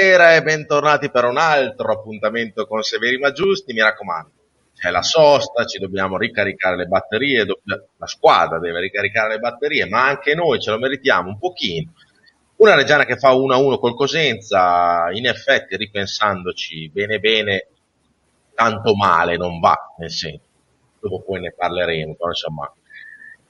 Buonasera e bentornati per un altro appuntamento con Severi ma Giusti. Mi raccomando, c'è la sosta, ci dobbiamo ricaricare le batterie, la squadra deve ricaricare le batterie, ma anche noi ce lo meritiamo un pochino. Una Reggiana che fa 1-1 col Cosenza, in effetti ripensandoci bene bene, tanto male non va, nel senso, dopo poi ne parleremo, però insomma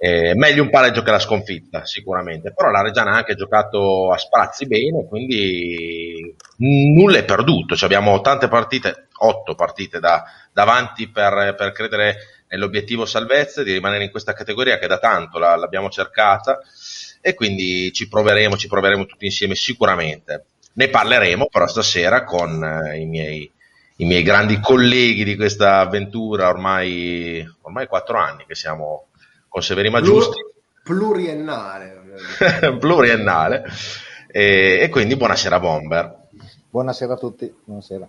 eh, meglio un pareggio che la sconfitta, sicuramente. Però la Reggiana ha anche giocato a sprazzi bene, quindi nulla è perduto. Cioè abbiamo tante partite, otto partite da, davanti per, per, credere nell'obiettivo salvezza, di rimanere in questa categoria che da tanto la, l'abbiamo cercata e quindi ci proveremo, ci proveremo tutti insieme sicuramente. Ne parleremo però stasera con eh, i miei i miei grandi colleghi di questa avventura ormai, ormai quattro anni che siamo con Severi Maggiusti. Pluriennale. pluriennale. E, e, quindi buonasera Bomber. Buonasera a tutti. Buonasera.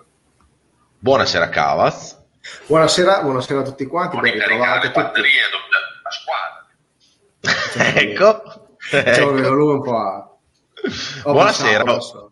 Buonasera Cavaz. Buonasera, buonasera a tutti quanti. Ben ritrovati. Le batterie la squadra. ecco. ecco. Lui un po' a... Buonasera. Passato,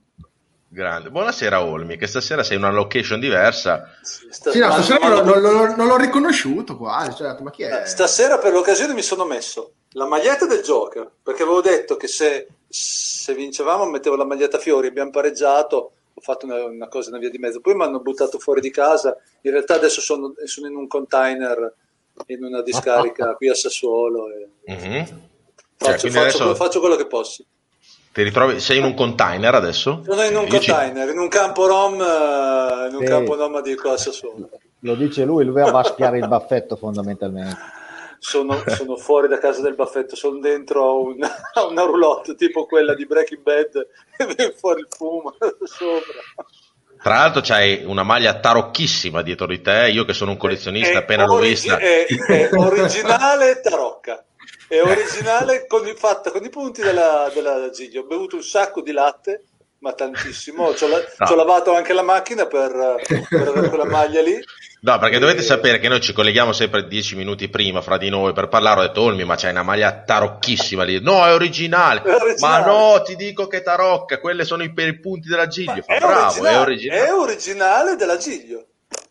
Grande. Buonasera Olmi, che stasera sei in una location diversa. Stasera, sì, no, stasera non, non, non, non, l'ho riconosciuto qua, cioè, ma chi è? Stasera per l'occasione mi sono messo la maglietta del Joker, perché avevo detto che se, se vincevamo mettevo la maglietta Fiori, abbiamo pareggiato, ho fatto una, una, cosa, una via di mezzo, poi mi hanno buttato fuori di casa, in realtà adesso sono, sono in un container, in una discarica qui a Sassuolo e mm-hmm. faccio, cioè, faccio, adesso... faccio quello che posso. Ti ritrovi, sei in un container adesso? Sono in un Io container, ci... in un campo rom, eh, in un sì. campo rom di cosa sono. Lo dice lui, lui va a spiare il baffetto fondamentalmente. Sono, sono, fuori da casa del baffetto, sono dentro a una, a una roulotte tipo quella di Breaking Bad e viene fuori il fumo sopra. Tra l'altro c'hai una maglia tarocchissima dietro di te, io che sono un collezionista è appena l'ho vista. È, è originale tarocca è originale con i, fatta con i punti della, della Gigli. Ho bevuto un sacco di latte, ma tantissimo. Ci ho, no. lavato anche la macchina per, per avere quella maglia lì. No, perché e... dovete sapere che noi ci colleghiamo sempre dieci minuti prima fra di noi per parlare. Ho detto, Olmi, ma c'hai una maglia tarocchissima lì. No, è originale. È originale. Ma no, ti dico che tarocca, quelle sono i, i punti della Giglio. Fa, è bravo, originale. è originale. È originale della Giglio.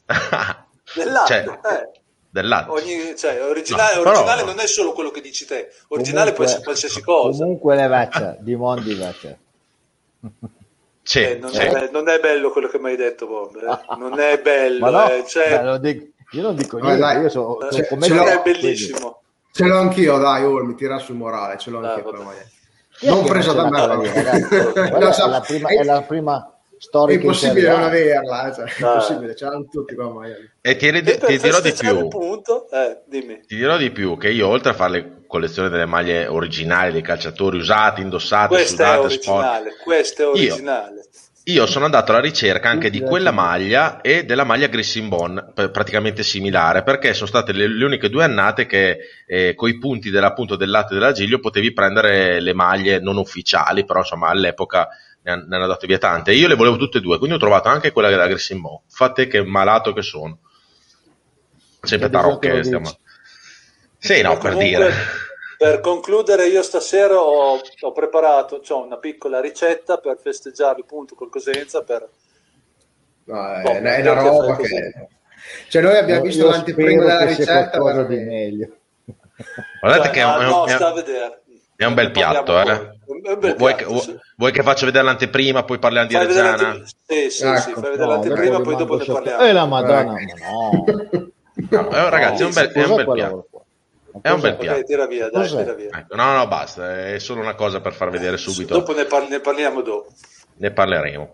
del latte. Cioè, eh del latte. Ogni, cioè, originale, no, originale però... non è solo quello che dici te, originale comunque, può essere qualsiasi cosa. Comunque le vecchie, di mondi vecchie. Sì, eh, non, sì. È, non, È, bello quello che mi hai detto, Bob. Eh. Non è bello. no, eh, cioè... Beh, dico, io non dico niente, dai, io so, so come ce è bellissimo. Ce l'ho anch'io, dai, oh, mi tira sul morale, ce l'ho ah, anch'io. non presa da me, ragazzi. è, la prima, è la prima storica. È impossibile non averla, eh, cioè, è impossibile, ce l'hanno tutti qua Miami. E ti, e ti dirò di più. Punto, eh, ti dirò di più che io oltre a fare le collezioni delle maglie originali dei calciatori usate, indossate, questo sudate, è originale, sport. Questo è originale. Io, io sono andato alla ricerca anche di quella maglia e della maglia Grissimbon, praticamente similare, perché sono state le, le uniche due annate che eh, con i punti dell'appunto del latte e della Giglio potevi prendere le maglie non ufficiali, però insomma all'epoca ne, hanno date via tante. Io le volevo tutte e due, quindi ho trovato anche quella della Grissimbo. Fate che malato che sono. Sempre tarocche stiamo. Sì, no, per dire. Per concludere, io stasera ho, ho preparato cioè, una piccola ricetta per festeggiare il punto col Cosenza. Per... No, è, boh, è una roba che... Cioè, noi abbiamo no, visto l'anteprima della ricetta. Per... di meglio. Guardate cioè, che è un, no, è, un, è un bel piatto, eh. Vuoi che, vuoi che, faccia vedere l'anteprima, poi parliamo di fai Reggiana? Sì, sì, ecco. sì, fai vedere no, l'anteprima, poi dopo ne parliamo. E la Madonna, ecco. no. no eh, ragazzi, è un bel, è un bel piatto. È un bel piatto. Okay, tira via, dai, tira via. Ecco, no, no, basta, è solo una cosa per far vedere subito. Dopo ne, parli, ne parliamo dopo ne parleremo.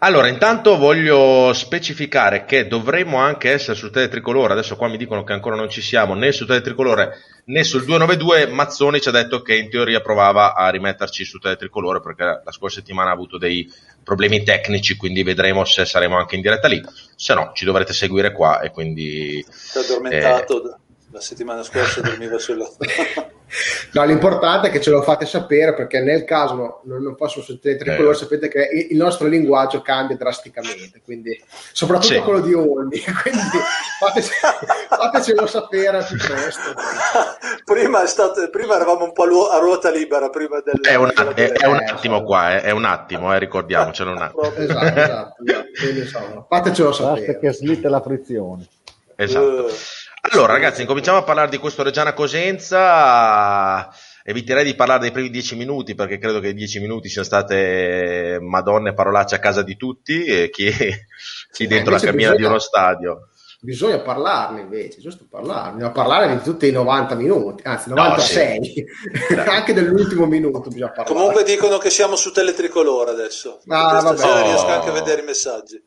Allora, intanto voglio specificare che dovremmo anche essere sul teletricolore. Adesso qua mi dicono che ancora non ci siamo né sul teletricolore né sul 292. Mazzoni ci ha detto che in teoria provava a rimetterci sul teletricolore perché la scorsa settimana ha avuto dei problemi tecnici, quindi vedremo se saremo anche in diretta lì. Se no, ci dovrete seguire qua e quindi. È addormentato. Eh, la settimana scorsa dormiva solo. No, l'importante è che ce lo fate sapere perché nel caso no, non possono sentire tricolore, eh. sapete che il nostro linguaggio cambia drasticamente, quindi soprattutto sì. quello di Olmi, quindi fateci, fatecelo sapere piuttosto. prima, stato, prima, eravamo un po' a ruota libera, prima del... È un, è, è un attimo qua, eh, è un attimo, eh, ricordiamocelo un attimo. esatto, esatto, esatto. Quindi, insomma, fatecelo sapere. Basta che slitta la frizione. Esatto. Uh. Allora, ragazzi, incominciamo a parlare di questo Reggiana Cosenza. Eviterei di parlare dei primi dieci minuti perché credo che i dieci minuti siano state madonne parolacce a casa di tutti e chi, chi dentro la cabina bisogna, di uno stadio. Bisogna parlarne invece, giusto parlarne, bisogna parlare di tutti i 90 minuti, anzi 96, no, sì. anche dell'ultimo minuto bisogna parlare. Comunque dicono che siamo su teletricolore adesso, ah, vabbè. Riesco anche a vedere i messaggi.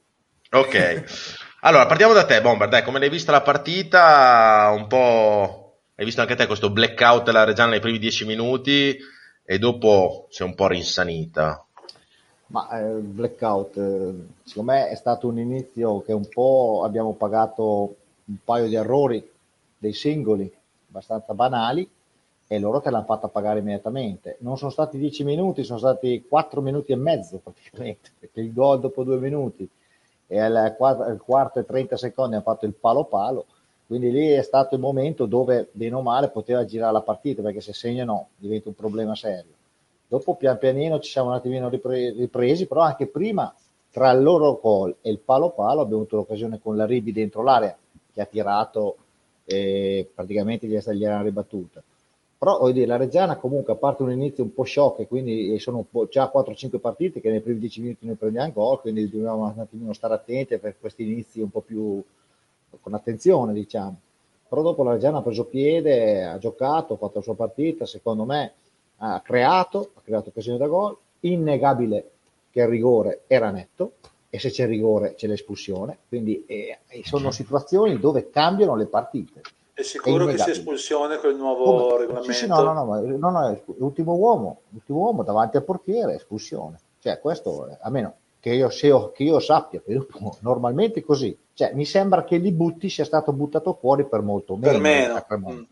Ok. Allora, partiamo da te, Bomber. Dai, come l'hai vista la partita? Un po'. Hai visto anche te questo blackout della Reggiana nei primi dieci minuti e dopo si è un po' rinsanita. Ma eh, blackout, eh, secondo me è stato un inizio che un po' abbiamo pagato un paio di errori dei singoli abbastanza banali e loro te l'hanno fatta pagare immediatamente. Non sono stati dieci minuti, sono stati quattro minuti e mezzo praticamente, perché il gol dopo due minuti e al quarto, e 30 secondi ha fatto il palo palo quindi lì è stato il momento dove bene o male poteva girare la partita perché se segnano diventa un problema serio. Dopo pian pianino ci siamo un attimino ripresi però anche prima tra il loro gol e il palo palo abbiamo avuto l'occasione con la Ribi dentro l'area che ha tirato e praticamente gli era ribattuta però voglio dire, la Reggiana comunque a parte un inizio un po' shock e quindi sono già 4-5 partite che nei primi 10 minuti noi prendiamo gol quindi dobbiamo un attimino stare attenti per questi inizi un po' più con attenzione diciamo. Però dopo la Reggiana ha preso piede ha giocato, ha fatto la sua partita secondo me ha creato ha creato occasioni da gol. Innegabile che il rigore era netto e se c'è il rigore c'è l'espulsione. Quindi eh, sono situazioni dove cambiano le partite è sicuro è che sia espulsione il nuovo Come? regolamento? Sì, sì, no, no, no, no, no, l'ultimo uomo, l'ultimo uomo davanti al portiere, espulsione. Cioè, questo, a meno che io, io, che io sappia, normalmente è così. Cioè, mi sembra che Li Butti sia stato buttato fuori per molto meno. Per meno. Mm.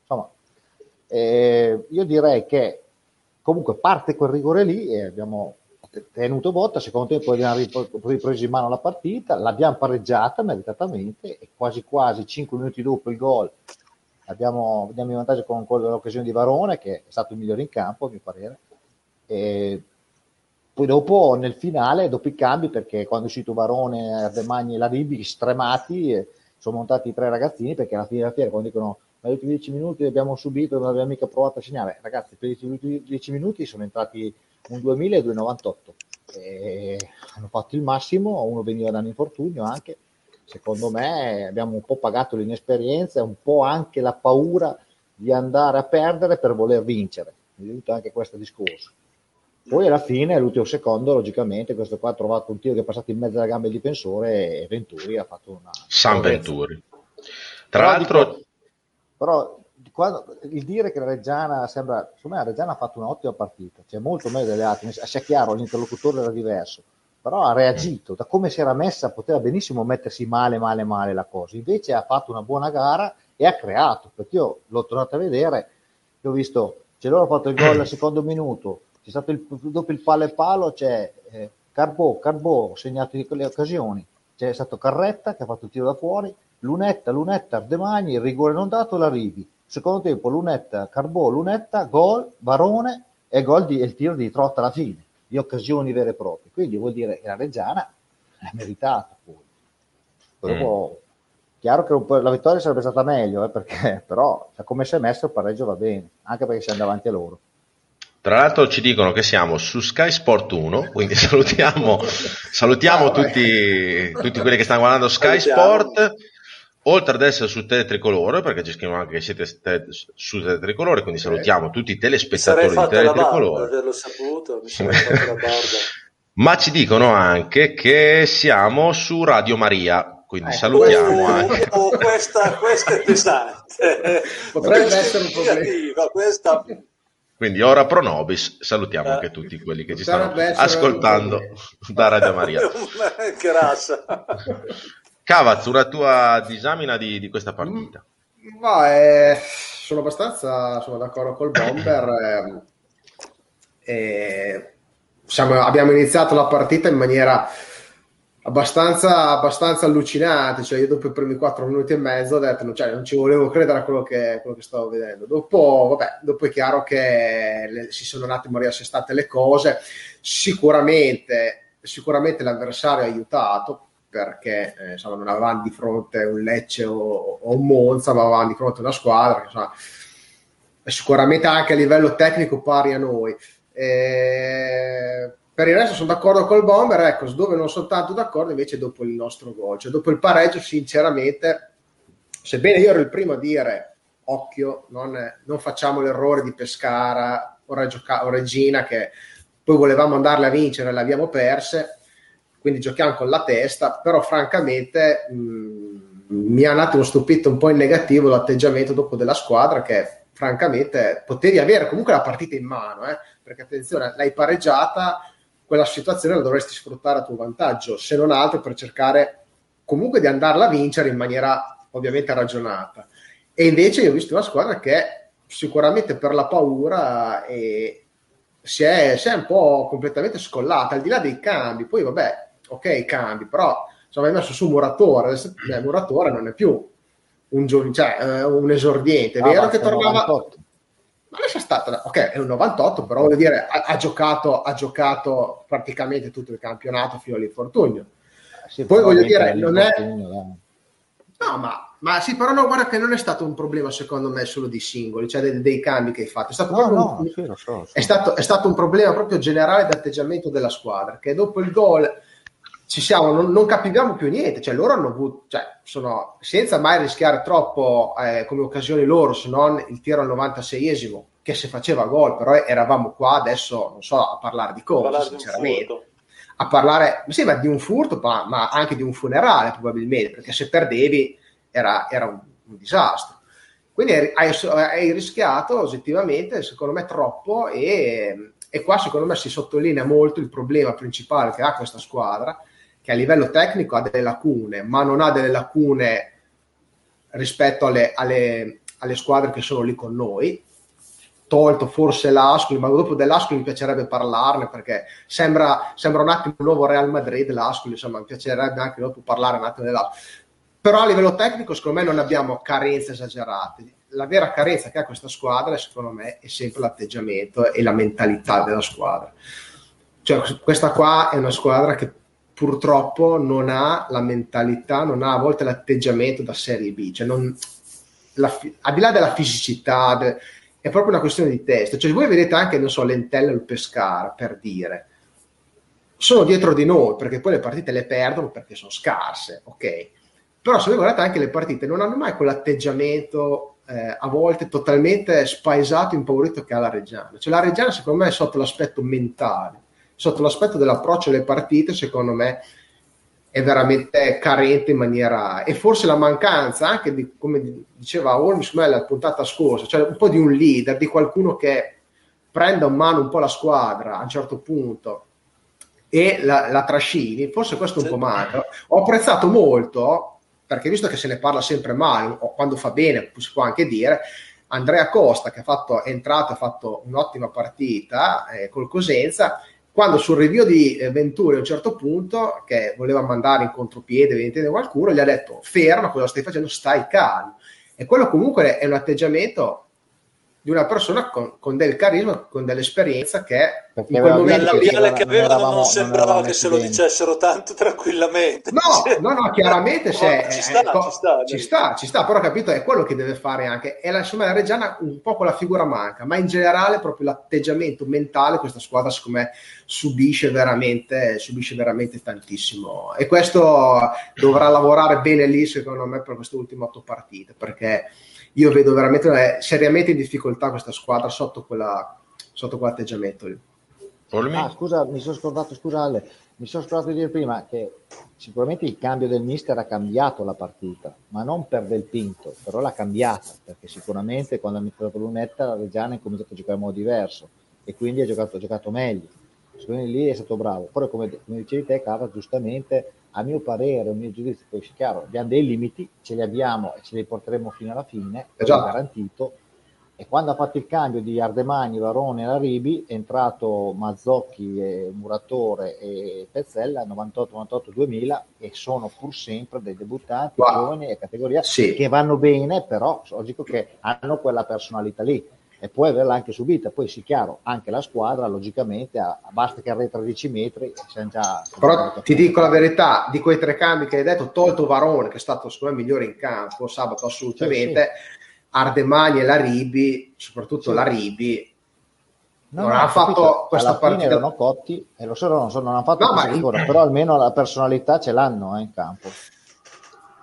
Insomma, eh, io direi che comunque parte quel rigore lì e abbiamo tenuto botta, secondo tempo abbiamo ripreso in mano la partita, l'abbiamo pareggiata meritatamente e quasi quasi 5 minuti dopo il gol abbiamo, andiamo in vantaggio con, con l'occasione di Varone che è stato il migliore in campo a mio parere. E poi dopo nel finale, dopo i cambi perché quando è uscito Varone, Ardemagni e la Ribi stremati sono montati i tre ragazzini perché alla fine della fiera quando dicono ma gli ultimi 10 minuti abbiamo subito non abbiamo mica provato a segnare ragazzi per gli ultimi 10 minuti sono entrati un 2000 e 2,98. E hanno fatto il massimo, uno veniva da un infortunio anche. Secondo me abbiamo un po' pagato l'inesperienza e un po' anche la paura di andare a perdere per voler vincere. Mi è venuto anche questo discorso. Poi alla fine, all'ultimo secondo, logicamente, questo qua ha trovato un tiro che è passato in mezzo alla gamba del difensore e Venturi ha fatto una... San Venturi. Tra l'altro... Però quando, il dire che la Reggiana sembra, secondo me la Reggiana ha fatto un'ottima partita, cioè molto meglio delle altre, sia chiaro, l'interlocutore era diverso, però ha reagito, da come si era messa poteva benissimo mettersi male, male, male la cosa, invece ha fatto una buona gara e ha creato, perché io l'ho tornato a vedere, ho visto, c'è loro ha fatto il gol al secondo minuto, c'è stato il, dopo il palo e palo, c'è eh, Carbò, Carbò, segnato le occasioni, c'è stato Carretta che ha fatto il tiro da fuori, Lunetta, Lunetta, Ardemagni, il rigore non dato, la Rivi Secondo tempo Lunetta, Carbò, Lunetta, gol, Varone e gol di, e il tiro di Trotta alla fine, di occasioni vere e proprie. Quindi vuol dire che la Reggiana ha meritato. Poi. Dopo, mm. Chiaro che la vittoria sarebbe stata meglio, eh, perché, però come si è messo il pareggio va bene, anche perché siamo davanti a loro. Tra l'altro ci dicono che siamo su Sky Sport 1, quindi salutiamo, salutiamo ah, tutti, tutti, quelli che stanno guardando Sky salutiamo. Sport oltre ad essere su Tele Tricolore, perché ci scrivono anche che siete te- su Tele Tricolore, quindi salutiamo tutti i telespettatori di Tele Tricolore. averlo saputo, mi Ma ci dicono anche che siamo su Radio Maria, quindi eh, salutiamo questo, anche. Oh, questa, questa, è pesante. Potrebbe essere un problema. Questa... Quindi ora pro nobis, salutiamo eh. anche tutti quelli che ci stanno ascoltando da Radio Maria. Grassa. Cavaz, una tua disamina di, di questa partita? Ma è, sono abbastanza sono d'accordo col Bomber. Eh, eh, siamo, abbiamo iniziato la partita in maniera abbastanza, abbastanza allucinante. Cioè, io dopo i primi 4 minuti e mezzo ho detto, non, cioè, non ci volevo credere a quello che, quello che stavo vedendo. Dopo, vabbè, dopo è chiaro che le, si sono un attimo riassestate le cose. Sicuramente, sicuramente l'avversario ha aiutato perché eh, insomma, non avevamo di fronte un Lecce o, o, un Monza, ma avevamo di fronte una squadra che insomma, sicuramente anche a livello tecnico pari a noi. Eh, per il resto sono d'accordo col Bomber, ecco, dove non sono tanto d'accordo invece dopo il nostro gol, cioè dopo il pareggio sinceramente, sebbene io ero il primo a dire occhio, non, non facciamo l'errore di Pescara o, Reggio, o Regina che poi volevamo andarle a vincere e le abbiamo perse, quindi giochiamo con la testa, però francamente mh, mi ha un attimo stupito un po' in negativo l'atteggiamento dopo della squadra che francamente potevi avere comunque la partita in mano, eh? perché attenzione, l'hai pareggiata, quella situazione la dovresti sfruttare a tuo vantaggio, se non altro per cercare comunque di andarla a vincere in maniera ovviamente ragionata. E invece io ho visto una squadra che sicuramente per la paura e si, è, si è un po' completamente scollata, al di là dei cambi. Poi vabbè, ok, cambi, però insomma hai messo su Muratore, adesso eh, Muratore non è più un, gio- cioè, eh, un esordiente, è ah, vero che tornava... 98 ma lascia stata, ok, è un 98, però voglio dire, ha, ha, giocato, ha giocato praticamente tutto il campionato fino all'infortunio. Sì, Poi voglio dire, non è... No, ma, ma, sì, però no, guarda che non è stato un problema secondo me solo di singoli, cioè dei, dei cambi che hai fatto. È stato, no, no, un, sì, so, sì. È, stato, è stato un problema proprio generale di atteggiamento della squadra, che dopo il gol ci siamo, non, non, capiamo più niente, cioè loro hanno avuto, cioè, sono, senza mai rischiare troppo eh, come occasioni loro, se non il tiro al 96esimo, che se faceva gol, però eravamo qua adesso, non so, a parlare di cosa, parlare sinceramente. A parlare, sì, ma di un furto, ma, ma, anche di un funerale probabilmente, perché se perdevi era, era un, un, disastro. Quindi hai, hai, rischiato oggettivamente, secondo me, troppo e, e qua secondo me si sottolinea molto il problema principale che ha questa squadra, che a livello tecnico ha delle lacune, ma non ha delle lacune rispetto alle, alle, alle squadre che sono lì con noi, tolto forse l'Ascoli, ma dopo dell'Ascoli mi piacerebbe parlarne perché sembra, sembra un attimo il nuovo Real Madrid l'Ascoli, insomma mi piacerebbe anche dopo parlare un attimo dell'Ascoli. Però a livello tecnico secondo me non abbiamo carenze esagerate. La vera carenza che ha questa squadra secondo me è sempre l'atteggiamento e la mentalità della squadra. Cioè questa qua è una squadra che purtroppo non ha la mentalità, non ha a volte l'atteggiamento da Serie B, cioè non, la, al di là della fisicità, de, è proprio una questione di testa. Cioè, voi vedete anche, non so, l'Entella e il Pescara, per dire, sono dietro di noi, perché poi le partite le perdono perché sono scarse, ok? Però se voi guardate anche le partite, non hanno mai quell'atteggiamento eh, a volte totalmente spaesato, impaurito che ha la Reggiana. Cioè la Reggiana secondo me è sotto l'aspetto mentale sotto l'aspetto dell'approccio alle partite, secondo me è veramente carente in maniera e forse la mancanza anche di come diceva Holmes la puntata scorsa, cioè un po' di un leader, di qualcuno che prenda in mano un po' la squadra a un certo punto e la, la trascini, forse questo un po' manca. Ho apprezzato molto perché visto che se ne parla sempre male, o quando fa bene si può anche dire, Andrea Costa che ha fatto, è entrato, ha fatto un'ottima partita eh, col Cosenza quando sul review di eh, Venturi a un certo punto, che voleva mandare in contropiede evidentemente qualcuno, gli ha detto ferma, cosa stai facendo, stai calmo. E quello comunque è un atteggiamento di una persona con, con, del carisma, con dell'esperienza che Perché in quel momento. labiale che avevano non, non sembrava non che se lo dicessero tanto tranquillamente. No, no, no, chiaramente se, ci, sta, eh, ci, sta, ci, sta, ci sta, però capito è quello che deve fare anche. E la, insomma la Reggiana un po' con la figura manca ma in generale proprio l'atteggiamento mentale questa squadra secondo me subisce veramente subisce veramente tantissimo. E questo dovrà lavorare bene lì secondo me per queste ultime otto partite perché io vedo veramente seriamente in difficoltà questa squadra sotto, quella, sotto quell'atteggiamento lì. Ah, scusa, mi sono scordato, scusa Ale, mi sono scordato di dire prima che sicuramente il cambio del mister ha cambiato la partita, ma non per Del Pinto, però l'ha cambiata, perché sicuramente quando ha iniziato Lunetta la Reggiana ha cominciato a giocare in modo diverso e quindi ha giocato, ha giocato meglio. Secondo me lì è stato bravo. Però come, come dicevi te, Carla, giustamente a mio parere, a mio giudizio, poi è chiaro, abbiamo dei limiti, ce li abbiamo e ce li porteremo fino alla fine, esatto. è garantito, e quando ha fatto il cambio di Ardemagni, Varone e Laribi è entrato Mazzocchi, e Muratore e Pezzella 98-98-2000 e sono pur sempre dei debuttanti wow. giovani e categoria sì. che vanno bene però logico che hanno quella personalità lì e puoi averla anche subita. Poi sì, chiaro, anche la squadra, logicamente, ha, basta che arretra 10 metri. Già, Però ti dico la verità, di quei tre cambi che hai detto, tolto Varone, che è stato secondo me migliore in campo sabato assolutamente, sì, sì. Ardemagni e Laribi, soprattutto sì. Laribi, no, non no, ha fatto questa partita. erano cotti e lo so, non, so, non hanno fatto no, ma... ancora, però almeno la personalità ce l'hanno eh, in campo.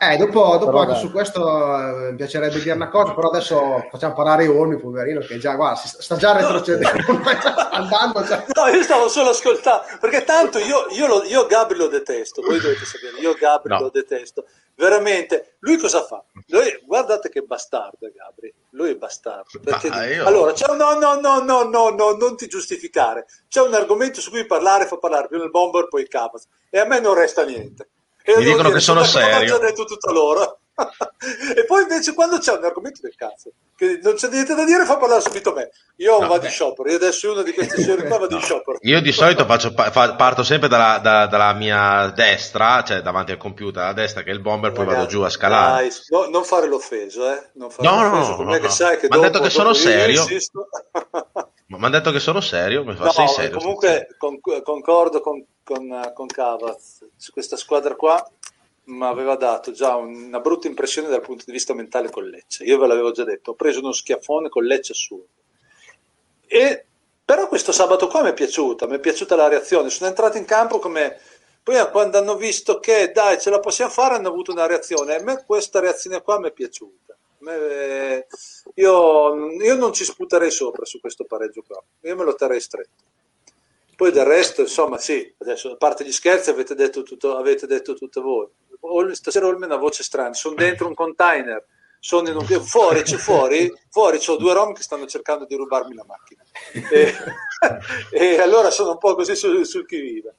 Eh, dopo, dopo anche dai. su questo eh, mi piacerebbe dire una cosa, però adesso facciamo parlare Olmi, poverino, che già, guarda, sta già retrocedendo, andando. Già. No, io stavo solo ascoltando, perché tanto io, io, lo, io Gabri lo detesto, voi dovete sapere, io Gabri no. lo detesto, veramente. Lui cosa fa? Lui, guardate che bastardo Gabri, lui è bastardo. Perché, io... Allora, c'è un, no, no, no, no, no, no, non ti giustificare, c'è un argomento su cui parlare, fa parlare prima il bomber, poi il Cavaz, e a me non resta niente. Mi dicono dire, che sono serio. Ho detto tutta loro. e poi invece quando c'è un argomento del cazzo che non c'è niente da dire fa parlare subito me io no, vado in sciopero io adesso uno di questi giorni qua vado no. in sciopero io di solito faccio, fa, parto sempre dalla, da, dalla, mia destra cioè davanti al computer a destra che è il bomber Ragazzi, poi vado giù a scalare dai, no, non fare l'offeso eh non fare no l'offeso, no, no, no. Che sai che ma hanno detto che sono serio ma mi hanno detto che sono serio mi fa, no, sei serio comunque con, concordo con, con, con Cavaz su questa squadra qua mi aveva dato già una brutta impressione dal punto di vista mentale con Lecce. Io ve l'avevo già detto, ho preso uno schiaffone con Lecce assurdo. E, però questo sabato qua mi è piaciuta, mi è piaciuta la reazione. Sono entrato in campo come... Poi quando hanno visto che dai ce la possiamo fare hanno avuto una reazione. E a me questa reazione qua mi è piaciuta. Me, io, io non ci sputerei sopra su questo pareggio qua. Io me lo terrei stretto. Poi del resto, insomma, sì, adesso a parte gli scherzi avete detto tutto, avete detto tutto voi stasera ho una voce strana, sono dentro un container, sono in un, fuori, c'è fuori, fuori c'ho due rom che stanno cercando di rubarmi la macchina. E, e allora sono un po' così sul, sul chi vive.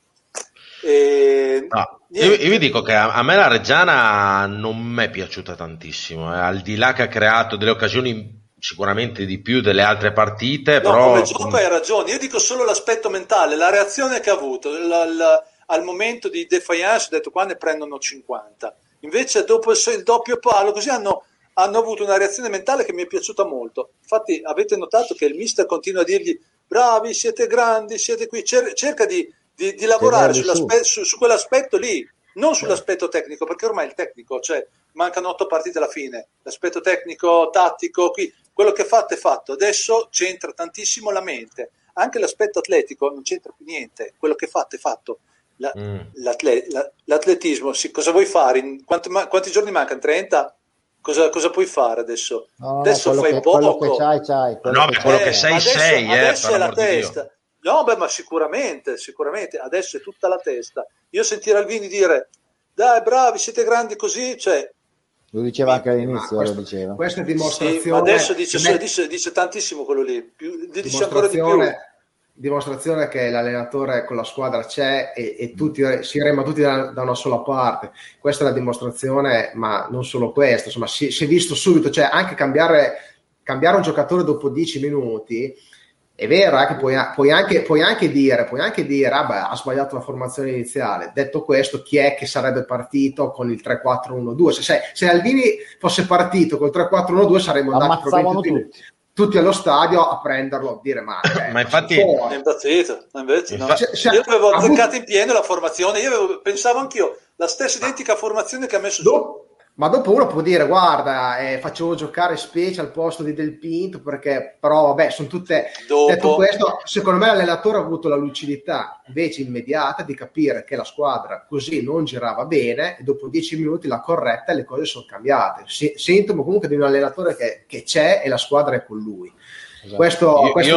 E, no, io, io, vi dico che a, a, me la Reggiana non mi è piaciuta tantissimo, eh. al di là che ha creato delle occasioni sicuramente di più delle altre partite, no, però... come gioco hai ragione, io dico solo l'aspetto mentale, la reazione che ha avuto, la, la, al momento di defiance ho detto qua ne prendono 50 invece dopo il doppio palo così hanno, hanno avuto una reazione mentale che mi è piaciuta molto infatti avete notato che il mister continua a dirgli bravi siete grandi siete qui Cer- cerca di, di, di lavorare su, su, quell'aspetto lì non sull'aspetto tecnico perché ormai il tecnico cioè mancano otto partite alla fine l'aspetto tecnico tattico qui quello che fatto è fatto adesso c'entra tantissimo la mente anche l'aspetto atletico non c'entra più niente quello che fatto è fatto la, mm. l'atle, la, l'atletismo, sì, cosa vuoi fare? Quanti, quanti, giorni mancano? 30? Cosa, cosa puoi fare adesso? No, adesso fai che, poco. Che c'hai, c'hai, no, che quello che sei, adesso, sei. Eh, adesso eh, è la testa. No, beh, ma sicuramente, sicuramente. Adesso è tutta la testa. Io sentire Alvini dire, dai, bravi, siete grandi così, cioè... Lo diceva anche all'inizio, questo, lo diceva. Questa è dimostrazione... Sì, adesso dice, dice, dice, tantissimo quello lì, più, dice ancora di più dimostrazione che l'allenatore con la squadra c'è e, e tutti, si rema tutti da, da, una sola parte. Questa è la dimostrazione, ma non solo questo, insomma, si, si è visto subito, cioè anche cambiare, cambiare un giocatore dopo 10 minuti. È vero eh, che puoi, puoi, anche, puoi, anche, dire, puoi anche dire ah beh, ha sbagliato la formazione iniziale. Detto questo, chi è che sarebbe partito con il 3-4-1-2? Se, se Alvini fosse partito col 3-4-1-2 saremmo andati probabilmente tutti tutti allo stadio a prenderlo, a dire ma... Eh, ma infatti... È impazzito, invece no. C'è, c'è, io avevo azzeccato avuto... in pieno la formazione, io avevo, pensavo anch'io, la stessa identica formazione che ha messo Do- ma dopo uno può dire guarda eh, facevo giocare Specie al posto di Del Pinto perché però vabbè sono tutte dopo... detto questo secondo me l'allenatore ha avuto la lucidità invece immediata di capire che la squadra così non girava bene e dopo dieci minuti l'ha corretta e le cose sono cambiate. S- sintomo comunque di un allenatore che, che c'è e la squadra è con lui. Esatto. Questo, io, questo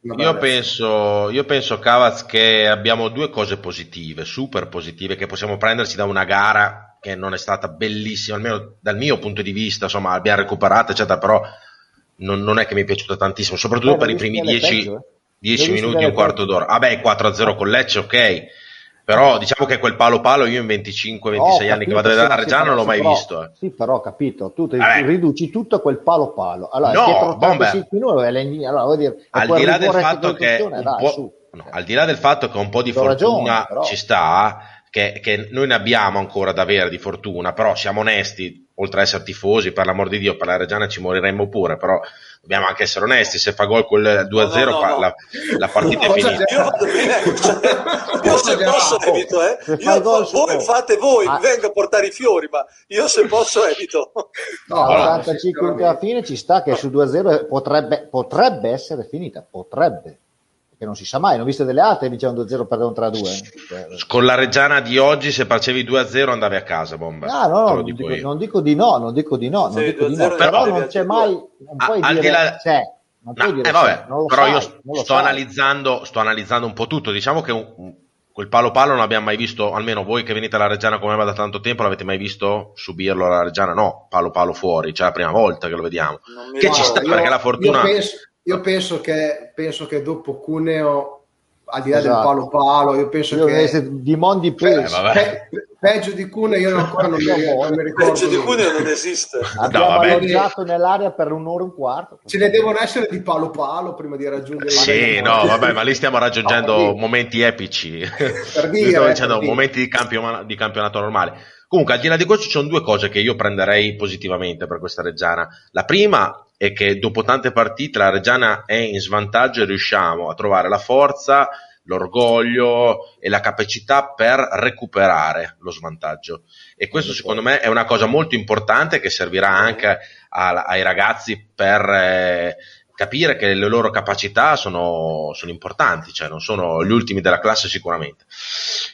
io, io penso, io penso, Cavaz, che abbiamo due cose positive, super positive, che possiamo prendersi da una gara che non è stata bellissima, almeno dal mio punto di vista, insomma, abbiamo recuperato, eccetera, però non, non è che mi è piaciuta tantissimo, soprattutto Beh, per i primi 10 eh? minuti, un quarto d'ora. Vabbè, ah 4-0 con Lecce, ok, Però diciamo che quel palo palo io in 25-26 anni che vado a vedere la Reggiana non l'ho mai però, visto. Eh. Sì, però ho capito, tu ti riduci tutto a quel palo palo. Allora, no, bomber. Minuti, allora, vuol dire, al di là del fatto che dai, no, al di là del fatto che un po' di fortuna ragione, ci sta, che, che noi ne abbiamo ancora da avere di fortuna, però siamo onesti, oltre ad essere tifosi, per l'amor di Dio, per la Reggiana ci moriremmo pure, però dobbiamo anche essere onesti, se fa gol quel 2-0 no, no, no, la, la, partita è finita. Io, io se posso evito, eh. Io, gol, voi fate voi, ah. vengo a portare i fiori, ma io se posso evito. No, allora, 45 alla fine ci sta che su 2-0 potrebbe, potrebbe essere finita, potrebbe che non si sa mai, non viste delle altre dicevano 2-0 per un 3-2. Con la Reggiana di oggi se facevi 2-0 andavi a casa, bomba. Ah, no, no, non dico, non dico, di no, non dico di no, non sì, dico di no. però non c'è mai, non puoi ah, dire là... c'è. Non puoi no, dire eh, vabbè, però sai, io sto analizzando, sto analizzando un po' tutto, diciamo che un, quel palo palo non abbiamo mai visto, almeno voi che venite alla Reggiana come me da tanto tempo, l'avete mai visto subirlo alla Reggiana? No, palo palo fuori, c'è la prima volta che lo vediamo. Che ci sta io, perché la fortuna... Penso, io penso che, penso che dopo Cuneo, al di là esatto. del palo palo, io penso io che... Di Mondi penso. Pe- pe- peggio di Cuneo io ancora non mi, non mi ricordo. Peggio di Cuneo non esiste. Abbiamo no, alloggiato nell'aria per un'ora e un quarto. Ce ne devono essere di palo palo prima di raggiungere... Sì, no, vabbè, ma lì stiamo raggiungendo no, momenti epici. Per dire, Stiamo dicendo per momenti di, campionato, di campionato normale. Comunque, al di là di questo, ci sono due cose che io prenderei positivamente per questa Reggiana. La prima è che dopo tante partite la Reggiana è in svantaggio e riusciamo a trovare la forza, l'orgoglio e la capacità per recuperare lo svantaggio. E questo secondo me è una cosa molto importante che servirà anche a, ai ragazzi per eh, capire che le loro capacità sono, sono, importanti, cioè non sono gli ultimi della classe sicuramente.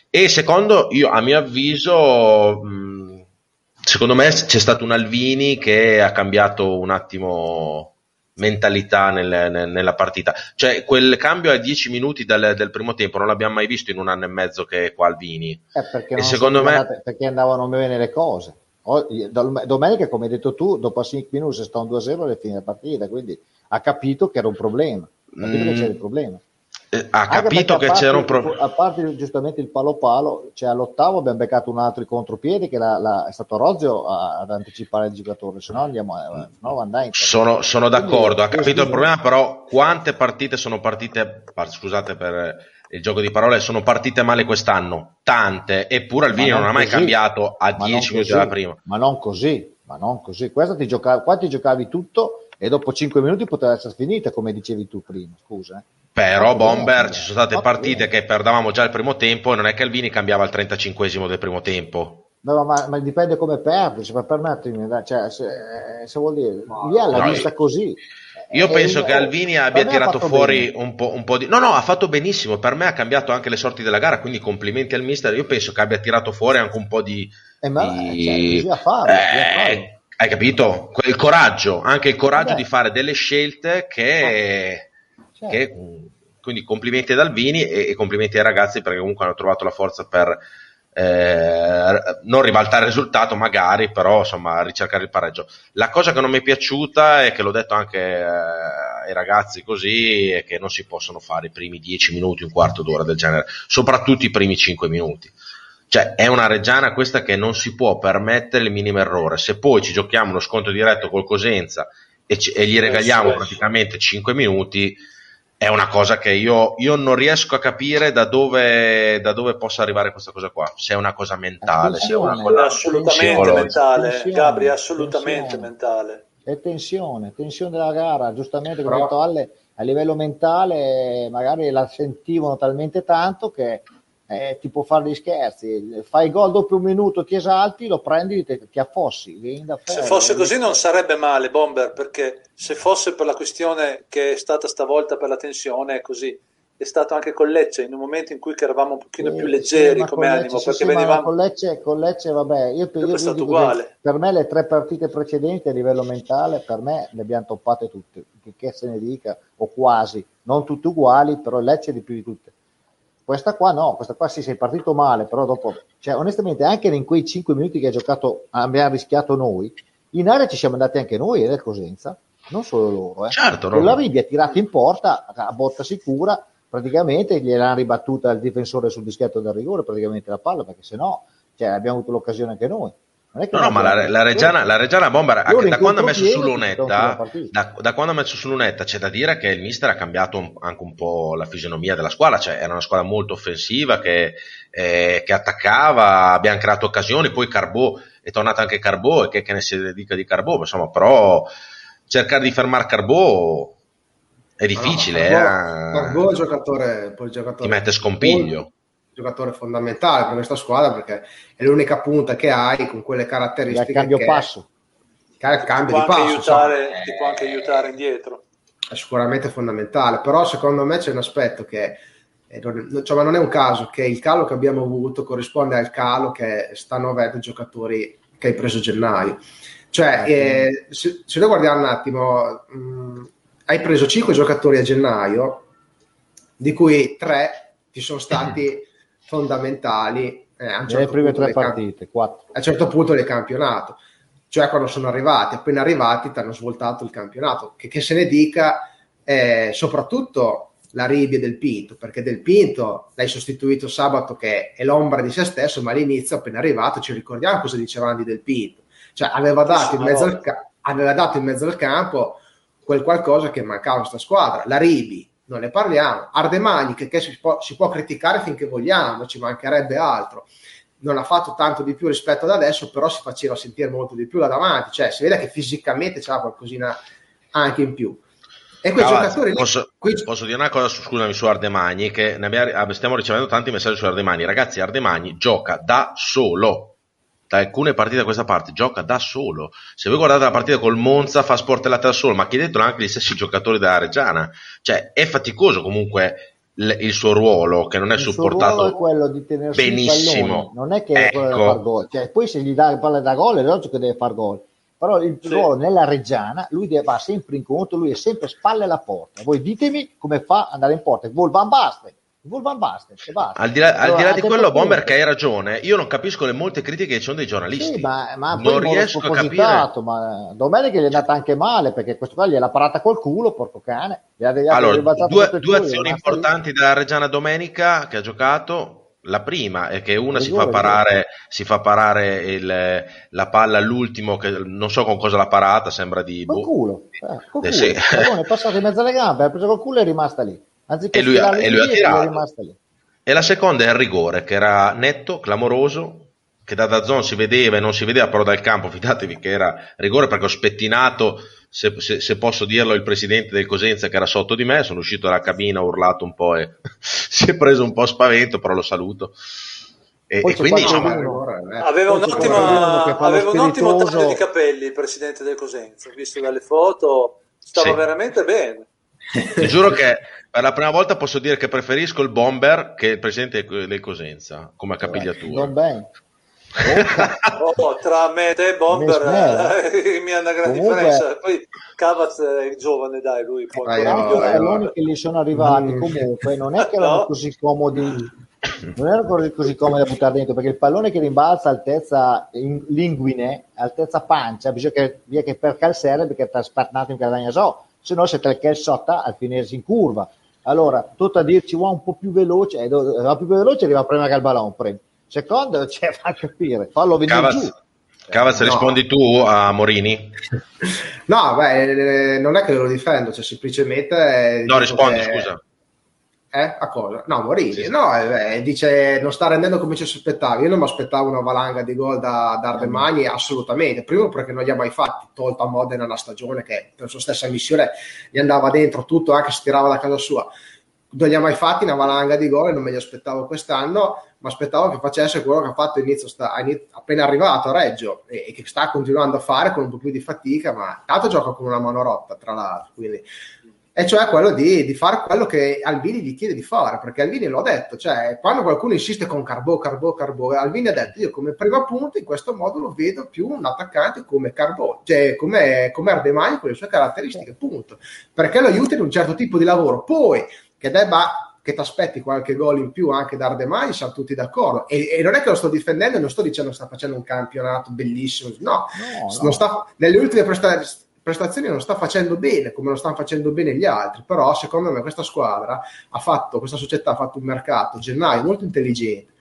E secondo, io a mio avviso... Mh, secondo me c'è stato un Alvini che ha cambiato un attimo mentalità nel, nel, nella partita. Cioè, quel cambio a 10 minuti dal, del primo tempo non l'abbiamo mai visto in un anno e mezzo che è qua Alvini. Eh, perché, e secondo me... Andate, perché andavano bene le cose. Domenica, come hai detto tu, dopo 5 minuti si sta un 2-0 alle fine della partita, quindi ha capito che era un problema. Ha capito mm. che c'era il problema eh, ha capito che c'era un problema. A parte giustamente il palo palo, cioè all'ottavo abbiamo beccato un altro contropiede che la, la, è stato Rozio ad anticipare il giocatore, se no andiamo a no, sono, sono d'accordo, ha capito il problema, però quante partite sono partite, scusate per il gioco di parole, sono partite male quest'anno? Tante, eppure Alvini non, non ha mai così. cambiato a 10 minuti dalla prima. Ma non così, ma non così. Questa ti giocavi, qua ti giocavi tutto e dopo 5 minuti poteva essere finita, come dicevi tu prima, scusa. Eh. Però Bomber ci sono state partite che perdavamo già il primo tempo e non è che Alvini cambiava il 35 del primo tempo. No, ma, ma, dipende come perdi, se per permettermi, cioè, se, se vuol dire, via l'ha no, vista così. Io eh, penso io, che Alvini abbia tirato fuori un po', un po', di... No, no, ha fatto benissimo, per me ha cambiato anche le sorti della gara, quindi complimenti al mister, io penso che abbia tirato fuori anche un po' di... Eh, ma, di... Cioè, farlo, eh, hai capito? Il coraggio, anche il coraggio Beh. di fare delle scelte che... Certo. che quindi complimenti ad Alvini e, e, complimenti ai ragazzi perché comunque hanno trovato la forza per eh, non ribaltare il risultato magari, però insomma ricercare il pareggio. La cosa che non mi è piaciuta è che l'ho detto anche eh, ai ragazzi così, è che non si possono fare i primi 10 minuti, un quarto d'ora del genere, soprattutto i primi 5 minuti. Cioè, è una reggiana questa che non si può permettere il minimo errore. Se poi ci giochiamo uno sconto diretto col Cosenza e, ci, e gli regaliamo praticamente 5 minuti, è una cosa che io, io non riesco a capire da dove, da dove, possa arrivare questa cosa qua. Se è una cosa mentale, se è una cosa assolutamente mentale, tensione, Gabri, assolutamente tensione. mentale. È tensione, tensione della gara, giustamente come ha detto Alle, a livello mentale magari la sentivano talmente tanto che eh, ti può fare dei scherzi, fai gol dopo un minuto, ti esalti, lo prendi, ti, ti affossi. se fosse così non sarebbe male, Bomber, perché se fosse per la questione che è stata stavolta per la tensione, è così. È stato anche con Lecce in un momento in cui eravamo un pochino sì, più leggeri sì, come Lecce, animo. Sì, perché venivamo... con, Lecce, con Lecce, vabbè, io, io, io uguale. per me le tre partite precedenti a livello mentale, per me le abbiamo toppate tutte, che se ne dica, o quasi, non tutte uguali, però Lecce di più di tutte questa qua no, questa qua sì, sei partito male, però dopo, cioè onestamente anche in quei 5 minuti che ha giocato, abbiamo rischiato noi, in area ci siamo andati anche noi ed è Cosenza, non solo loro. Eh. Certo, no. La Ribbia ha tirato in porta a botta sicura, praticamente gliel'ha ribattuta il difensore sul dischetto del rigore, praticamente la palla, perché se no cioè, abbiamo avuto l'occasione anche noi. No, no, ma la, la, Reggiana, la Reggiana Bomber, da quando ha messo su Lunetta, da, da, quando ha messo su Lunetta, c'è da dire che il mister ha cambiato un, anche un po' la fisionomia della squadra, cioè era una squadra molto offensiva che, eh, che attaccava, abbiamo creato occasioni, poi Carbò, è tornato anche Carbò e che, che ne si dica di Carbò, insomma, però cercare di fermare Carbò è difficile. No, Carbò, eh. Carbò è giocatore, poi il giocatore ti mette scompiglio giocatore fondamentale per questa squadra perché è l'unica punta che hai con quelle caratteristiche. Il cambio che passo. Il cambio di passo. Aiutare, ti può anche aiutare indietro. È sicuramente fondamentale, però secondo me c'è un aspetto che cioè, ma non è un caso che il calo che abbiamo avuto corrisponde al calo che stanno avendo i giocatori che hai preso a gennaio. Cioè, eh, se, se, noi guardiamo un attimo, mh, mm, hai preso 5 giocatori a gennaio, di cui 3 ti sono stati fondamentali eh, a un certo le prime tre partite, camp- a un certo punto del campionato. Cioè quando sono arrivati, appena arrivati, ti hanno svoltato il campionato. Che, che se ne dica, eh, soprattutto la Ribia del Pinto, perché del Pinto l'hai sostituito sabato che è l'ombra di se stesso, ma all'inizio appena arrivato ci ricordiamo cosa dicevano di del Pinto. Cioè aveva dato, in mezzo al, ca- aveva dato in mezzo al campo quel qualcosa che mancava a questa squadra. La Ribi, non ne parliamo. Ardemani, che, che si, può, si, può, criticare finché vogliamo, ci mancherebbe altro. Non ha fatto tanto di più rispetto ad adesso, però si faceva sentire molto di più da davanti, cioè si vede che fisicamente c'era qualcosina anche in più. E quei Cavazzi, giocatori posso, quei... posso, dire una cosa, su, scusami, su Ardemagni, che abbiamo, stiamo ricevendo tanti messaggi su Ardemagni. Ragazzi, Ardemagni gioca da solo da alcune partite a questa parte gioca da solo. Se voi guardate la partita col Monza fa sportellata da solo, ma chiedetelo anche gli stessi giocatori della Reggiana. Cioè, è faticoso comunque l- il suo ruolo, che non è il supportato è quello di benissimo. Non è che è quello ecco. far gol. Cioè, poi se gli dà il palla da gol è logico che deve far gol. Però il sì. ruolo nella Reggiana, lui va sempre in conto, lui è sempre spalle alla porta. Voi ditemi come fa ad andare in porta. Vol Van Basten Van Basten, basta. Al di là, al di, là di quello, Bomber, che hai ragione, io non capisco le molte critiche che ci sono dei giornalisti. Sì, ma, ma non riesco a capire. Ma domenica gli è andata anche male perché questo qua gliel'ha parata col culo, porco cane. allora, due, due azioni importanti della Reggiana domenica che ha giocato. La prima è che una si fa parare, si fa parare il, la palla all'ultimo, che non so con cosa l'ha parata, sembra di. Col boh. culo, eh, col eh, culo. Sì. è passato in mezzo alle gambe, ha preso col culo e è rimasta lì. Anziché e lui, ha, e lui ha tirato. E la seconda è il rigore, che era netto, clamoroso, che da Dazzon si vedeva e non si vedeva però dal campo, fidatevi che era rigore perché ho spettinato, se, se, se, posso dirlo, il presidente del Cosenza che era sotto di me, sono uscito dalla cabina, ho urlato un po' e si è preso un po' spavento, però lo saluto. E, e quindi insomma, aveva, un'ottima, aveva un ottimo taglio di capelli il presidente del Cosenza, visto dalle foto, stava sì. veramente bene. Ti giuro che per la prima volta posso dire che preferisco il bomber che il presidente del Cosenza come capigliatura. Non bene. oh, tra me e te bomber eh, mi ha una gran Comunque... differenza poi Cavaz è giovane dai lui può eh, no, i palloni che gli sono arrivati mm. comunque non è che erano no. così comodi non erano così, così comodi da buttare dentro perché il pallone che rimbalza altezza linguine altezza pancia bisogna che, via che per calzare perché sta sparnato in cadagna so se no siete il sotto al finirsi in curva. Allora, tutto a dirci va un po' più veloce, eh, va più veloce arriva prima che il ballone prima. Secondo, cioè, fa capire, fallo venire Cavaz, giù. Cavaz, no. rispondi tu a Morini? No, beh, non è che lo difendo, cioè semplicemente... No, rispondi, che... scusa. Eh? A cosa? No, Morini. Sì, sì. No, eh, dice non sta rendendo come ci aspettavo. Io non mi aspettavo una valanga di gol da, da Ardemagni, assolutamente. Primo perché non li ha mai fatti, tolto a Modena una stagione che per sua stessa missione gli andava dentro tutto, anche se tirava da casa sua. Non li ha mai fatti una valanga di gol e non me li aspettavo quest'anno, ma aspettavo che facesse quello che ha fatto inizio, sta, appena arrivato a Reggio e, e, che sta continuando a fare con un po' più di fatica, ma tanto gioca con una mano rotta, tra l'altro. Quindi e cioè quello di, di, fare quello che Albini gli chiede di fare, perché Albini l'ho detto, cioè quando qualcuno insiste con Carbò, Carbò, Carbò, Albini ha detto io come primo punto in questo modo lo vedo più un attaccante come Carbò, cioè come, come Ardemagni con le sue caratteristiche, punto, perché lo aiuta in un certo tipo di lavoro, poi che debba che ti aspetti qualche gol in più anche da Ardemai, siamo tutti d'accordo. E, e, non è che lo sto difendendo, non sto dicendo che sta facendo un campionato bellissimo, no, no, no. Sta, nelle ultime prestazioni prestazioni non sta facendo bene come lo stanno facendo bene gli altri, però secondo me questa squadra ha fatto, questa società ha fatto un mercato gennaio molto intelligente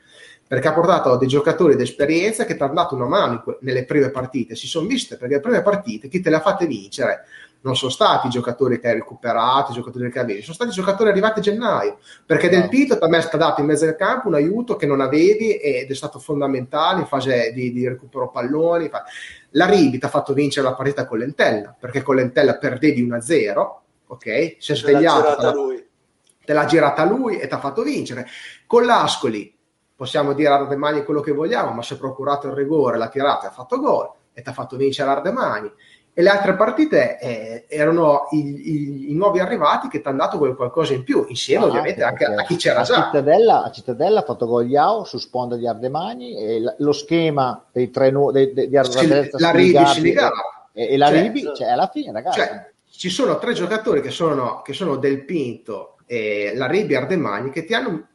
perché ha portato dei giocatori d'esperienza che ti hanno dato una mano nelle prime partite, si sono viste perché le prime partite chi te le ha fatte vincere non sono stati i giocatori che hai recuperato, i giocatori che avevi, sono stati i giocatori arrivati a gennaio, perché no. Del Pito a me è stato dato in mezzo al campo un aiuto che non avevi ed è stato fondamentale in fase di, di recupero palloni. La Ribi ti ha fatto vincere la partita con l'Entella, perché con l'Entella perdevi 1-0, ok? Si è svegliato, te l'ha, girata lui e ti ha fatto vincere. Con l'Ascoli possiamo dire Ardemani quello che vogliamo, ma si è procurato il rigore, l'ha tirato e ha fatto gol e ti ha fatto vincere Ardemani e le altre partite eh, erano i, i, i, nuovi arrivati che ti hanno dato qualcosa in più, insieme ah, ovviamente anche, anche a chi c'era a già. Cittadella, a Cittadella ha fatto gol Iao su sponda di Ardemani e la, lo schema dei tre nu- dei, dei, di Ardemani la Ribi. E, e, la cioè, Ribi, cioè, alla fine ragazzi. Cioè, ci sono tre giocatori che sono, che sono Del Pinto e la Ribi Ardemani che ti hanno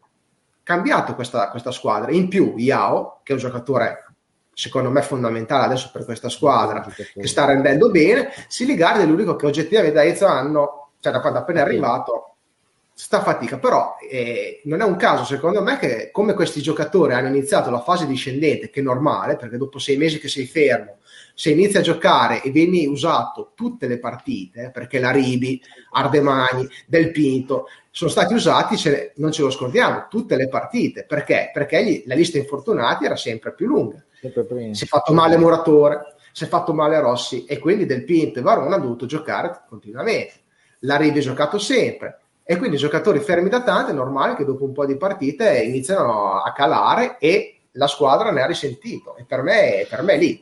cambiato questa, questa squadra. In più Iao, che è un giocatore secondo me fondamentale adesso per questa squadra che sta rendendo bene, Siligardi è l'unico che oggettivamente da inizio anno, cioè da quando appena è arrivato, sta fatica, però eh, non è un caso secondo me che come questi giocatori hanno iniziato la fase discendente, che è normale, perché dopo sei mesi che sei fermo, se inizi a giocare e vieni usato tutte le partite, perché la Ribi, Ardemani, Del Pinto, sono stati usati, ce non ce lo scordiamo, tutte le partite. Perché? Perché gli, la lista infortunati era sempre più lunga. Sempre si è fatto male Muratore, si è fatto male Rossi e quindi Del Pinto e Varone hanno dovuto giocare continuamente. La Rivi ha giocato sempre e quindi i giocatori fermi da tanto è normale che dopo un po' di partite iniziano a calare e la squadra ne ha risentito e per me, per me è lì.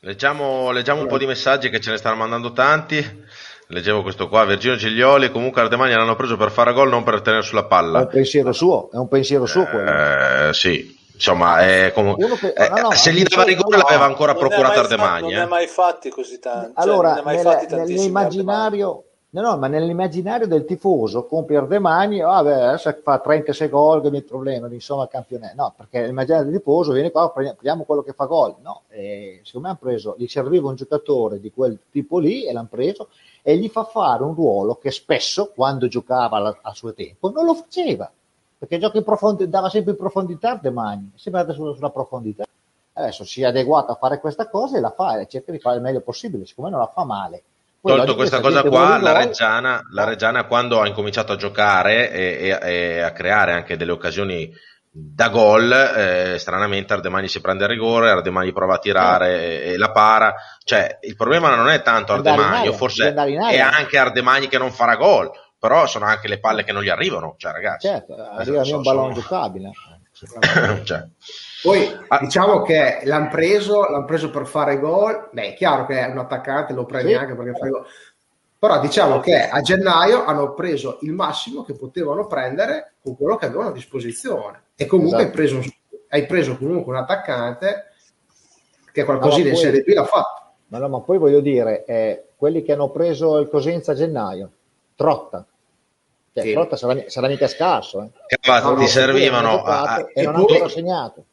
Leggiamo, leggiamo un po' di messaggi che ce ne stanno mandando tanti. Leggevo questo qua, Virginio Giglioli, comunque Ardemagna l'hanno preso per fare gol, non per tenere sulla palla. È un pensiero suo, è un pensiero suo quello. Eh, sì, insomma, è comunque, pe- eh, no, no, se gli dava rigore no, l'aveva ancora procurato Ardemagna. Non ne ha mai fatti così tanti. Cioè, allora, cioè, nel, nell'immaginario... No, no, ma nell'immaginario del tifoso compri Ardemagni, vabbè, oh, adesso fa 36 gol, che mi problema, insomma, campionato. No, perché nell'immaginario del tifoso viene qua, prendiamo quello che fa gol. No, e secondo me hanno preso, gli serviva un giocatore di quel tipo lì e l'hanno preso e gli fa fare un ruolo che spesso, quando giocava a suo tempo, non lo faceva, perché gioca in profondi- dava sempre in profondità de mani, sempre andata sulla, sulla profondità. Adesso si è adeguato a fare questa cosa e la fa e cerca di fare il meglio possibile, siccome non la fa male. Poi Tolto questa cosa qua, la Reggiana, la Reggiana, quando ha incominciato a giocare e, e, e a creare anche delle occasioni da gol, eh, stranamente Ardemani si prende il rigore, Ardemani prova a tirare e, e la para. Cioè, il problema non è tanto Ardemani, forse è anche Ardemani che non farà gol, però sono anche le palle che non gli arrivano, cioè ragazzi. Certo, arriva so, un ballone sono... giocabile. cioè. Poi ah. diciamo che l'hanno preso, l'hanno preso per fare gol. Beh, è chiaro che è un attaccante, lo prendi sì. anche perché fa gol. Però diciamo che a gennaio hanno preso il massimo che potevano prendere con quello che avevano a disposizione. E comunque esatto. hai, preso, hai, preso, comunque un attaccante che qualcosina in Serie B l'ha fatto. Ma no, ma poi voglio dire, eh, quelli che hanno preso il Cosenza a gennaio, Trotta. Cioè, sì. Trotta sarà, sarà mica scarso. Eh. Cavazzi, no, ti servivano. A, a, e non ha ancora segnato.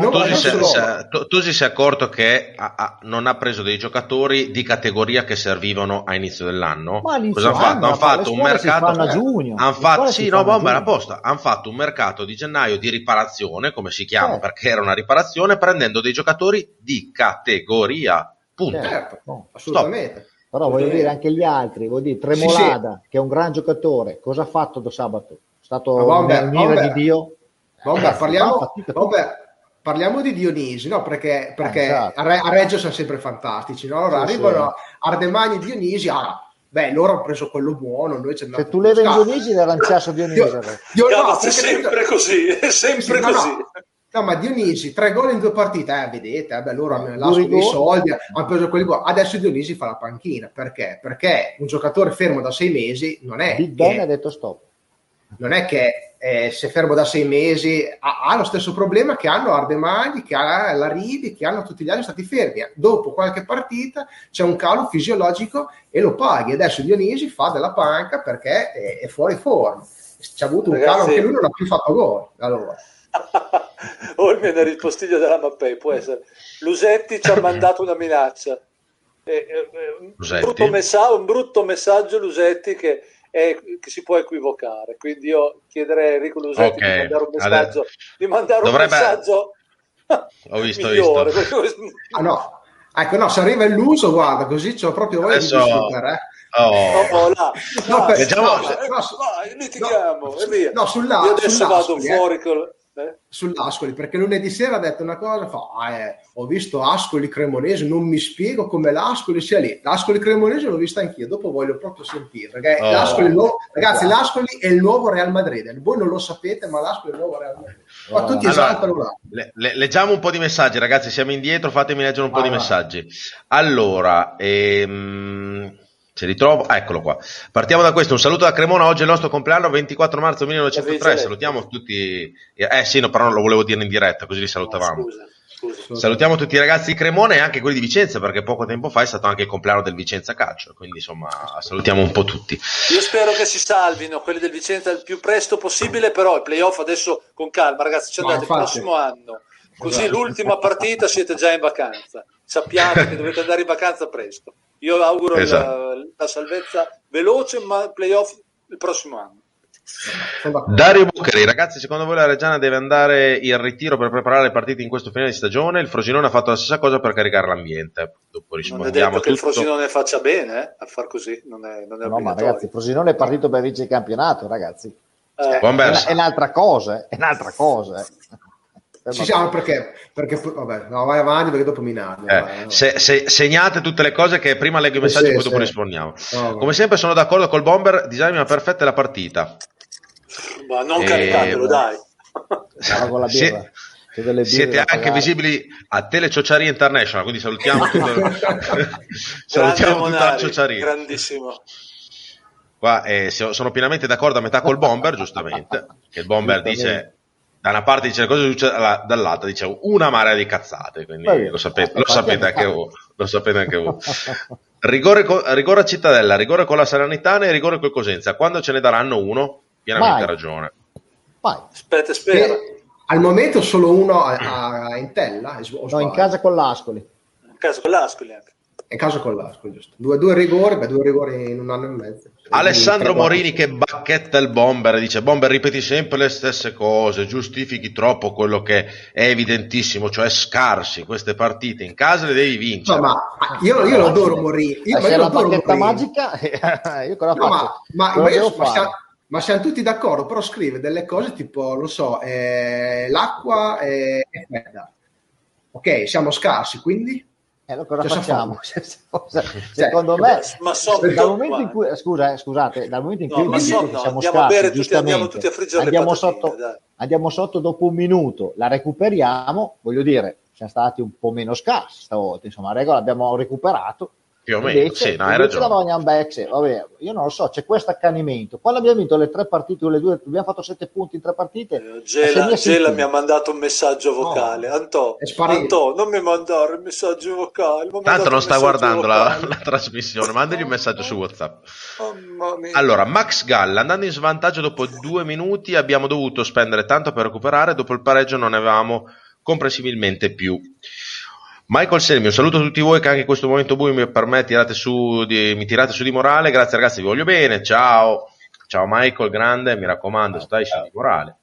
Tu, tu, si sei, tu, tu, si sei accorto che ha, ha, non ha preso dei giocatori di categoria che servivano a inizio dell'anno? Cosa hanno fatto? Hanno fatto un mercato. Hanno fatto, sì, no, bomba era posta. Hanno fatto un mercato di gennaio di riparazione, come si chiama, certo. perché era una riparazione, prendendo dei giocatori di categoria. Punto. Certo, no, assolutamente. Però voglio dire anche gli altri, voglio dire, Tremolada, sì, sì. che è un gran giocatore, cosa ha fatto da sabato? È stato un mira di Dio. Bomber, parliamo, bomber, parliamo di Dionisi, no? Perché, perché eh, esatto. a, Reggio sono sempre fantastici, no? Allora sì, arrivano sì. Ardemani e Dionisi, ah, beh, loro hanno preso quello buono, noi ci Se tu levi Dionisi, l'aranciasso Dionisi. Io, io, no, è sempre così, è sempre sì, così. No, no. ma Dionisi, tre gol in due partite, eh, vedete, eh, beh, loro hanno lasciato i soldi, hanno preso quelli qua. Adesso Dionisi fa la panchina, perché? Perché un giocatore fermo da sei mesi non è... Big Ben ha detto stop non è che eh, se fermo da sei mesi ha, ha, lo stesso problema che hanno Ardemagli, che ha la Rivi, che hanno tutti gli altri stati fermi. Dopo qualche partita c'è un calo fisiologico e lo paghi. Adesso Dionisi fa della panca perché è, è fuori forma. C'è avuto un Ragazzi... calo anche lui non ha più fatto gol. Allora. Olmi è nel rispostiglio della Mappei, può essere. Lusetti ci ha mandato una minaccia. eh, un, brutto messaggio, un brutto messaggio Lusetti che, è, che, si può equivocare. Quindi io chiederei a Enrico Lusetti okay. di mandare un messaggio, Adesso... di mandare Dovrebbe... un messaggio ho visto, migliore. Visto. ah, no. Ecco, no, se arriva illuso, guarda, così c'ho proprio voglia Adesso... di discutere. Eh. Oh. No, là, no, per, no, no, no, litighiamo, no, e via. No, sulla, Io adesso vado fuori col eh? sull'Ascoli perché lunedì sera ha detto una cosa fa, ah, eh, ho visto Ascoli Cremonese non mi spiego come l'Ascoli sia lì. l'Ascoli Cremonese l'ho vista anch'io dopo voglio proprio sentire perché oh, l'Ascoli nuovo, ragazzi l'Ascoli è il nuovo Real Madrid. Voi non lo sapete ma l'Ascoli è il nuovo Real Madrid. Ma tutti allora, esaltano là le, le, leggiamo un po' di messaggi ragazzi siamo indietro fatemi leggere un po' ah, di messaggi. Allora ehm se ritrovo, ah, eccolo qua. Partiamo da questo. Un saluto da Cremona. Oggi è il nostro compleanno, 24 marzo 1903. Salutiamo tutti. Eh sì, no, però non lo volevo dire in diretta, così li salutavamo. Scusa, scusa. Salutiamo tutti i ragzi di Cremona e anche quelli di Vicenza, perché poco tempo fa è stato anche il compleanno del Vicenza Calcio. Quindi insomma, salutiamo un po' tutti. Io spero che si salvino quelli del Vicenza il più presto possibile, però il playoff adesso con calma, ragazzi. Ci andate il prossimo anno. Così esatto. l'ultima partita siete già in vacanza. Sappiate che dovete andare in vacanza presto. Io auguro esatto. la, la, salvezza veloce, ma playoff il prossimo anno. Dario Buccheri, ragazzi, secondo voi la Reggiana deve andare in ritiro per preparare le partite in questo finale di stagione? Il Frosinone ha fatto la stessa cosa per caricare l'ambiente. Dopo rispondiamo non è detto che il Frosinone faccia bene eh, a far così, non è, non è no, ma ragazzi, il Frosinone è partito per vincere il campionato, ragazzi. Eh. È, è, un'altra cosa, è un'altra cosa. Ci siamo perché, perché vabbè, no, vai avanti perché dopo mi nato. Eh, se, se, segnate tutte le cose che prima leggo i messaggi e poi dopo rispondiamo. No, Come sempre sono d'accordo col Bomber, disegna una perfetta la partita. Ma non e... caricatelo, dai. Sie- siete anche visibili a Tele Ciociaria International, quindi salutiamo, tutto... salutiamo tutta la Ciociaria. Grandissimo. Qua eh, sono pienamente d'accordo a metà col Bomber, giustamente, che il Bomber dice da una parte dice le cose dall'altra dice una marea di cazzate quindi Beh, lo, sapete, lo sapete anche voi lo sapete anche voi. Rigore, rigore, a Cittadella rigore con la Salernitana e rigore col Cosenza. Quando ce ne daranno uno? Pienamente Vai. ragione. Vai. aspetta spera. al momento solo uno a, a Intella no in casa con l'Ascoli. In casa con l'Ascoli anche in casa con l'Ascoli giusto. Due, due rigori beh, due rigori in un anno e mezzo Alessandro Morini che bacchetta il bomber dice bomber ripeti sempre le stesse cose giustifichi troppo quello che è evidentissimo cioè scarsi queste partite in casa le devi vincere. No, ma io, io lo adoro Morini. Io, eh, io la bacchetta Morini. magica io cosa no, faccio? ma, ma, ma, io, ma, siamo, ma, siamo, tutti d'accordo però scrive delle cose tipo lo so eh, l'acqua è fredda. Ok siamo scarsi quindi eh, allora cosa facciamo? Cioè, secondo me, dal momento in cui, scusa, eh, scusate, dal momento in cui no, so, no, siamo scarsi, tutti, andiamo tutti a friggere andiamo sotto, andiamo sotto dopo un minuto, la recuperiamo, voglio dire, siamo stati un po' meno scarsi stavolta, insomma, la regola abbiamo recuperato, più o meno, invece, sì, no, hai ragione. Back, vabbè, io non lo so, c'è questo accanimento. Quando abbiamo vinto le tre partite, le due, abbiamo fatto sette punti in tre partite. Eh, Gela, Gela mi ha mandato un messaggio vocale. No, Antò, Antò, non mi mandare il messaggio vocale. Tanto non sta guardando la, la, trasmissione, mandagli un messaggio su WhatsApp. Allora, Max Gall, andando in svantaggio dopo due minuti, abbiamo dovuto spendere tanto per recuperare. Dopo il pareggio non ne avevamo comprensibilmente più. Michael Selmi, un saluto a tutti voi che anche in questo momento buio per me tirate su di, mi tirate su di morale. Grazie ragazzi, vi voglio bene. Ciao. Ciao Michael, grande, mi raccomando, stai su di morale.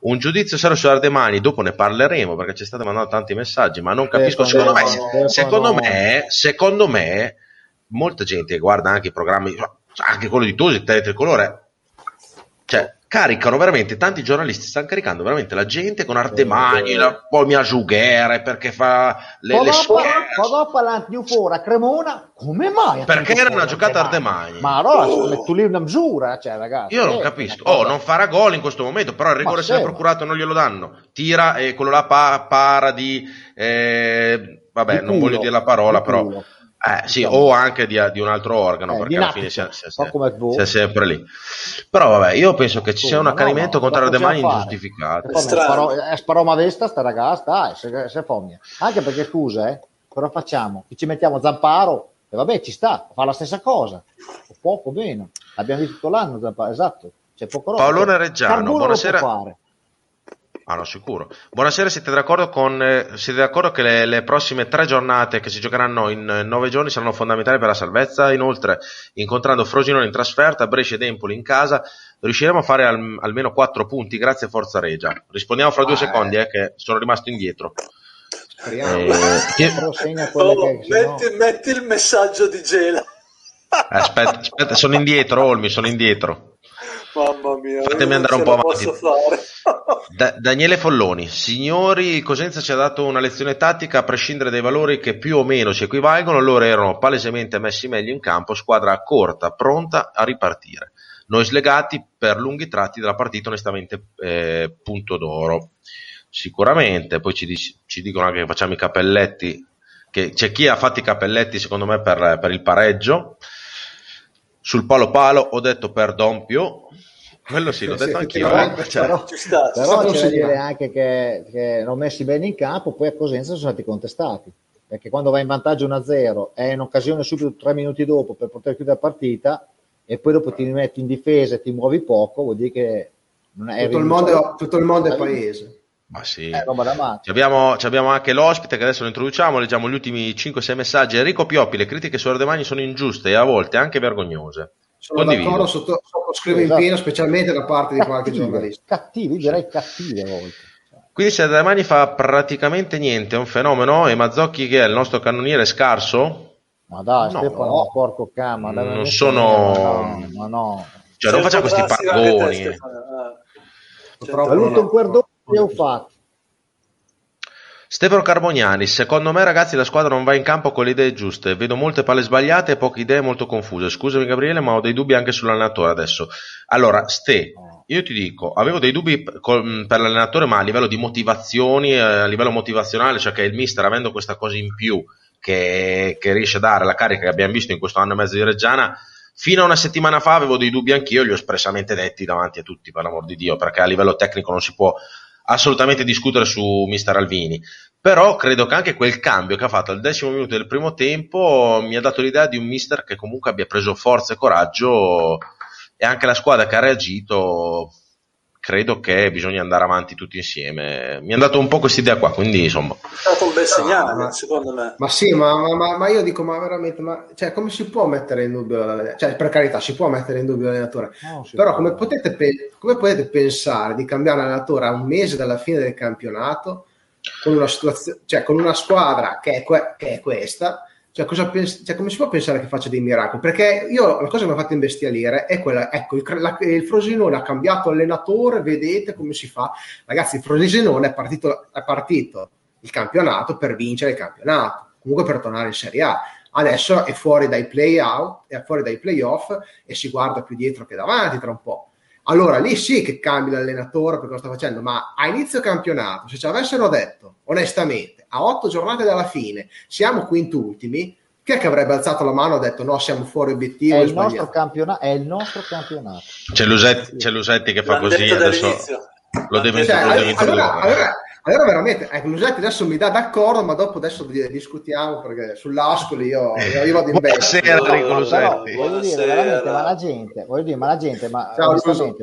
Un giudizio serio su Ardemani, dopo ne parleremo perché ci state mandando tanti messaggi, ma non capisco. Secondo me, secondo me, secondo me, molta gente guarda anche i programmi, anche quello di Tosi, Tricolore, cioè caricano veramente, tanti giornalisti stanno caricando veramente la gente con Artemagni, la, poi mi asciughere perché fa le, poi le Poi dopo più fuori a Cremona, come mai? Perché era una giocata Artemagni. Ma allora oh. tu lì una misura, cioè ragazzi. Io non eh, capisco. Oh, non farà gol in questo momento, però il rigore se l'è procurato non glielo danno. Tira e quello là pa- para di... Eh, vabbè, di non voglio dire la parola, però... Culo eh, sì, o anche di, di, un altro organo, eh, perché alla fine sia, sia, sia, sempre lì. Però vabbè, io penso che ci sia un accanimento no, no, contro Ardemani ingiustificato. È sparò ma vesta sta ragazza, dai, se, se fommia. Anche perché, scusa, eh, cosa facciamo? Ci mettiamo Zamparo, e vabbè, ci sta, fa la stessa cosa. O poco meno. L'abbiamo visto tutto l'anno, Zamparo, esatto. C'è poco roba. Paolone Reggiano, buonasera. Ah no, sicuro. Buonasera, siete d'accordo, con, eh, siete d'accordo che le, le, prossime tre giornate che si giocheranno in eh, nove giorni saranno fondamentali per la salvezza? Inoltre, incontrando Frosinone in trasferta, Brescia ed Empoli in casa, riusciremo a fare al, almeno quattro punti grazie a Forza Regia. Rispondiamo fra due ah, secondi, eh, che sono rimasto indietro. Eh, che... oh, metti, no... metti, il messaggio di Gela. Eh, aspetta, aspetta, sono indietro, Olmi, sono indietro. Mamma mia, fatemi andare un po' avanti. Da- Daniele Folloni, signori, Cosenza ci ha dato una lezione tattica a prescindere dai valori che più o meno si equivalgono, loro erano palesemente messi meglio in campo, squadra corta, pronta a ripartire. Noi slegati per lunghi tratti della partita, onestamente, eh, punto d'oro. Sicuramente, poi ci, dic- ci, dicono anche che facciamo i cappelletti, che c'è chi ha fatto i cappelletti secondo me per, per il pareggio. Sul palo palo ho detto per Dompio, quello sì, l'ho detto anch'io. Però, eh. cioè, però, sta, però c'è da dire anche che, che non messi bene in campo, poi a Cosenza sono stati contestati. Perché quando vai in vantaggio 1-0 è un'occasione subito tre minuti dopo per poter chiudere la partita e poi dopo ti metti in difesa e ti muovi poco, vuol dire che non è tutto, il mondo, tutto il mondo è paese. Ma sì. Eh, abbiamo, abbiamo, anche l'ospite che adesso lo introduciamo, leggiamo gli ultimi 5-6 messaggi. Enrico Pioppi, le critiche su Ardemagni sono ingiuste e a volte anche vergognose. Sono Condivido. d'accordo, sotto, sottoscrivo esatto. in pieno, specialmente da parte di qualche cattive, giornalista. Cattivi, direi cattivi a volte. Quindi se Ardemagni fa praticamente niente, è un fenomeno, e Mazzocchi che è il nostro cannoniere scarso? Ma dai, no, Stefano, no. porco cama. Non sono... Ma no. Cioè, non facciamo questi paragoni. Eh. Saluto un guardone ho fatto. Stefano Carboniani, secondo me ragazzi la squadra non va in campo con le idee giuste, vedo molte palle sbagliate e poche idee molto confuse. Scusami Gabriele, ma ho dei dubbi anche sull'allenatore adesso. Allora, Ste, io ti dico, avevo dei dubbi per l'allenatore, ma a livello di motivazioni, eh, a livello motivazionale, cioè che il mister avendo questa cosa in più che, che riesce a dare la carica che abbiamo visto in questo anno e mezzo di Reggiana, Fino a una settimana fa avevo dei dubbi anch'io, li ho espressamente detti davanti a tutti, per l'amor di Dio, perché a livello tecnico non si può assolutamente discutere su mister Alvini. Però credo che anche quel cambio che ha fatto al decimo minuto del primo tempo mi ha dato l'idea di un mister che comunque abbia preso forza e coraggio e anche la squadra che ha reagito credo che bisogna andare avanti tutti insieme. Mi è dato un po' questa idea qua, quindi insomma. È stato un bel segnale, no, secondo me. Ma sì, ma, ma, ma, io dico, ma veramente, ma, cioè, come si può mettere in dubbio, cioè, per carità, si può mettere in dubbio l'allenatore, no, però come potete, come potete, pensare di cambiare allenatore a un mese dalla fine del campionato con una, situazione, cioè, con una squadra che è, que- che è questa? Cioè, pens- cioè, come si può pensare che faccia dei miracoli? Perché io la cosa che mi ha fatto imbestialire è quella, ecco, il, la, il, Frosinone ha cambiato allenatore, vedete come si fa. Ragazzi, il Frosinone è partito, è partito il campionato per vincere il campionato, comunque per tornare in Serie A. Adesso è fuori dai play out, è fuori dai playoff e si guarda più dietro che davanti tra un po'. Allora lì sì che cambia l'allenatore perché lo sta facendo, ma a inizio campionato, se ci avessero detto onestamente a otto giornate dalla fine siamo quintultimi, chi è che avrebbe alzato la mano e detto no, siamo fuori obiettivo? È il, nostro campiona- è il nostro campionato. C'è Lusetti, c'è Lusetti che fa L'hanno così adesso. Lo deve, cioè, lo deve allora, allora, allora, veramente, ecco, Lusetti adesso mi dà d'accordo, ma dopo adesso discutiamo perché sull'Ascoli io, io, io vado in bestia. Buonasera Enrico Lusetti. Voglio dire, veramente, ma la gente, voglio dire, ma la gente, ma, Ciao,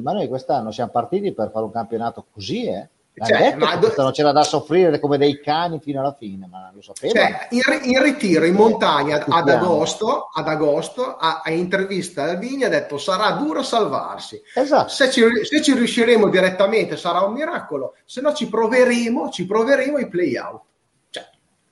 ma noi quest'anno siamo partiti per fare un campionato così, eh? Cioè, ma do... non c'era da soffrire come dei cani fino alla fine, ma lo sapevo. Cioè, in, in, ritiro in montagna ad agosto, ad agosto a, a intervista Alvini ha detto sarà duro salvarsi. Esatto. Se ci, se ci riusciremo direttamente sarà un miracolo, se no ci proveremo, ci proveremo i play out. Cioè,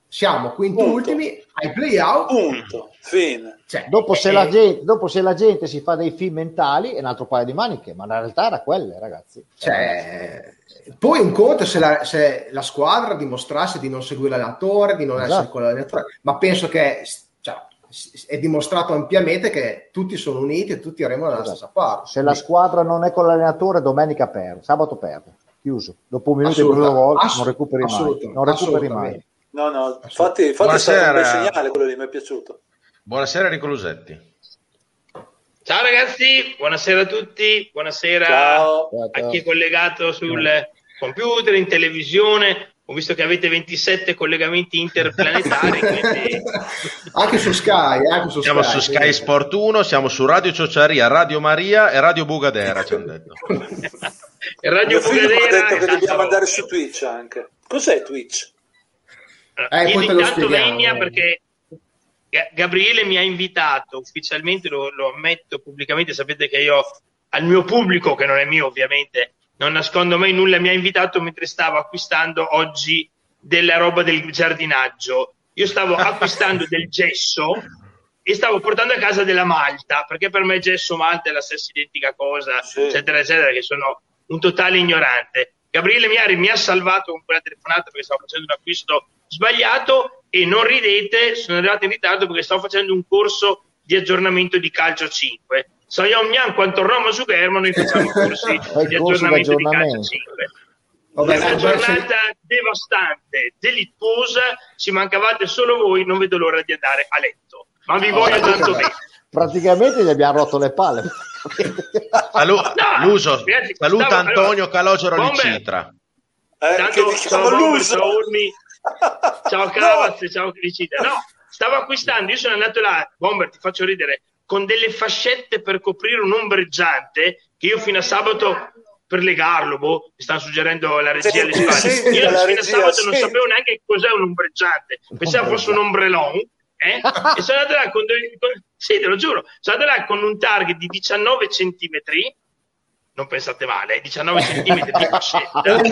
siamo quinti ultimi ai play out. Punto. Fine. Cioè, dopo, se eh, gente, dopo, se la gente, si fa dei film mentali è un altro paio di maniche, ma la realtà era quella, ragazzi. Cioè, poi un conto se la, se la, squadra dimostrasse di non seguire l'allenatore, di non esatto. essere con l'allenatore, ma penso che cioè, è dimostrato ampiamente che tutti sono uniti e tutti arrivano dalla esatto. stessa parte. Se la squadra non è con l'allenatore, domenica perde, sabato perde, chiuso. Dopo un minuto e due volte non recuperi mai. Non recuperi mai. No, no, infatti, infatti è stato un bel segnale quello lì, mi è piaciuto. Buonasera Enrico Lusetti. Ciao ragazzi, buonasera a tutti, buonasera ciao. a chi è collegato sul computer, in televisione. Ho visto che avete 27 collegamenti interplanetari. quindi... anche su Sky. Anche su siamo Sky, su Sky Sport 1, siamo su Radio Ciociaria, Radio Maria e Radio Bugadera, ci hanno detto. Radio Fugadera ha detto che dobbiamo andare su Twitch anche. Cos'è Twitch? Eh, io intanto vegna perché Gabriele mi ha invitato ufficialmente, lo, lo, ammetto pubblicamente, sapete che io al mio pubblico, che non è mio ovviamente, non nascondo mai nulla, mi ha invitato mentre stavo acquistando oggi della roba del giardinaggio. Io stavo acquistando del gesso e stavo portando a casa della malta, perché per me gesso malta è la stessa identica cosa, sì. eccetera, eccetera, che sono un totale ignorante. Gabriele Miari mi ha salvato con quella telefonata perché stavo facendo un acquisto sbagliato e non ridete, sono arrivato in ritardo perché stavo facendo un corso di aggiornamento di calcio 5. Sappiamo quanto Roma su Germo noi facciamo corsi di aggiornamento, di calcio 5. Vabbè, una giornata devastante, delittuosa, ci mancavate solo voi, non vedo l'ora di andare a letto. Ma vi voglio tanto bene. Praticamente gli abbiamo rotto le palle. Salu- no, Luso, saluta stavo, Antonio allora, Calogero di Citra. Eh, Tanto, ciao, Bomber, ciao Urmi, ciao Cavaz, no. ciao Clicita. No, stavo acquistando, io sono andato là, Bomber, ti faccio ridere, con delle fascette per coprire un ombreggiante che io fino a sabato per legarlo, boh, mi stanno suggerendo la regia alle spalle. Sì, io fino a sabato sì. non sapevo neanche cos'è un ombreggiante, pensavo fosse un ombrellon, eh? e sono andato là con, con, sì, te lo giuro, sono andato là con un target di 19 centimetri non pensate male, 19 centimetri di fascetta, 10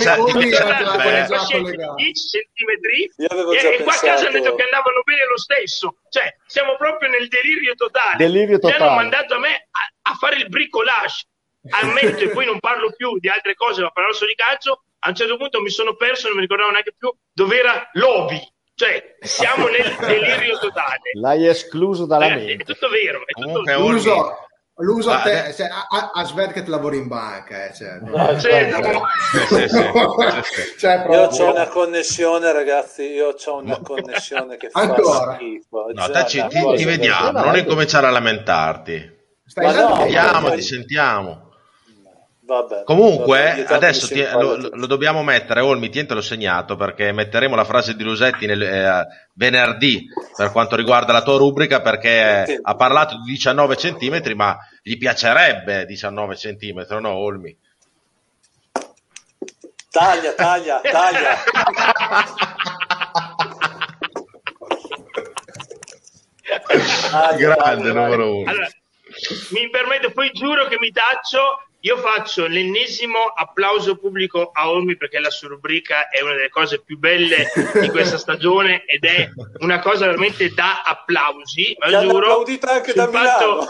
centimetri e, e qua a casa hanno detto che andavano bene lo stesso, cioè siamo proprio nel delirio totale. Delirio totale. Hanno mandato a me a, a fare il bricolage, ammetto e poi non parlo più di altre cose, ma parlo solo di calcio, a un certo punto mi sono perso, non mi ricordavo neanche più dove era Lobi. Cioè, siamo nel delirio totale. L'hai escluso dalla mente. È tutto vero, è tutto vero. L'uso, ah, a, te, cioè, a, a Svet lavori in banca, eh, cioè, no, certo. sì, sì, sì, cioè, io ho una connessione, ragazzi. Io ho una connessione che fa Ancora? schifo. No, te ci, ti, ti vediamo, non incominciare a lamentarti. Stai no, vediamo, ti sentiamo. Vabbè, Comunque, vabbè, adesso ti, lo, lo, dobbiamo mettere. Olmi, l'ho segnato perché metteremo la frase di Lusetti nel, eh, venerdì per quanto riguarda la tua rubrica. Perché sì. ha parlato di 19 centimetri, ma gli piacerebbe 19 centimetri, no, Olmi? Taglia, taglia, taglia. taglia Grande taglia, numero uno. Allora, mi permetto, poi giuro che mi taccio io faccio l'ennesimo applauso pubblico a Olmi perché la sua rubrica è una delle cose più belle di questa stagione ed è una cosa veramente da applausi. Ma giuro, applaudita anche da Milano. Fatto,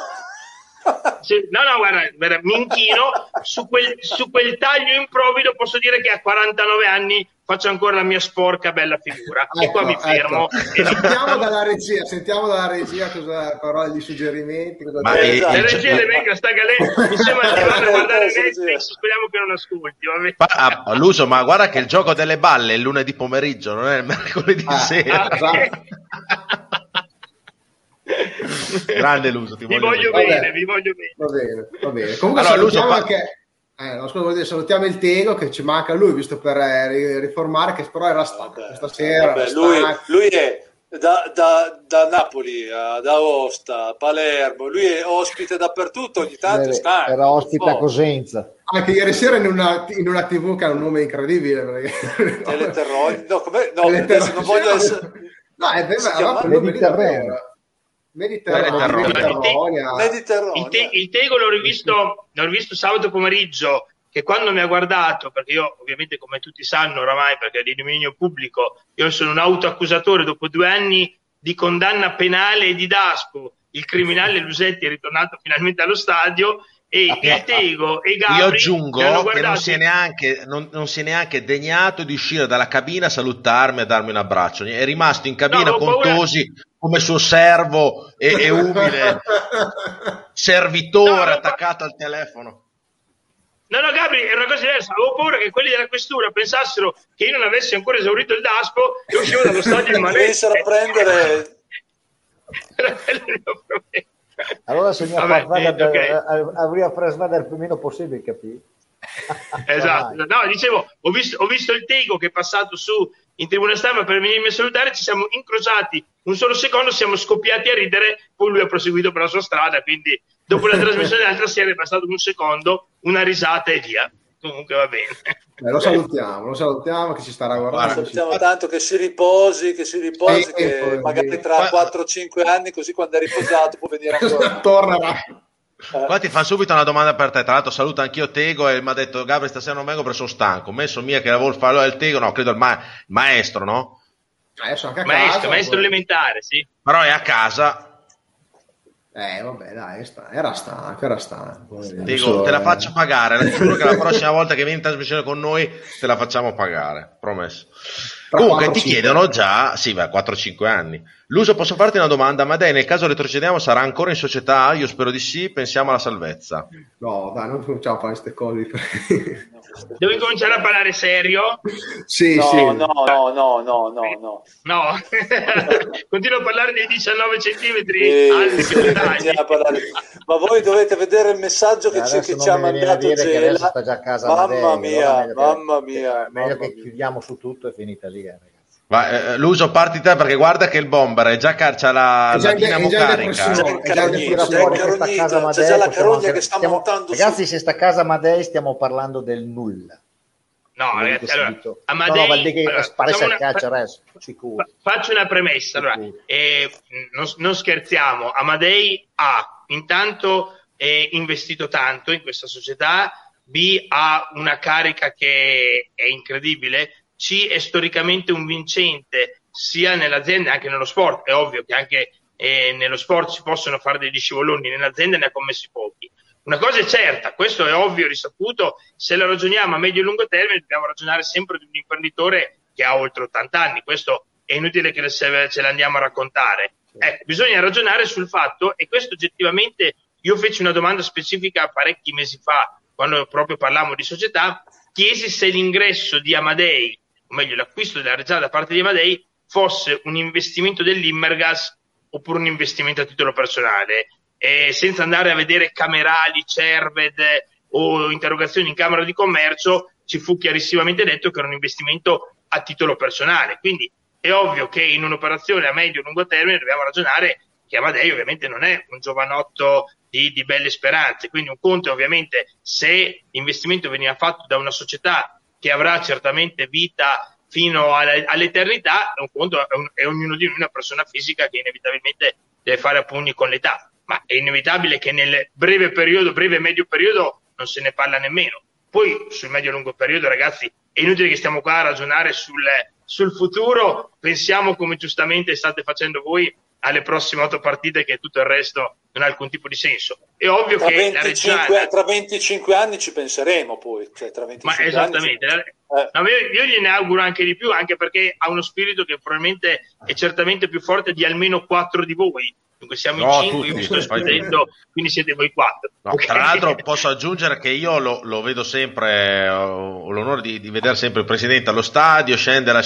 no, no, guarda, guarda mi inchino su quel, su quel, taglio improvvido. Posso dire che a 49 anni faccio ancora la mia sporca bella figura. Ecco, e qua mi ecco. fermo. Ecco. Sentiamo dalla regia, sentiamo dalla regia cosa parole di suggerimenti. Cosa Ma è, esatto. La regia le venga sta galera insieme a arrivare a guardare Netflix. Speriamo che non ascolti. Ma, ah, Luso, ma guarda che il gioco delle balle è il lunedì pomeriggio, non è il mercoledì ah, sera. Ah, esatto. Grande Luso, ti vi voglio, bene. bene vi voglio bene. Va bene, va bene. Comunque allora, Luso, anche... Eh, no, scusa, dire, salutiamo il Tego che ci manca lui, visto per eh, riformare, che però era stanco questa sera. Vabbè, lui, lui, è da, da, da, Napoli ad Aosta, Palermo, lui è ospite dappertutto, ogni tanto sta. Era ospite a Cosenza. Anche ieri sera in una, in una TV che ha un nome incredibile. Perché... Teleterroni, no, come, no, non voglio essere... No, è vero, Mediterraneo. Mediterranea. Mediterranea. Il, te, il Tego l'ho rivisto, l'ho rivisto sabato pomeriggio che quando mi ha guardato, perché io ovviamente come tutti sanno oramai, perché è di dominio pubblico, io sono un autoaccusatore dopo due anni di condanna penale e di Daspo, il criminale Lusetti è ritornato finalmente allo stadio e ah, il Tego e Gabri io aggiungo che non si, è neanche, non, non si è neanche degnato di uscire dalla cabina a salutarmi e a darmi un abbraccio è rimasto in cabina no, con Tosi come suo servo e, e umile servitore no, attaccato al telefono No, no, Gabri, è una cosa diversa. Avevo paura che quelli della questura pensassero che io non avessi ancora esaurito il DASPO e uscivo dallo stadio in manetta. Venissero a prendere... Era quello il mio problema. Allora se mio Vabbè, eh, okay. avrebbe preso il più meno possibile, capì? esatto, no, dicevo, ho visto, ho visto il Tego che è passato su in tribuna stampa per venirmi a salutare, ci siamo incrociati un solo secondo, siamo scoppiati a ridere, poi lui ha proseguito per la sua strada, quindi dopo la trasmissione dell'altra sera è bastato un secondo, una risata e via. Comunque va bene. Eh, lo salutiamo, lo salutiamo che ci starà guardando. Lo salutiamo tanto che si riposi, che si riposi, sì, che poi, magari tra 4-5 anni, così quando è riposato può venire ancora. Tornerà. Qua ti fa subito una domanda per te. Tra l'altro, saluto anch'io Tego e mi ha detto: Gabri, stasera non vengo perché sono stanco. Ho messo mia che lavoro farlo il Tego, no, credo il, ma- maestro, no? Adesso anche a maestro, casa, maestro poi... elementare, sì. Però è a casa eh, vabbè, dai, era stanco, era stanco. Dico, so, te la faccio pagare. Giuro che la prossima volta che vieni in trasmissione con noi te la facciamo pagare, promesso. Tra Comunque 4, ti chiedono già, sì, beh, 4-5 anni. Luso, posso farti una domanda? Ma dai, nel caso retrocediamo, sarà ancora in società? Io spero di sì, pensiamo alla salvezza. No, dai, non cominciamo a fare queste cose. Devi cominciare a parlare serio? Sì, no, sì. No, no, no, no, no, no. No, continuo a parlare dei 19 centimetri. Eh, sì, Ma voi dovete vedere il messaggio che, ci, che ci ha mandato Gela. sta già a casa mamma mia, mamma mia. Meglio che chiudiamo su tutto e finita lì, eh, Va, eh, Luso, parti te perché guarda che il bomber è già c'ha la, la dinamo carica. C'è già la carogna che sta montando Ragazzi, su. se sta a casa Amadei stiamo parlando del nulla. No, ragazzi, allora, Amadei, no, no, che allora, sparisce una, calcio adesso, sicuro. Faccio una premessa, allora, eh, non, non, scherziamo, Amadei ha intanto eh, investito tanto in questa società, B ha una carica che è incredibile, C è storicamente un vincente sia nell'azienda che anche nello sport. È ovvio che anche eh, nello sport si possono fare degli scivoloni, nell'azienda ne ha commessi pochi. Una cosa è certa, questo è ovvio, risaputo, se lo ragioniamo a medio e lungo termine dobbiamo ragionare sempre di un imprenditore che ha oltre 80 anni, questo è inutile che ce l'andiamo a raccontare. Ecco, bisogna ragionare sul fatto, e questo oggettivamente io feci una domanda specifica parecchi mesi fa, quando proprio parlavamo di società, chiesi se l'ingresso di Amadei o meglio l'acquisto della Reggiana da parte di Amadei, fosse un investimento dell'Immergas oppure un investimento a titolo personale, e senza andare a vedere camerali, Cerved o interrogazioni in Camera di Commercio, ci fu chiarissimamente detto che era un investimento a titolo personale. Quindi è ovvio che in un'operazione a medio e lungo termine dobbiamo ragionare che Amadei ovviamente non è un giovanotto di, di belle speranze, quindi un conto è ovviamente se l'investimento veniva fatto da una società che avrà certamente vita fino all'eternità, un conto, è ognuno di noi una persona fisica che inevitabilmente deve fare a pugni con l'età, ma è inevitabile che nel breve periodo, breve e medio periodo non se ne parla nemmeno. Poi sul medio e lungo periodo, ragazzi, è inutile che stiamo qua a ragionare sul, sul futuro, pensiamo come giustamente state facendo voi alle prossime otto partite che tutto il resto non ha alcun tipo di senso. È ovvio tra che 25, la Reggiana... tra 25 anni ci penseremo poi. Cioè, tra 25 ma esattamente. Anni... Eh. No, io, io gliene auguro anche di più, anche perché ha uno spirito che probabilmente è certamente più forte di almeno quattro di voi. Dunque siamo no, in cinque, io vi sto escludendo, quindi siete voi quattro. No, okay. Tra l'altro posso aggiungere che io lo, lo vedo sempre, ho l'onore di, di, vedere sempre il presidente allo stadio, scende la,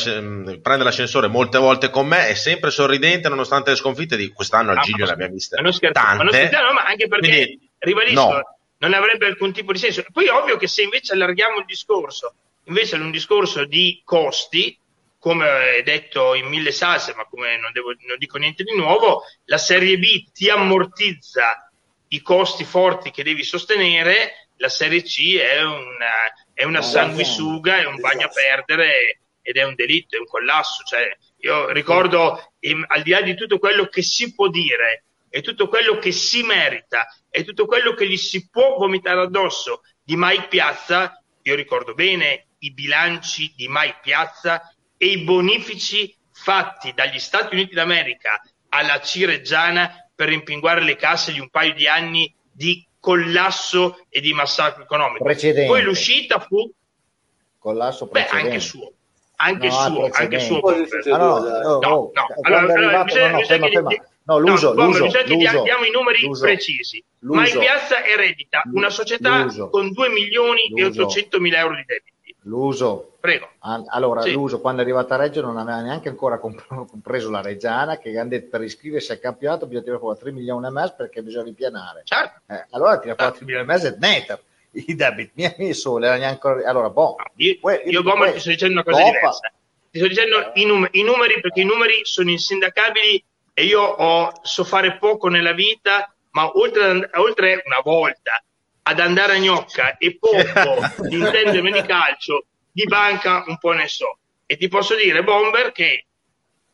prende l'ascensore molte volte con me, è sempre sorridente nonostante le sconfitte di quest'anno al ah, Gigio ne abbiamo viste ma non tante. Ma non no, ma anche perché, Quindi, ribadisco, no. non avrebbe alcun tipo di senso. Poi ovvio che se invece allarghiamo il discorso, invece è un discorso di costi, come detto in mille salse, ma come non, devo, non dico niente di nuovo, la Serie B ti ammortizza i costi forti che devi sostenere, la Serie C è una, è una sanguisuga, è un bagno a perdere ed è un delitto, è un collasso. Cioè, io ricordo, in, al di là di tutto quello che si può dire e tutto quello che si merita e tutto quello che gli si può vomitare addosso di Mike Piazza, io ricordo bene i bilanci di Mike Piazza e i bonifici fatti dagli Stati Uniti d'America alla Cireggiana per rimpinguare le casse di un paio di anni di collasso e di massacro economico. Precedente. Poi l'uscita fu collasso precedente. Beh, anche suo. Anche no, suo, anche suo. Ah, no, no, no, no. Allora, allora, bisogna, no, no, ferma, ferma. No, l'uso, no, l'uso, bisogna l'uso, che diamo i numeri l'uso, precisi. l'uso, Mai Piazza eredita una società l'uso, con 2 milioni l'uso, e 800 mila euro di debiti. L'uso. Prego. Allora, sì. l'uso quando è arrivato a Reggio non aveva neanche ancora compreso la Reggiana, che hanno detto per iscriversi al campionato bisogna tirare fuori 3 milioni e mezzo perché bisogna ripianare. Certo. Eh, allora tira fuori 3 milioni e mezzo e netta. I debiti mi ha messo, neanche Allora, boh. No, io, io Gomma, ti sto dicendo una cosa Opa. diversa. Ti sto dicendo i, num- i numeri perché i numeri sono insindacabili e io ho, so fare poco nella vita, ma oltre, oltre una volta ad andare a gnocca e poco di intendermi di calcio, di banca un po' ne so. E ti posso dire, Bomber, che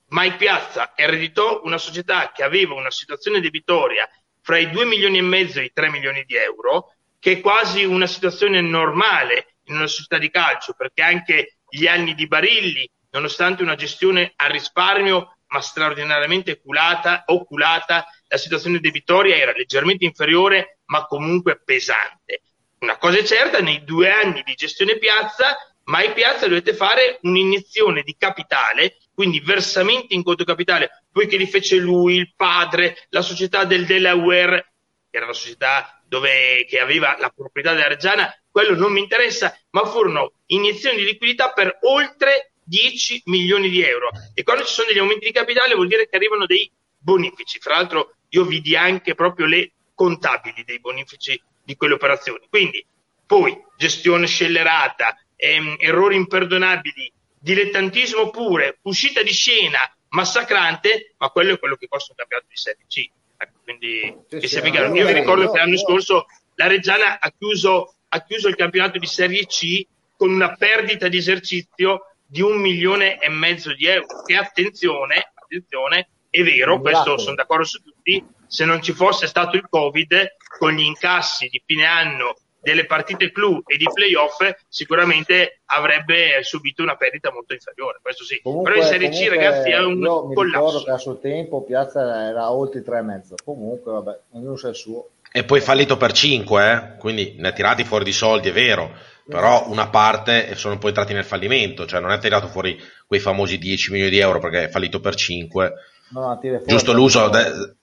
Mike Piazza ereditò una società che aveva una situazione debitoria fra i 2 milioni e mezzo e i 3 milioni di euro, che è quasi una situazione normale in una società di calcio, perché anche gli anni di Barilli, nonostante una gestione a risparmio ma straordinariamente culata, oculata, la situazione debitoria era leggermente inferiore ma comunque pesante. Una cosa è certa, nei due anni di gestione piazza, Mai Piazza dovete fare un'iniezione di capitale, quindi versamenti in conto capitale, poiché li fece lui, il padre, la società del Delaware, che era la società dove, che aveva la proprietà della Reggiana, quello non mi interessa, ma furono iniezioni di liquidità per oltre 10 milioni di euro. E quando ci sono degli aumenti di capitale vuol dire che arrivano dei bonifici. Fra l'altro io vidi anche proprio le contabili dei bonifici di quelle operazioni. Quindi poi gestione scellerata, ehm, errori imperdonabili, dilettantismo pure, uscita di scena massacrante, ma quello è quello che costa un campionato di Serie C. Ecco, quindi, sì, sì, io vi ricordo che l'anno scorso la Reggiana ha chiuso, ha chiuso il campionato di Serie C con una perdita di esercizio di un milione e mezzo di euro. E attenzione, attenzione, è vero, questo sono d'accordo su tutti, se non ci fosse stato il Covid, con gli incassi di fine anno delle partite clou e di playoff sicuramente avrebbe subito una perdita molto inferiore, questo sì. Comunque, Però in Serie C ragazzi è un io collasso. ricordo che a suo tempo Piazza era oltre 3,5, comunque vabbè, ognuno sa il suo. E poi fallito per 5, eh? quindi ne ha tirati fuori di soldi, è vero, però una parte sono poi entrati nel fallimento, cioè non ha tirato fuori quei famosi 10 milioni di euro perché è fallito per 5. No, Giusto l'uso... De...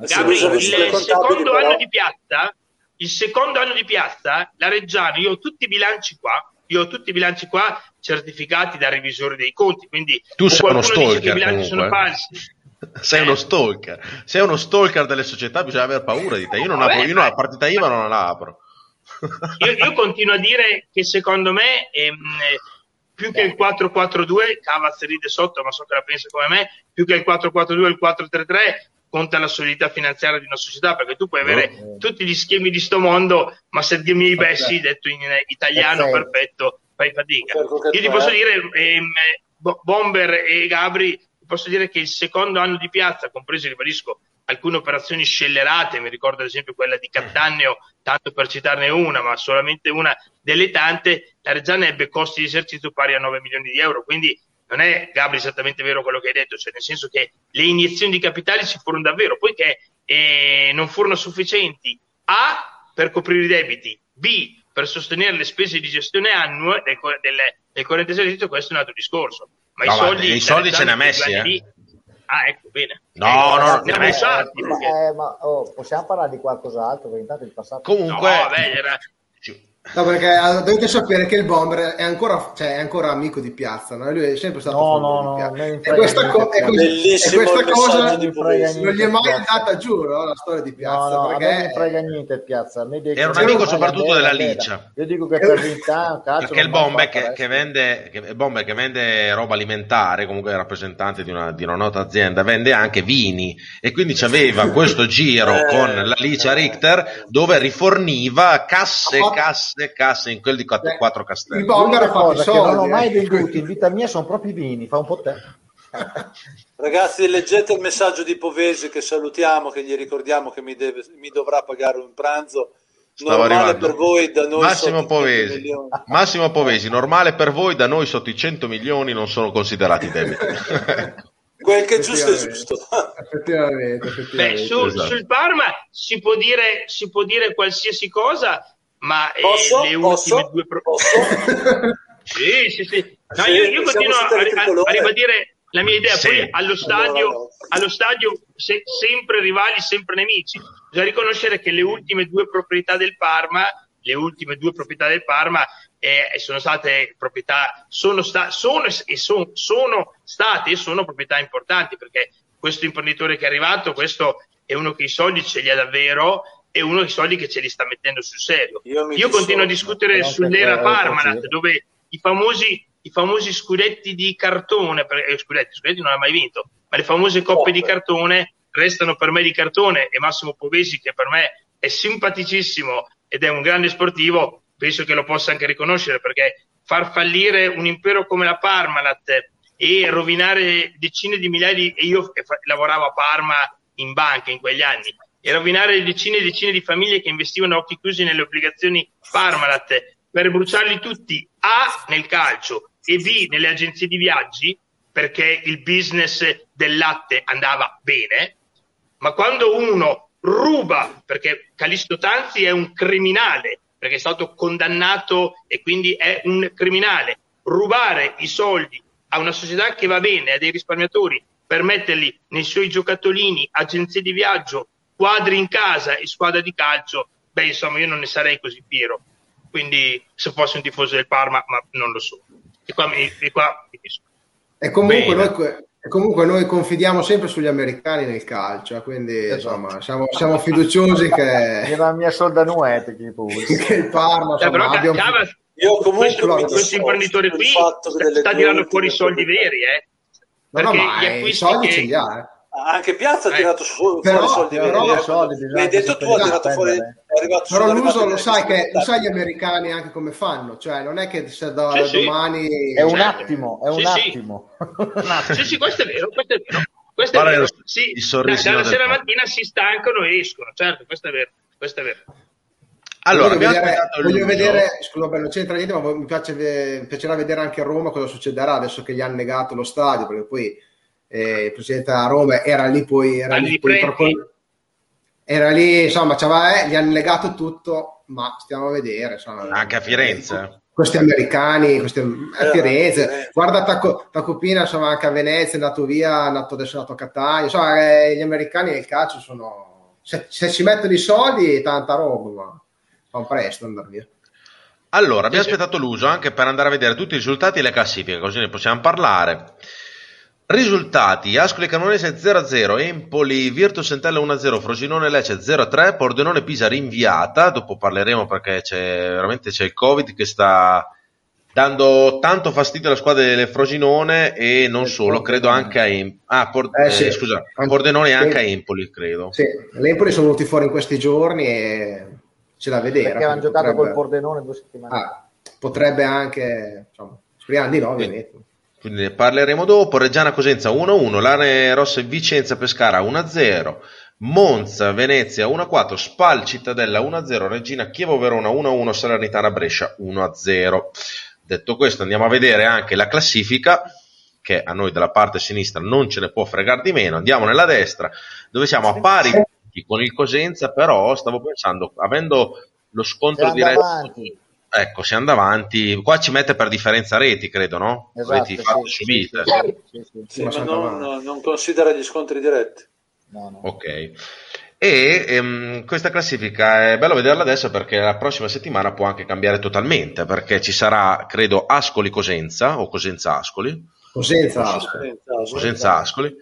Gabri, il secondo anno di Piazza il secondo anno di piazza, la Reggiana, io ho tutti i bilanci qua, io ho tutti i bilanci qua certificati da revisore dei conti, quindi tu sei uno stalker i bilanci comunque. sono eh. falsi. Sei eh. uno stalker, sei uno stalker delle società, bisogna avere paura di te. Io non Vabbè, apro, io la partita IVA non la apro. Io, io, continuo a dire che secondo me ehm, più che il 4-4-2, Cavaz ride sotto, ma so che la pensa come me, più che il 4-4-2 e il 4-3-3, conta la solidità finanziaria di una società perché tu puoi avere no. tutti gli schemi di sto mondo ma se Dio mi bessi detto in italiano perfetto fai fatica. Io ti posso dire ehm, Bomber e Gabri ti posso dire che il secondo anno di piazza compreso ribadisco alcune operazioni scellerate mi ricordo ad esempio quella di Cattaneo tanto per citarne una ma solamente una delle tante la Reggiana ebbe costi di esercizio pari a 9 milioni di euro quindi non è Gabri esattamente vero quello che hai detto, cioè nel senso che le iniezioni di capitali si furono davvero, poiché eh, non furono sufficienti A per coprire i debiti, B per sostenere le spese di gestione annue del, del, del corrente esercizio, questo è un altro discorso. Ma no, i soldi, i soldi ce ne ha messi, eh? Ah, ecco, bene. No, eh, no, abbiamo usati. Eh, ma oh, possiamo parlare di qualcos'altro? Perché intanto il passato. Comunque, no, vabbè, era, No, perché ah, dovete sapere che il Bomber è ancora, cioè, è ancora amico di Piazza, no? lui è sempre stato no, no, no, no e questa, co- è così, e questa cosa non gli è mai andata giù no? la storia di Piazza. No, perché... non mi frega niente Piazza. Era un amico soprattutto della Licia. Io dico che per l'Inta, Perché il Bomber che, che, vende, che, il Bomber che vende roba alimentare, comunque è rappresentante di una, di una nota azienda, vende anche vini e quindi c'aveva questo giro eh. con la Licia Richter dove riforniva casse, e casse, casse in quel di quattro, eh, quattro castelli. Il Bolgar fa cosa soldi, che non ho mai eh. venduti in vita mia sono proprio i vini, fa un po' te. Ragazzi, leggete il messaggio di Povesi che salutiamo, che gli ricordiamo che mi, deve, mi dovrà pagare un pranzo. normale per voi da noi Massimo Povesi. Massimo Povesi, normale per voi da noi sotto i 100 milioni non sono considerati debiti. Quel che è giusto è giusto. Effettivamente, effettivamente. Beh, su, esatto. sul Parma si può, dire, si può dire qualsiasi cosa, ma eh, posso, eh, le posso, ultime due pro... sì, sì, sì. No, sì, io, io continuo a, a, a, ribadire la mia idea. Sì. Poi allo stadio, allora, allo stadio se, sempre rivali, sempre nemici. Bisogna riconoscere che le ultime due proprietà del Parma, le ultime due proprietà del Parma eh, sono state proprietà, sono, sta, sono, e son, sono state e sono proprietà importanti perché questo imprenditore che è arrivato, questo è uno che i soldi ce li ha davvero è uno dei soldi che ce li sta mettendo sul serio. Io, Io continuo a discutere sull'era Parmalat, dove i famosi, i famosi scudetti di cartone, per, eh, scudetti, scudetti non ha mai vinto, ma le famose coppe oh, di cartone restano per me di cartone e Massimo Povesi, che per me è simpaticissimo ed è un grande sportivo, penso che lo possa anche riconoscere perché far fallire un impero come la Parmalat e rovinare decine di migliaia di... e io lavoravo a Parma in banca in quegli anni, e rovinare decine e decine di famiglie che investivano a occhi chiusi nelle obbligazioni Parmalat. Per bruciarli tutti A nel calcio e B nelle agenzie di viaggi perché il business del latte andava bene, ma quando uno ruba, perché Calisto Tanzi è un criminale, perché è stato condannato e quindi è un criminale, rubare i soldi a una società che va bene, a dei risparmiatori, per metterli nei suoi giocattolini, agenzie di viaggio, quadri in casa e squadra di calcio, beh insomma io non ne sarei così fiero. Quindi se fossi un tifoso del Parma, ma non lo so. E qua mi, e qua mi e comunque noi, comunque noi, confidiamo sempre sugli americani nel calcio, eh, quindi esatto. insomma siamo, siamo, fiduciosi che... la mia soldanuete che il Parma eh, però, abbia un... io comunque questo, questo imprenditore qui sta tirando fuori i soldi veri eh? perché no, no, gli acquisti i soldi che... ce li ha eh anche Piazza ha tirato su, però, fuori soldi però, soldi hai detto tu ha tirato fuori è però l'uso lo sai che lo sai gli americani anche come fanno cioè non è che se da, sì, domani sì. è un certo. attimo è un attimo. Sì sì questo è vero questo è vero. Questo è vero. Sì, da, dalla sera mattina si stancano e escono certo questo è vero questo è vero. Allora, voglio vedere, voglio vedere scusa, non c'entra niente, ma mi, piace, mi piacerà vedere anche a Roma cosa succederà adesso che gli hanno negato lo stadio, perché poi eh, il presidente della Roma era lì poi, era lì, poi proprio, era lì insomma eh, gli hanno legato tutto ma stiamo a vedere insomma, anche a Firenze questi americani questi, a eh, Firenze. eh. guarda Taco, Tacopina insomma anche a Venezia è andato via è andato, adesso è andato a Catania. Insomma eh, gli americani nel calcio sono se, se ci mettono i soldi tanta roba ma fa presto andare via. Allora, abbiamo aspettato l'uso anche per andare a vedere tutti i risultati e le classifiche, così ne possiamo parlare. Risultati: Ascoli Cremonese 0-0, Empoli Virtus Entella 1-0, Frosinone Lecce 0-3, Pordenone Pisa rinviata, dopo parleremo perché c'è veramente c'è il Covid che sta dando tanto fastidio alla squadra del Frosinone e non solo, credo anche a Empoli. Ah, Por- eh, sì. eh, scusa, Pordenone e anche a Empoli, credo. Sì, l'Empoli sono venuti fuori in questi giorni e ce la vedere. Perché hanno giocato potrebbe... col Pordenone due settimane. Ah, potrebbe anche, insomma, speriamo di no, ovviamente. Sì. Quindi ne parleremo dopo. Reggiana Cosenza 1-1, Lane Rosse Vicenza Pescara 1-0, Monza Venezia 1-4, Spal Cittadella 1-0, Regina Chievo Verona 1-1, Salernitana Brescia 1-0. Detto questo, andiamo a vedere anche la classifica che a noi della parte sinistra non ce ne può fregare di meno. Andiamo nella destra, dove siamo a pari con il Cosenza, però stavo pensando, avendo lo scontro diretto avanti. Ecco, si anda avanti. Qua ci mette per differenza reti, credo, no? Esatto, reti fatte sì, subite. Sì, sì, sì ma non, non, considera gli scontri diretti. No, no. Ok. E ehm, questa classifica è bello vederla adesso perché la prossima settimana può anche cambiare totalmente perché ci sarà, credo, Ascoli Cosenza o Cosenza Ascoli. Cosenza Ascoli.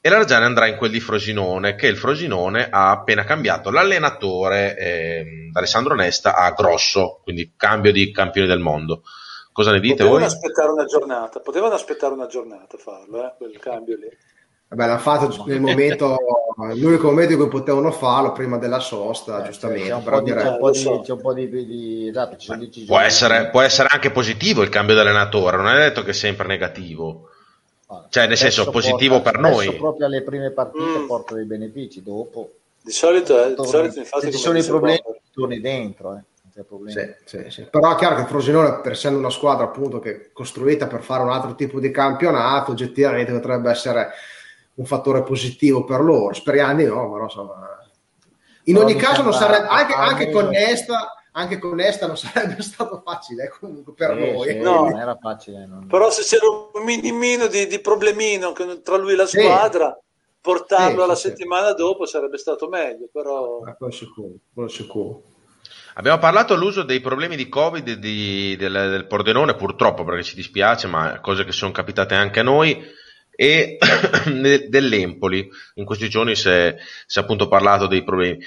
E la Reggiana andrà in quel di Frosinone, che il Frosinone ha appena cambiato l'allenatore eh, Alessandro Nesta a Grosso, quindi cambio di campione del mondo. Cosa ne dite potevano voi? aspettare una giornata, potevano aspettare una giornata a farlo, eh, quel cambio lì. Vabbè, l'hanno fatto nel momento, l'unico momento in cui potevano farlo prima della sosta, eh, giustamente. C'è un, po di, c'è un po' di, c'è un po' di, di esatto, può, essere, può essere anche positivo il cambio di allenatore, non è detto che è sempre negativo. Cioè, nel senso, positivo porta, per noi. proprio alle prime partite mm. porta dei benefici, dopo... Di solito, eh, di solito infatti, se ci sono i problemi, torni dentro, eh. Sì, sì, sì. Però è chiaro che Frosinone, per essendo una squadra appunto che è costruita per fare un altro tipo di campionato, oggettivamente potrebbe essere un fattore positivo per loro. Speriamo di no, però insomma. In ogni caso, non sarebbe anche, anche con Nesta anche con Nesta non sarebbe stato facile eh, comunque per sì, noi. Sì, no, non era facile. Non... Però se c'era un minimino di, di problemino tra lui e la squadra, sì. portarlo alla settimana dopo sarebbe stato meglio. Però... Ah, quello sicuro, quello sicuro. Abbiamo parlato all'uso dei problemi di Covid di, del, del Pordenone, purtroppo perché ci dispiace, ma cose che sono capitate anche a noi e dell'Empoli. In questi giorni si è, si è appunto parlato dei problemi.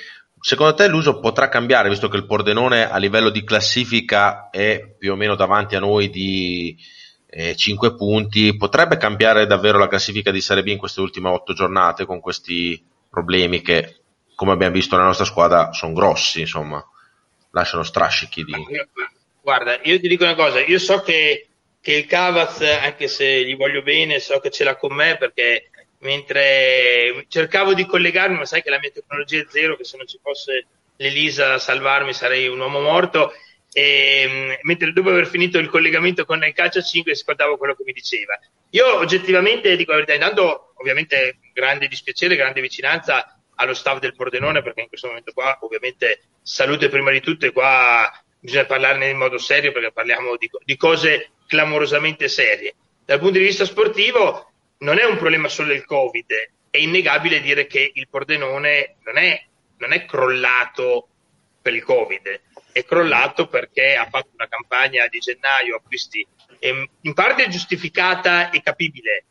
Secondo te l'uso potrà cambiare, visto che il Pordenone a livello di classifica è più o meno davanti a noi di eh, 5 punti? Potrebbe cambiare davvero la classifica di Serie B in queste ultime 8 giornate con questi problemi che, come abbiamo visto nella nostra squadra, sono grossi, insomma? lasciano strascichi di... Guarda, io ti dico una cosa, io so che, che il Cavaz, anche se gli voglio bene, so che ce l'ha con me perché mentre cercavo di collegarmi, ma sai che la mia tecnologia è zero, che se non ci fosse l'Elisa a salvarmi sarei un uomo morto. E, mentre dopo aver finito il collegamento con il calcio 5 ascoltavo quello che mi diceva. Io oggettivamente dico la verità, intanto ovviamente grande dispiacere, grande vicinanza allo staff del Pordenone perché in questo momento qua ovviamente salute prima di tutto e qua bisogna parlarne in modo serio perché parliamo di, di cose clamorosamente serie. Dal punto di vista sportivo non è un problema solo del Covid, è innegabile dire che il Pordenone non è, non è crollato per il Covid, è crollato perché ha fatto una campagna di gennaio acquisti in parte giustificata e capibile,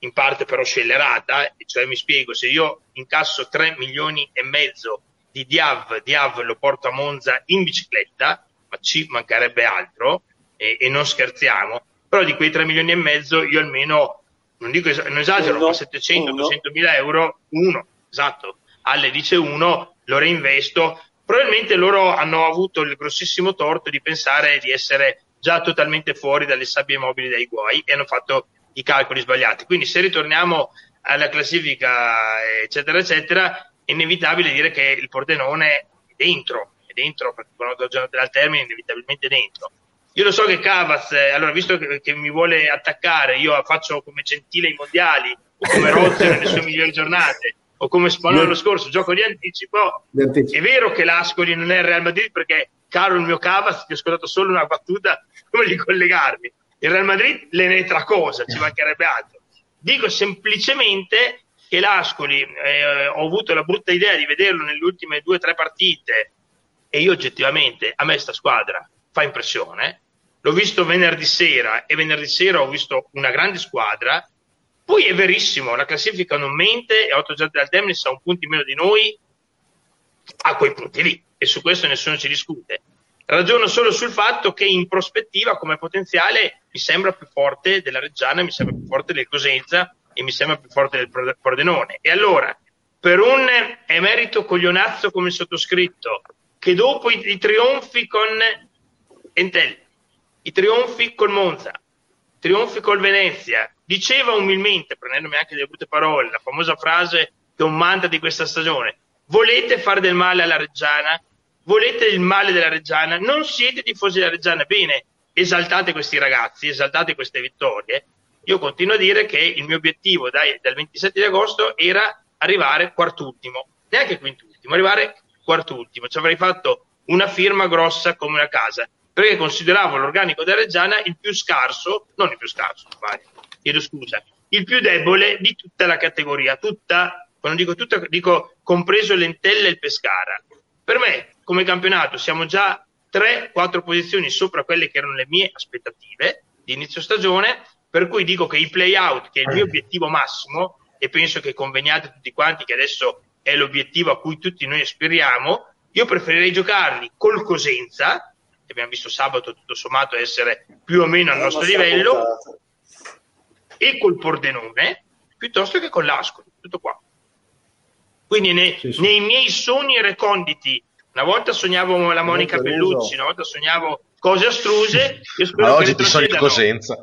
in parte però scellerata, cioè mi spiego, se io incasso 3 milioni e mezzo di Diav, Diav lo porto a Monza in bicicletta, ma ci mancherebbe altro, e, e non scherziamo, però di quei 3 milioni e mezzo io almeno non dico non esagero, uno, ma 700, uno. 200 mila euro, uno, esatto, alle dice uno, lo reinvesto. Probabilmente loro hanno avuto il grossissimo torto di pensare di essere già totalmente fuori dalle sabbie mobili dai guai e hanno fatto i calcoli sbagliati. Quindi se ritorniamo alla classifica, eccetera, eccetera, è inevitabile dire che il Pordenone è dentro, è dentro, perché quando giornata al termine, inevitabilmente dentro. Io lo so che Cavaz, eh, allora visto che, che, mi vuole attaccare, io faccio come Gentile ai mondiali, o come Rozzi nelle sue migliori giornate, o come Spalone l'anno scorso, gioco di anticipo. È vero che l'Ascoli non è il Real Madrid perché, caro il mio Cavaz, ti ho ascoltato solo una battuta, come di collegarmi. Il Real Madrid le ne tra cosa, ci mancherebbe altro. Dico semplicemente che l'Ascoli, eh, ho avuto la brutta idea di vederlo nelle ultime due o tre partite e io oggettivamente, a me sta squadra fa impressione, l'ho visto venerdì sera e venerdì sera ho visto una grande squadra. Poi è verissimo, la classifica non mente e 8 giorni dal termine sa un punto in meno di noi a quei punti lì e su questo nessuno ci discute. Ragiono solo sul fatto che in prospettiva come potenziale mi sembra più forte della Reggiana, mi sembra più forte del Cosenza e mi sembra più forte del Pordenone. E allora, per un emerito coglionazzo come sottoscritto, che dopo i, i trionfi con Entel, i trionfi col Monza, trionfi col Venezia, diceva umilmente, prendendomi anche delle brutte parole, la famosa frase che è un mantra di questa stagione, volete fare del male alla Reggiana? Volete il male della Reggiana? Non siete tifosi della Reggiana? Bene, esaltate questi ragazzi, esaltate queste vittorie. Io continuo a dire che il mio obiettivo dai, dal 27 di agosto era arrivare quartultimo, neanche quintultimo, arrivare quartultimo. Ci avrei fatto una firma grossa come una casa perché consideravo l'organico della Reggiana il più scarso, non il più scarso, chiedo scusa, il più debole di tutta la categoria, tutta, quando dico tutta, dico compreso l'Entella e il Pescara. Per me, come campionato, siamo già 3-4 posizioni sopra quelle che erano le mie aspettative di inizio stagione, per cui dico che i play-out, che è il mio obiettivo massimo, e penso che conveniate tutti quanti che adesso è l'obiettivo a cui tutti noi aspiriamo, io preferirei giocarli col Cosenza, che abbiamo visto sabato tutto sommato essere più o meno al nostro livello, e col Pordenone, piuttosto che con l'Ascoli, tutto qua. Quindi nei, sì, sì. nei miei sogni reconditi, una volta sognavo la Monica Bellucci, una volta sognavo cose astruse, io spero Ma oggi ti sogni Cosenza.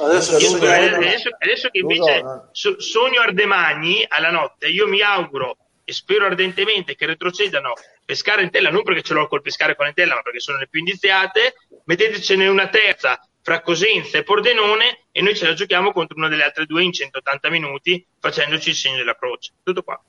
Adesso, spero, adesso, adesso, che invece sogno Ardemagni alla notte, io mi auguro e spero ardentemente che retrocedano pescare in tella non perché ce l'ho col pescare con Entella, ma perché sono le più indiziate, mettetecene una terza fra Cosenza e Pordenone e noi ce la giochiamo contro una delle altre due in 180 minuti facendoci il segno della croce. Tutto qua.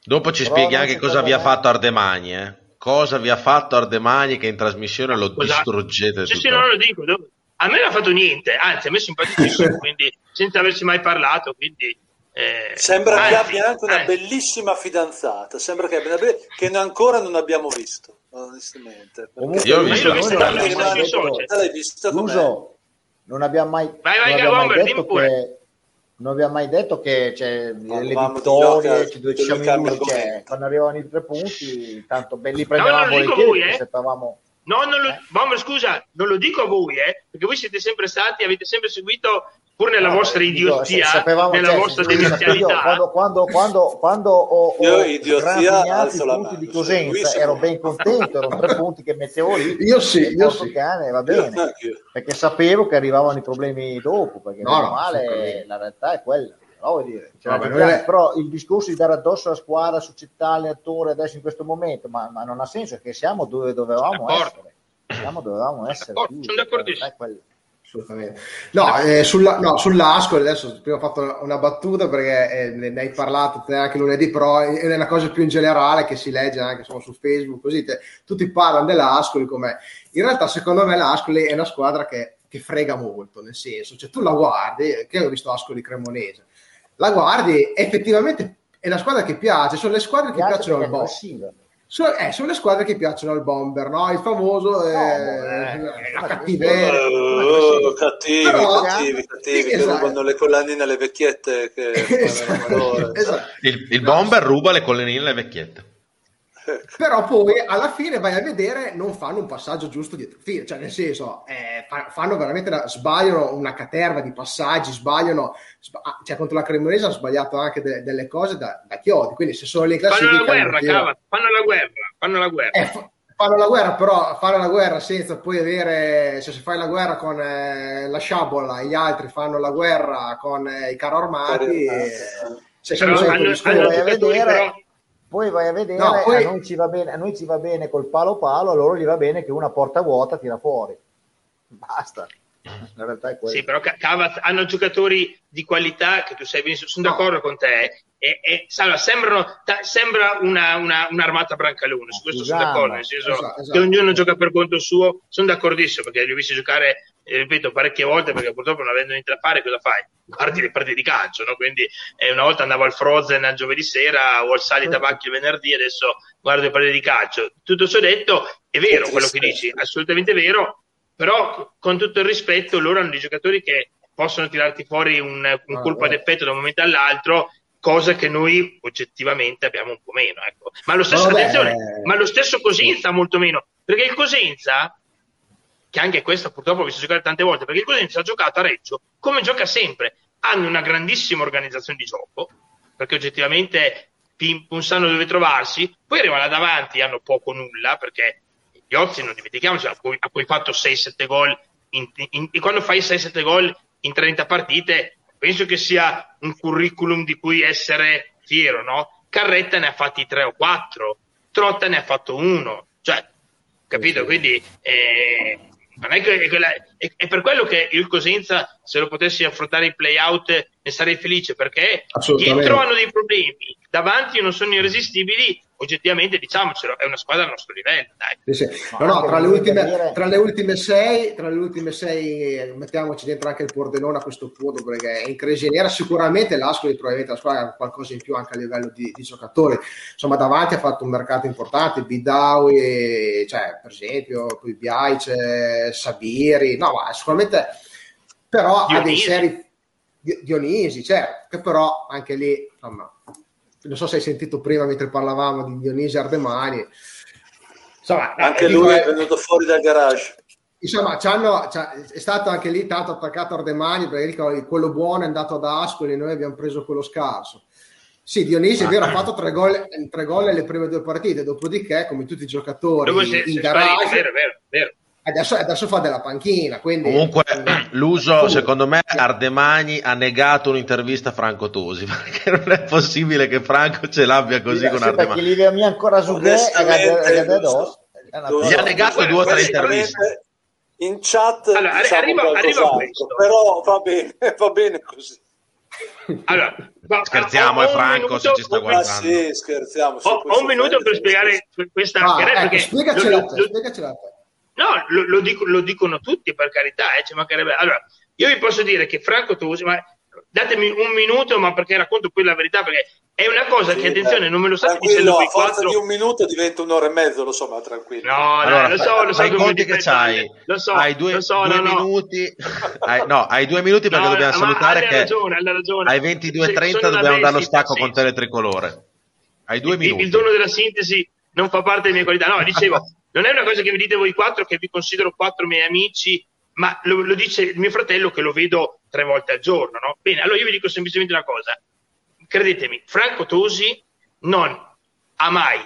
Dopo ci spieghi anche cosa vi ha fatto Ardemagni, eh? Cosa vi ha fatto Ardemagni che in trasmissione lo cosa? distruggete? Sì, sì, non lo dico. A me non ha fatto niente, anzi a me è simpaticissimo, quindi senza averci mai parlato, quindi eh, sembra che abbia anche una anzi. bellissima fidanzata, sembra che abbia be- che ancora non abbiamo visto, onestamente. Io ho visto, visto, l'hai vista Uso, non abbiamo mai, vai, vai, non abbiamo mai detto che non abbiamo mai detto che cioè, le vittorie, ci dove ci siamo in cioè, quando arrivano i tre punti, tanto belli prendevamo no, volentieri, voi, eh? No, non lo, eh? Bomber, scusa, non lo dico a voi, eh, perché voi siete sempre stati, avete sempre seguito pur nella no, vostra idiozia, sapevamo, nella cioè, vostra demenzialità. Quando, quando, quando, quando ho, ho idiozia, i punti di Cosenza ero ben contento, erano tre punti che mettevo lì. Io sì, io sì. Cane, va bene, perché sapevo che arrivavano i problemi dopo, perché no, normale, la realtà è quella. No, dire. Cioè, Vabbè, è... Però il discorso di dare addosso alla squadra, società, allenatore adesso in questo momento, ma, ma non ha senso perché siamo dove dovevamo essere. Siamo dove dovevamo essere. Più, sono d'accordissimo assolutamente. No, eh, sulla, no, sull'Ascoli adesso prima ho fatto una battuta perché eh, ne, hai parlato te anche lunedì, però è una cosa più in generale che si legge anche insomma, su Facebook, così te, tutti parlano dell'Ascoli come in realtà secondo me l'Ascoli è una squadra che, che frega molto, nel senso, cioè tu la guardi, che ho visto Ascoli Cremonese, la guardi effettivamente è una squadra che piace, sono le squadre che piacciono al boss sono, eh, sono, le squadre che piacciono al bomber, no? Il famoso eh, eh, la cattiveria. Oh, cattivi, Però, cattivi, cattivi, sì, che esatto. rubano le collanine alle vecchiette. Che esatto. esatto. Il, il bomber ruba le collanine alle vecchiette però poi alla fine vai a vedere non fanno un passaggio giusto dietro fine cioè nel senso eh, fanno veramente una, sbagliano una caterva di passaggi sbagliano sba- ah, cioè contro la Cremonese hanno sbagliato anche de- delle cose da, da, chiodi. Quindi se sono lì in classifica fanno la guerra Cava, fanno la guerra fanno la guerra. Eh, fa- fanno la guerra però fare la guerra senza poi avere cioè se fai la guerra con eh, la sciabola e gli altri fanno la guerra con eh, i carro armati eh, se hanno, hanno, hanno vai a vedere. però poi vai a vedere, no, poi... a, noi ci va bene, a noi ci va bene col palo palo, a loro gli va bene che una porta vuota tira fuori. Basta. La realtà è quella. Sì, però Cavaz hanno giocatori di qualità che tu sai benissimo, sono no. d'accordo con te. E, e Salva, sembrano, ta, sembra una, una, un'armata brancalone, su questo sono d'accordo, nel senso esatto, esatto. che ognuno gioca per conto suo, sono d'accordissimo perché li ho visti giocare eh, ripeto parecchie volte perché purtroppo non avendo niente da fare cosa fai? guardi le partite di calcio no? quindi eh, una volta andavo al Frozen al giovedì sera o al Sali Tabacchi il venerdì adesso guardo le partite di calcio tutto ciò detto è vero quello che dici assolutamente vero però con tutto il rispetto loro hanno dei giocatori che possono tirarti fuori un, un ah, colpo ad effetto da un momento all'altro cosa che noi oggettivamente abbiamo un po' meno ecco. ma, lo stesso, attenzione, ma lo stesso Cosenza molto meno perché il Cosenza che anche questo purtroppo ho visto giocare tante volte, perché il Cosenza ha giocato a Reggio come gioca sempre. Hanno una grandissima organizzazione di gioco, perché oggettivamente non sanno dove trovarsi, poi arrivano là davanti hanno poco nulla, perché gli Ozzi, non dimentichiamoci, ha poi, ha poi fatto 6-7 gol, in, in, e quando fai 6-7 gol in 30 partite, penso che sia un curriculum di cui essere fiero, no? Carretta ne ha fatti 3 o 4, Trotta ne ha fatto uno, cioè, capito? Quindi eh, è, che, è, quella, è, è, per quello che il Cosenza, se lo potessi affrontare in play-out, ne sarei felice perché dietro hanno dei problemi, davanti non sono irresistibili. Oggettivamente, diciamocelo, è una squadra al nostro livello. Dai. Sì, sì. No, no, tra, le ultime, tra, le ultime, sei, tra le ultime sei, mettiamoci dentro anche il Pordenone a questo punto perché in Cresiniera sicuramente l'Ascoli probabilmente la squadra ha qualcosa in più anche a livello di, di giocatori. Insomma, davanti ha fatto un mercato importante, Bidawi, cioè, per esempio, poi Biaice, Sabiri, no, ma sicuramente però Dionisi. ha dei seri Dionisi, certo, che però anche lì, insomma, non so se hai sentito prima mentre parlavamo di Dionisi Ardemani. Insomma, anche lui è venuto fuori dal garage. Insomma, è stato anche lì tanto attaccato Ardemani perché quello buono è andato ad Ascoli e noi abbiamo preso quello scarso. Sì, Dionisi è vero, ha fatto tre gol, tre gol nelle prime due partite, dopodiché, come tutti i giocatori in garage, vero, vero, vero. Adesso, adesso, fa della panchina. Quindi... Comunque, l'uso, secondo me, Ardemani ha negato un'intervista a Franco Tosi perché non è possibile che Franco ce l'abbia così sì, con Ardemani. Perché li ancora su Ghe Gli ha negato due o tre interviste. In chat allora, diciamo arriva, arriva questo. però va bene, va bene così. Allora, scherziamo, è Franco minuto, se ci sta guardando. Ah, sì, scherziamo. Ho, ho un minuto per spiegare questa. Ah, ecco, spiegacela, lo, lo, spiegacela. No, lo, lo, dico, lo, dicono tutti per carità, eh, ci mancherebbe. Allora, io vi posso dire che Franco Tosi, ma datemi un minuto, ma perché racconto qui la verità, perché è una cosa sì, che, attenzione, non me lo state dicendo forza quattro... di un minuto diventa un'ora e mezzo, lo so, ma tranquillo. No, allora, no, lo so, lo so come che c'hai. Lo so, hai due, lo so, due no, minuti. hai, no, hai due minuti perché no, dobbiamo salutare che ragione, ragione. ai 22.30 dobbiamo dare lo stacco sì. con Teletricolore. Hai due il, minuti. Il dono della sintesi non fa parte delle mie qualità. No, dicevo, non è una cosa che mi dite voi quattro, che vi considero quattro miei amici, ma lo, lo, dice mio fratello che lo vedo tre volte al giorno, no? Bene, allora io vi dico semplicemente una cosa. Credetemi, Franco Tosi non ha mai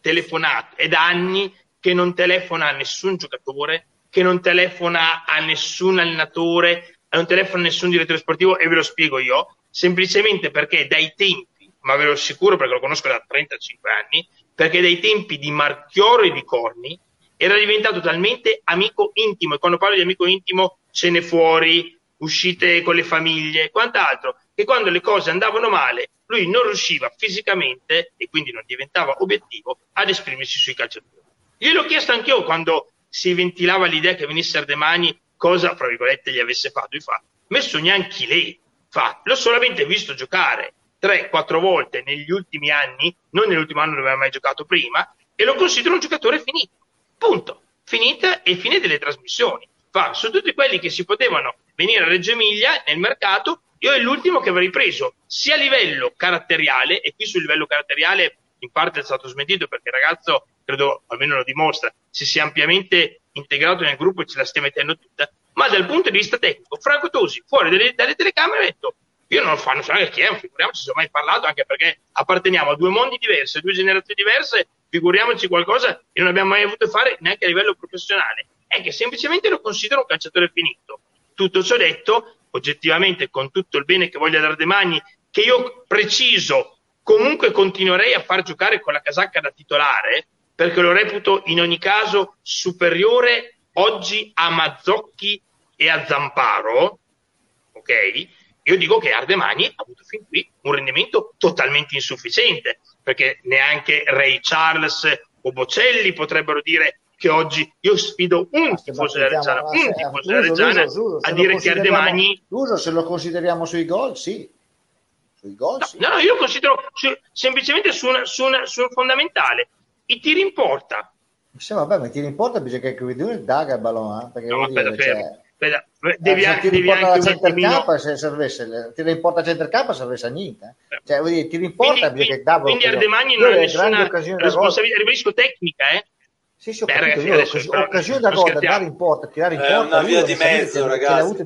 telefonato, è da anni che non telefona a nessun giocatore, che non telefona a nessun allenatore, non telefona a nessun direttore sportivo e ve lo spiego io, semplicemente perché dai tempi, ma ve lo assicuro perché lo conosco da 35 anni, perché dai tempi di Marchioro e di Corni era diventato talmente amico intimo, e quando parlo di amico intimo cene fuori, uscite con le famiglie e quant'altro, che quando le cose andavano male lui non riusciva fisicamente e quindi non diventava obiettivo ad esprimersi sui calciatori. Io l'ho chiesto anch'io quando si ventilava l'idea che venisse Ardemani, cosa, fra virgolette, gli avesse fatto. Lui fa, messo neanche lei, fa, l'ho solamente visto giocare 3-4 volte negli ultimi anni, non nell'ultimo anno dove aveva mai giocato prima, e lo considero un giocatore finito. Punto. Finita e fine delle trasmissioni. Fa, su tutti quelli che si potevano venire a Reggio Emilia nel mercato, io è l'ultimo che avrei preso sia a livello caratteriale, e qui sul livello caratteriale in parte è stato smentito perché il ragazzo, credo almeno lo dimostra, si sia ampiamente integrato nel gruppo e ce la stia mettendo tutta, ma dal punto di vista tecnico, Franco Tosi, fuori dalle, dalle telecamere, ha detto io non, so, non so neanche chi è, figuriamoci se ho mai parlato, anche perché apparteniamo a due mondi diversi, a due generazioni diverse, figuriamoci qualcosa che non abbiamo mai avuto fare neanche a livello professionale. È che semplicemente lo considero un calciatore finito. Tutto ciò detto, oggettivamente, con tutto il bene che voglio dare De Magni, che io preciso, comunque continuerei a far giocare con la casacca da titolare, perché lo reputo in ogni caso superiore oggi a Mazzocchi e a Zamparo, ok? Io dico che Ardemani ha avuto fin qui un rendimento totalmente insufficiente, perché neanche Ray Charles o Bocelli potrebbero dire che oggi io sfido un tifoso della Reggiana, un tifoso della Reggiana a dire che Ardemani... L'uso se lo consideriamo sui gol, sì. Sui gol, no, sì. no, no, io considero su, semplicemente su, una, su, una, su un fondamentale. I tiri in porta. Sì, vabbè, ma i tiri in porta bisogna che il daga il ballone, eh, perché no, aspetta, dire, fermo. Cioè Aspetta, devi, anche, devi anche un attimino... se servesse, ti importa center campo servesse a niente. Eh. Cioè, vuol dire, ti importa quindi, che Davolo, quindi Ardemagni non ha nessuna responsabilità, ribadisco tecnica, eh? Sì, sì, Beh, ragazzi, io, adesso, occasione da gol, andare in porta, tirare in porta. È una via di mezzo, ragazzi.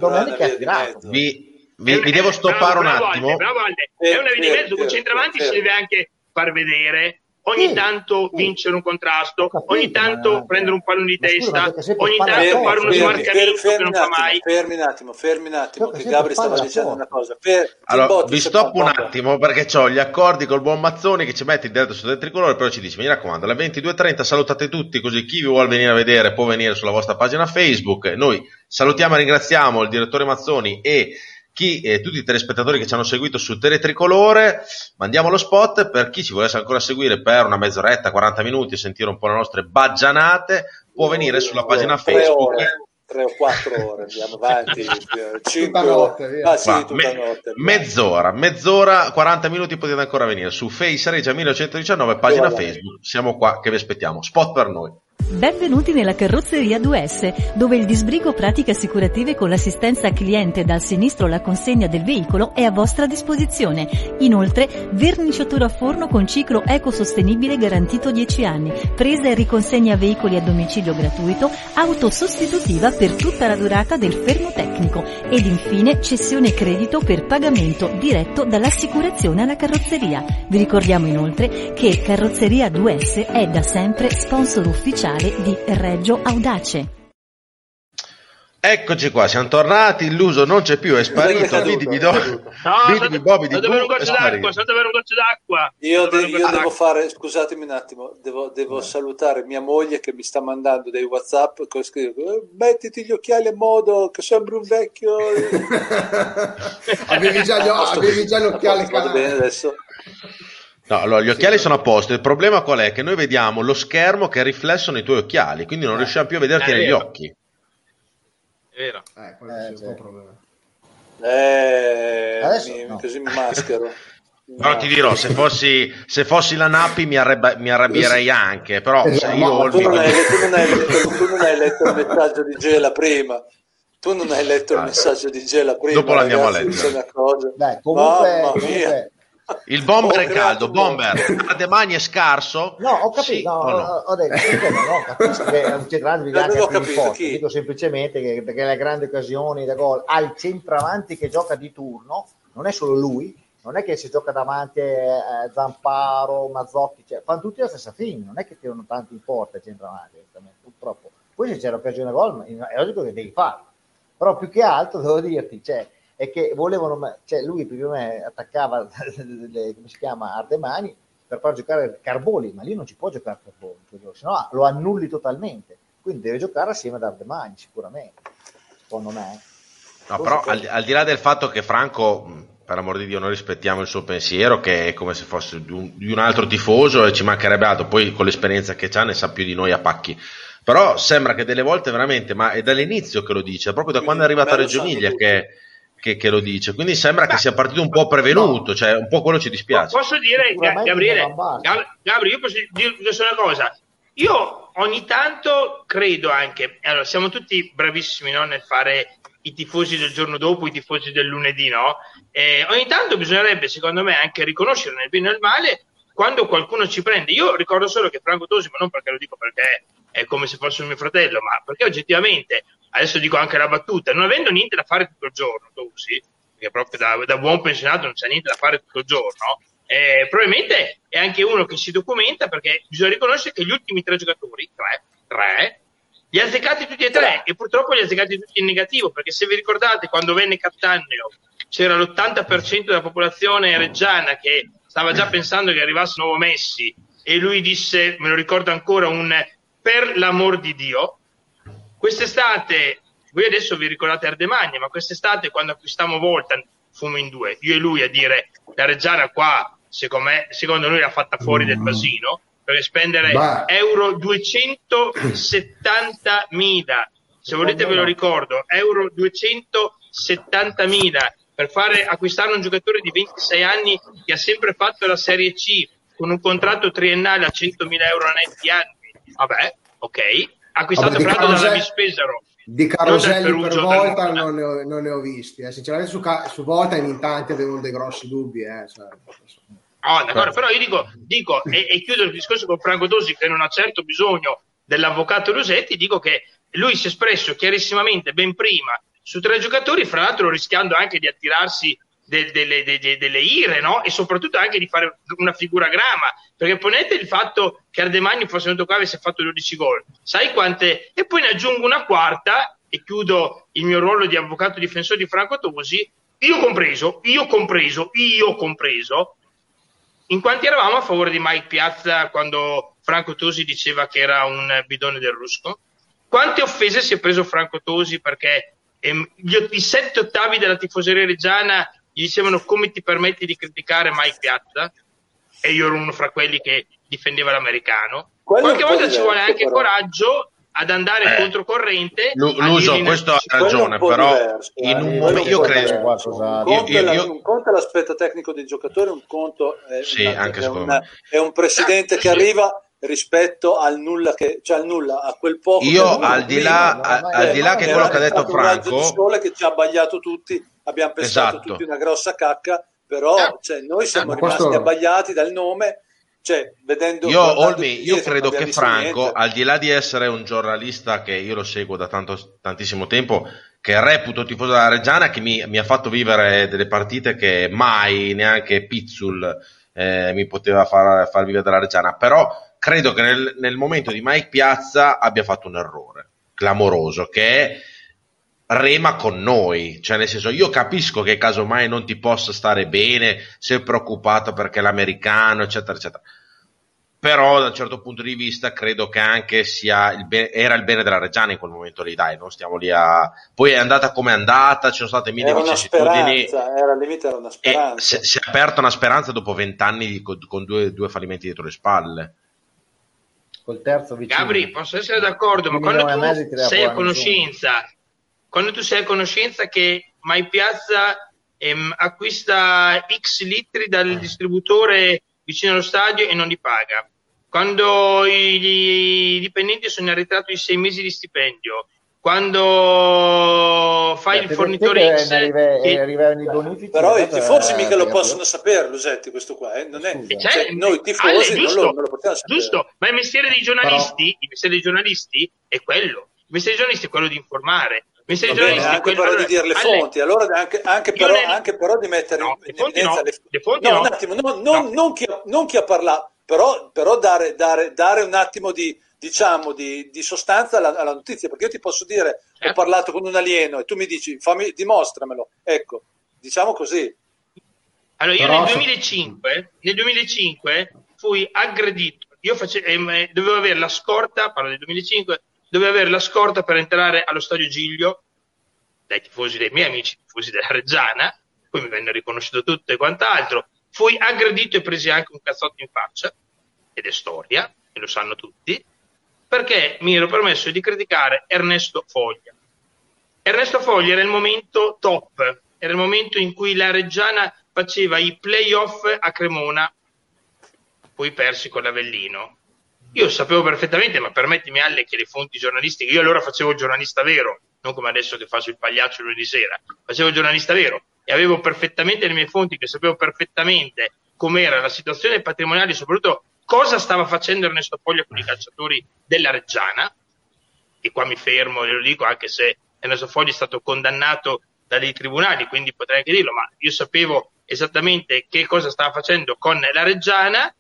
Vi, vi, vi devo stoppare un attimo. Bravo, è una via di mezzo, con centravanti si deve anche far vedere ogni sì, tanto sì. vincere un contrasto, capito, ogni tanto ma... prendere un pallone di testa, scusa, ogni tanto fare uno smarcamento che non fa mai. Fermi un attimo, fermi un attimo, che Gabri stava dicendo una cosa. Fer- allora, vi stoppo un attimo perché ho gli accordi col buon Mazzoni che ci mette in diretta su del tricolore, però ci dice, mi raccomando, alle 22.30 salutate tutti, così chi vi vuole venire a vedere può venire sulla vostra pagina Facebook. Noi salutiamo e ringraziamo il direttore Mazzoni e chi, eh, tutti i telespettatori che ci hanno seguito su Teletricolore, mandiamo lo spot per chi ci volesse ancora seguire per una mezz'oretta, 40 minuti e sentire un po' le nostre baggianate, può venire sulla pagina Facebook. Ore, tre o quattro ore, andiamo avanti, cinque notte, ah, sì, Va, me, notte, mezz'ora, mezz'ora, 40 minuti potete ancora venire su Face Regia 1119, pagina Facebook, siamo qua che vi aspettiamo, spot per noi. Benvenuti nella carrozzeria 2S, dove il disbrigo pratiche assicurative con l'assistenza cliente dal sinistro alla consegna del veicolo è a vostra disposizione. Inoltre, verniciatura a forno con ciclo ecosostenibile garantito 10 anni, presa e riconsegna veicoli a domicilio gratuito, auto sostitutiva per tutta la durata del fermo tecnico ed infine cessione credito per pagamento diretto dall'assicurazione alla carrozzeria. Vi ricordiamo inoltre che Carrozzeria 2S è da sempre sponsor ufficiale di Reggio Audace. Eccoci qua, siamo tornati, l'uso non c'è più, è sparito, vi do, no, Bobby di bere un goccio d'acqua, state bere un goccio d'acqua. Io, de- io devo fare, scusatemi un attimo, devo, devo eh. salutare mia moglie che mi sta mandando dei Whatsapp con scritto eh, mettiti gli occhiali a modo che sembri un vecchio. avevi, già gli, avevi già gli occhiali Va bene adesso. No, allora gli occhiali sì. sono a posto. Il problema qual è? Che noi vediamo lo schermo che è riflesso nei tuoi occhiali, quindi non eh. riusciamo più a vederti negli vero. occhi. È vero. Eh, quello eh, è un problema. Eh, Adesso, mi, no. così mi maschero. Però ti dirò, se fossi, se fossi la Napi mi, arrebba, mi arrabbierei anche, però se io ho tu, non hai, tu, non hai, tu non hai letto il messaggio di Gela prima. Tu non hai letto il messaggio di Gela prima. Dopo l'andiamo a leggere. Dai, comunque, comunque Il bomber è caldo, bomber, a demani è scarso. No, ho capito, sì, no, no? ho detto, no, no, capisco che un centravanti bisogna anche più forte, dico semplicemente che, perché le grandi occasioni da gol al centravanti che gioca di turno, non è solo lui, non è che si gioca davanti a Zamparo, Mazzotti, cioè, fanno tutti la stessa fine, non è che tirano tanti in porta il centravanti, purtroppo. Poi se c'è l'occasione da gol, è logico che devi farlo, però più che altro devo dirti, cioè, è che volevano, cioè lui prima me attaccava, le, come si chiama, Ardemani per far giocare Carboli, ma lì non ci può giocare Carboli, se no lo annulli totalmente, quindi deve giocare assieme ad Ardemani sicuramente, secondo me. No, però al, al, di là del fatto che Franco, per amor di Dio, noi rispettiamo il suo pensiero, che è come se fosse di un, di un altro tifoso e ci mancherebbe altro, poi con l'esperienza che ha ne sa più di noi a pacchi. Però sembra che delle volte veramente, ma è dall'inizio che lo dice, proprio da quando è arrivato a Reggio Emilia che che, che, lo dice. Quindi sembra Beh, che sia partito un po' prevenuto, no. cioè un po' quello ci dispiace. Posso dire, Gabriele, Gabriele, io posso dire una cosa. Io ogni tanto credo anche, allora siamo tutti bravissimi no, nel fare i tifosi del giorno dopo, i tifosi del lunedì, no? E ogni tanto bisognerebbe, secondo me, anche riconoscere nel bene e nel male quando qualcuno ci prende. Io ricordo solo che Franco Tosi, ma non perché lo dico perché è come se fosse un mio fratello, ma perché oggettivamente adesso dico anche la battuta, non avendo niente da fare tutto il giorno, sì, perché proprio da, da buon pensionato non c'è niente da fare tutto il giorno, eh, probabilmente è anche uno che si documenta perché bisogna riconoscere che gli ultimi tre giocatori, tre, tre, li ha azzeccati tutti e tre e purtroppo li ha azzeccati tutti in negativo perché se vi ricordate quando venne Cattaneo c'era l'80% della popolazione reggiana che stava già pensando che arrivasse nuovo Messi e lui disse, me lo ricordo ancora, un per l'amor di Dio Quest'estate, voi adesso vi ricordate Ardemagna, ma quest'estate quando acquistammo Volta fumo in due, io e lui a dire la Reggiana qua, secondo, me, secondo noi l'ha fatta fuori del basino, per spendere bah. euro 270 mila, se volete ve lo ricordo, euro 270 mila per fare, acquistare un giocatore di 26 anni che ha sempre fatto la Serie C con un contratto triennale a 100 mila euro netti anni. Vabbè, ok, acquistato Vabbè, Prato dalla Vispesaro. Di caroselli per volta non ne, ho, non ne ho visti. Eh. Sinceramente su, su volta in tanti avevano dei grossi dubbi. Eh. Cioè, oh, d'accordo, però io dico, dico e, e, chiudo il discorso con Franco Dosi che non ha certo bisogno dell'avvocato Rosetti, dico che lui si è espresso chiarissimamente ben prima su tre giocatori, fra l'altro rischiando anche di attirarsi de, de, de, delle ire, no? E soprattutto anche di fare una figura grama, perché ponete il fatto che Ardemagni fosse venuto qua e avesse fatto 12 gol, sai quante? E poi ne aggiungo una quarta e chiudo il mio ruolo di avvocato difensore di Franco Tosi, io compreso, io compreso, io compreso, in quanti eravamo a favore di Mike Piazza quando Franco Tosi diceva che era un bidone del rusco? Quante offese si è preso Franco Tosi perché ehm, gli, i sette ottavi della tifoseria reggiana gli dicevano come ti permetti di criticare Mike Piazza e io ero uno fra quelli che difendeva l'americano Quello qualche volta ci vuole anche però. coraggio ad andare eh, controcorrente l'uso questo ha ragione però diverso, in un eh. momento io credo un conto, io, io, io... un conto è l'aspetto tecnico del giocatore un conto è, sì, una, è, una, è un presidente che sì. arriva rispetto al nulla che cioè al nulla a quel poco io al di là, prima, al, al di là che quello che ha detto Franco di sole che ci ha sbagliato tutti abbiamo pensato esatto. tutti una grossa cacca, però eh, cioè, noi siamo rimasti questo... abbagliati dal nome. Cioè, vedendo, io, Olmi, io credo che Franco, niente. al di là di essere un giornalista che io lo seguo da tanto, tantissimo tempo, che reputo tifoso della Reggiana, che mi, mi, ha fatto vivere delle partite che mai neanche Pizzul eh, mi poteva far, far, vivere della Reggiana, però credo che nel, nel momento di Mike Piazza abbia fatto un errore clamoroso, che è rema con noi, cioè nel senso io capisco che casomai non ti possa stare bene, sei preoccupato perché l'americano, eccetera, eccetera. Però da un certo punto di vista credo che anche sia il bene, era il bene della Reggiana in quel momento lì, dai, non stiamo lì a... Poi è andata come è andata, ci sono state mille vicissitudini. Era al limite era una speranza. Si, si, è aperta una speranza dopo vent'anni con, con due, due fallimenti dietro le spalle col terzo vicino. Gabri, posso essere d'accordo, ma quando tu sei a conoscenza quando tu sei a conoscenza che Mai Piazza ehm, acquista X litri dal distributore vicino allo stadio e non li paga, quando i, i dipendenti sono in arretrato di sei mesi di stipendio, quando fai il fornitore X arriva, che... arrivano i bonifici però i tifosi mica lo possono sapere Lusetti questo qua eh? non è cioè, cioè, noi tifosi Ale, giusto, non, lo, non, lo, possiamo sapere. giusto ma il mestiere dei giornalisti però... il mestiere dei giornalisti è quello. Il mestiere dei giornalisti è quello di informare il mestiere dei giornalisti anche quello... però di dire le fonti allora anche, anche, però, nel... anche però di mettere no, in, evidenza no. le... le fonti no, no. un attimo no, non, non, chi, non chi ha parlato però, però dare, dare, dare un attimo di diciamo, di, di sostanza alla, alla, notizia, perché io ti posso dire, eh. ho parlato con un alieno e tu mi dici, fammi, dimostramelo, ecco, diciamo così. Allora, io nel 2005, nel 2005 fui aggredito, io face, eh, dovevo avere la scorta, parlo del 2005, dovevo avere la scorta per entrare allo stadio Giglio, dai tifosi dei miei amici, tifosi della Reggiana, poi mi venne riconosciuto tutto e quant'altro, fui aggredito e presi anche un cazzotto in faccia, ed è storia, e lo sanno tutti, perché mi ero permesso di criticare Ernesto Foglia. Ernesto Foglia era il momento top, era il momento in cui la Reggiana faceva i playoff a Cremona, poi persi con l'Avellino. Io sapevo perfettamente, ma permettimi alle che le fonti giornalistiche, io allora facevo il giornalista vero, non come adesso che faccio il pagliaccio lunedì sera, facevo il giornalista vero e avevo perfettamente le mie fonti che sapevo perfettamente com'era la situazione patrimoniale, soprattutto cosa stava facendo Ernesto Foglia con i calciatori della Reggiana, e qua mi fermo e lo dico anche se Ernesto Foglia è stato condannato da dei tribunali, quindi potrei anche dirlo, ma io sapevo esattamente che cosa stava facendo con la Reggiana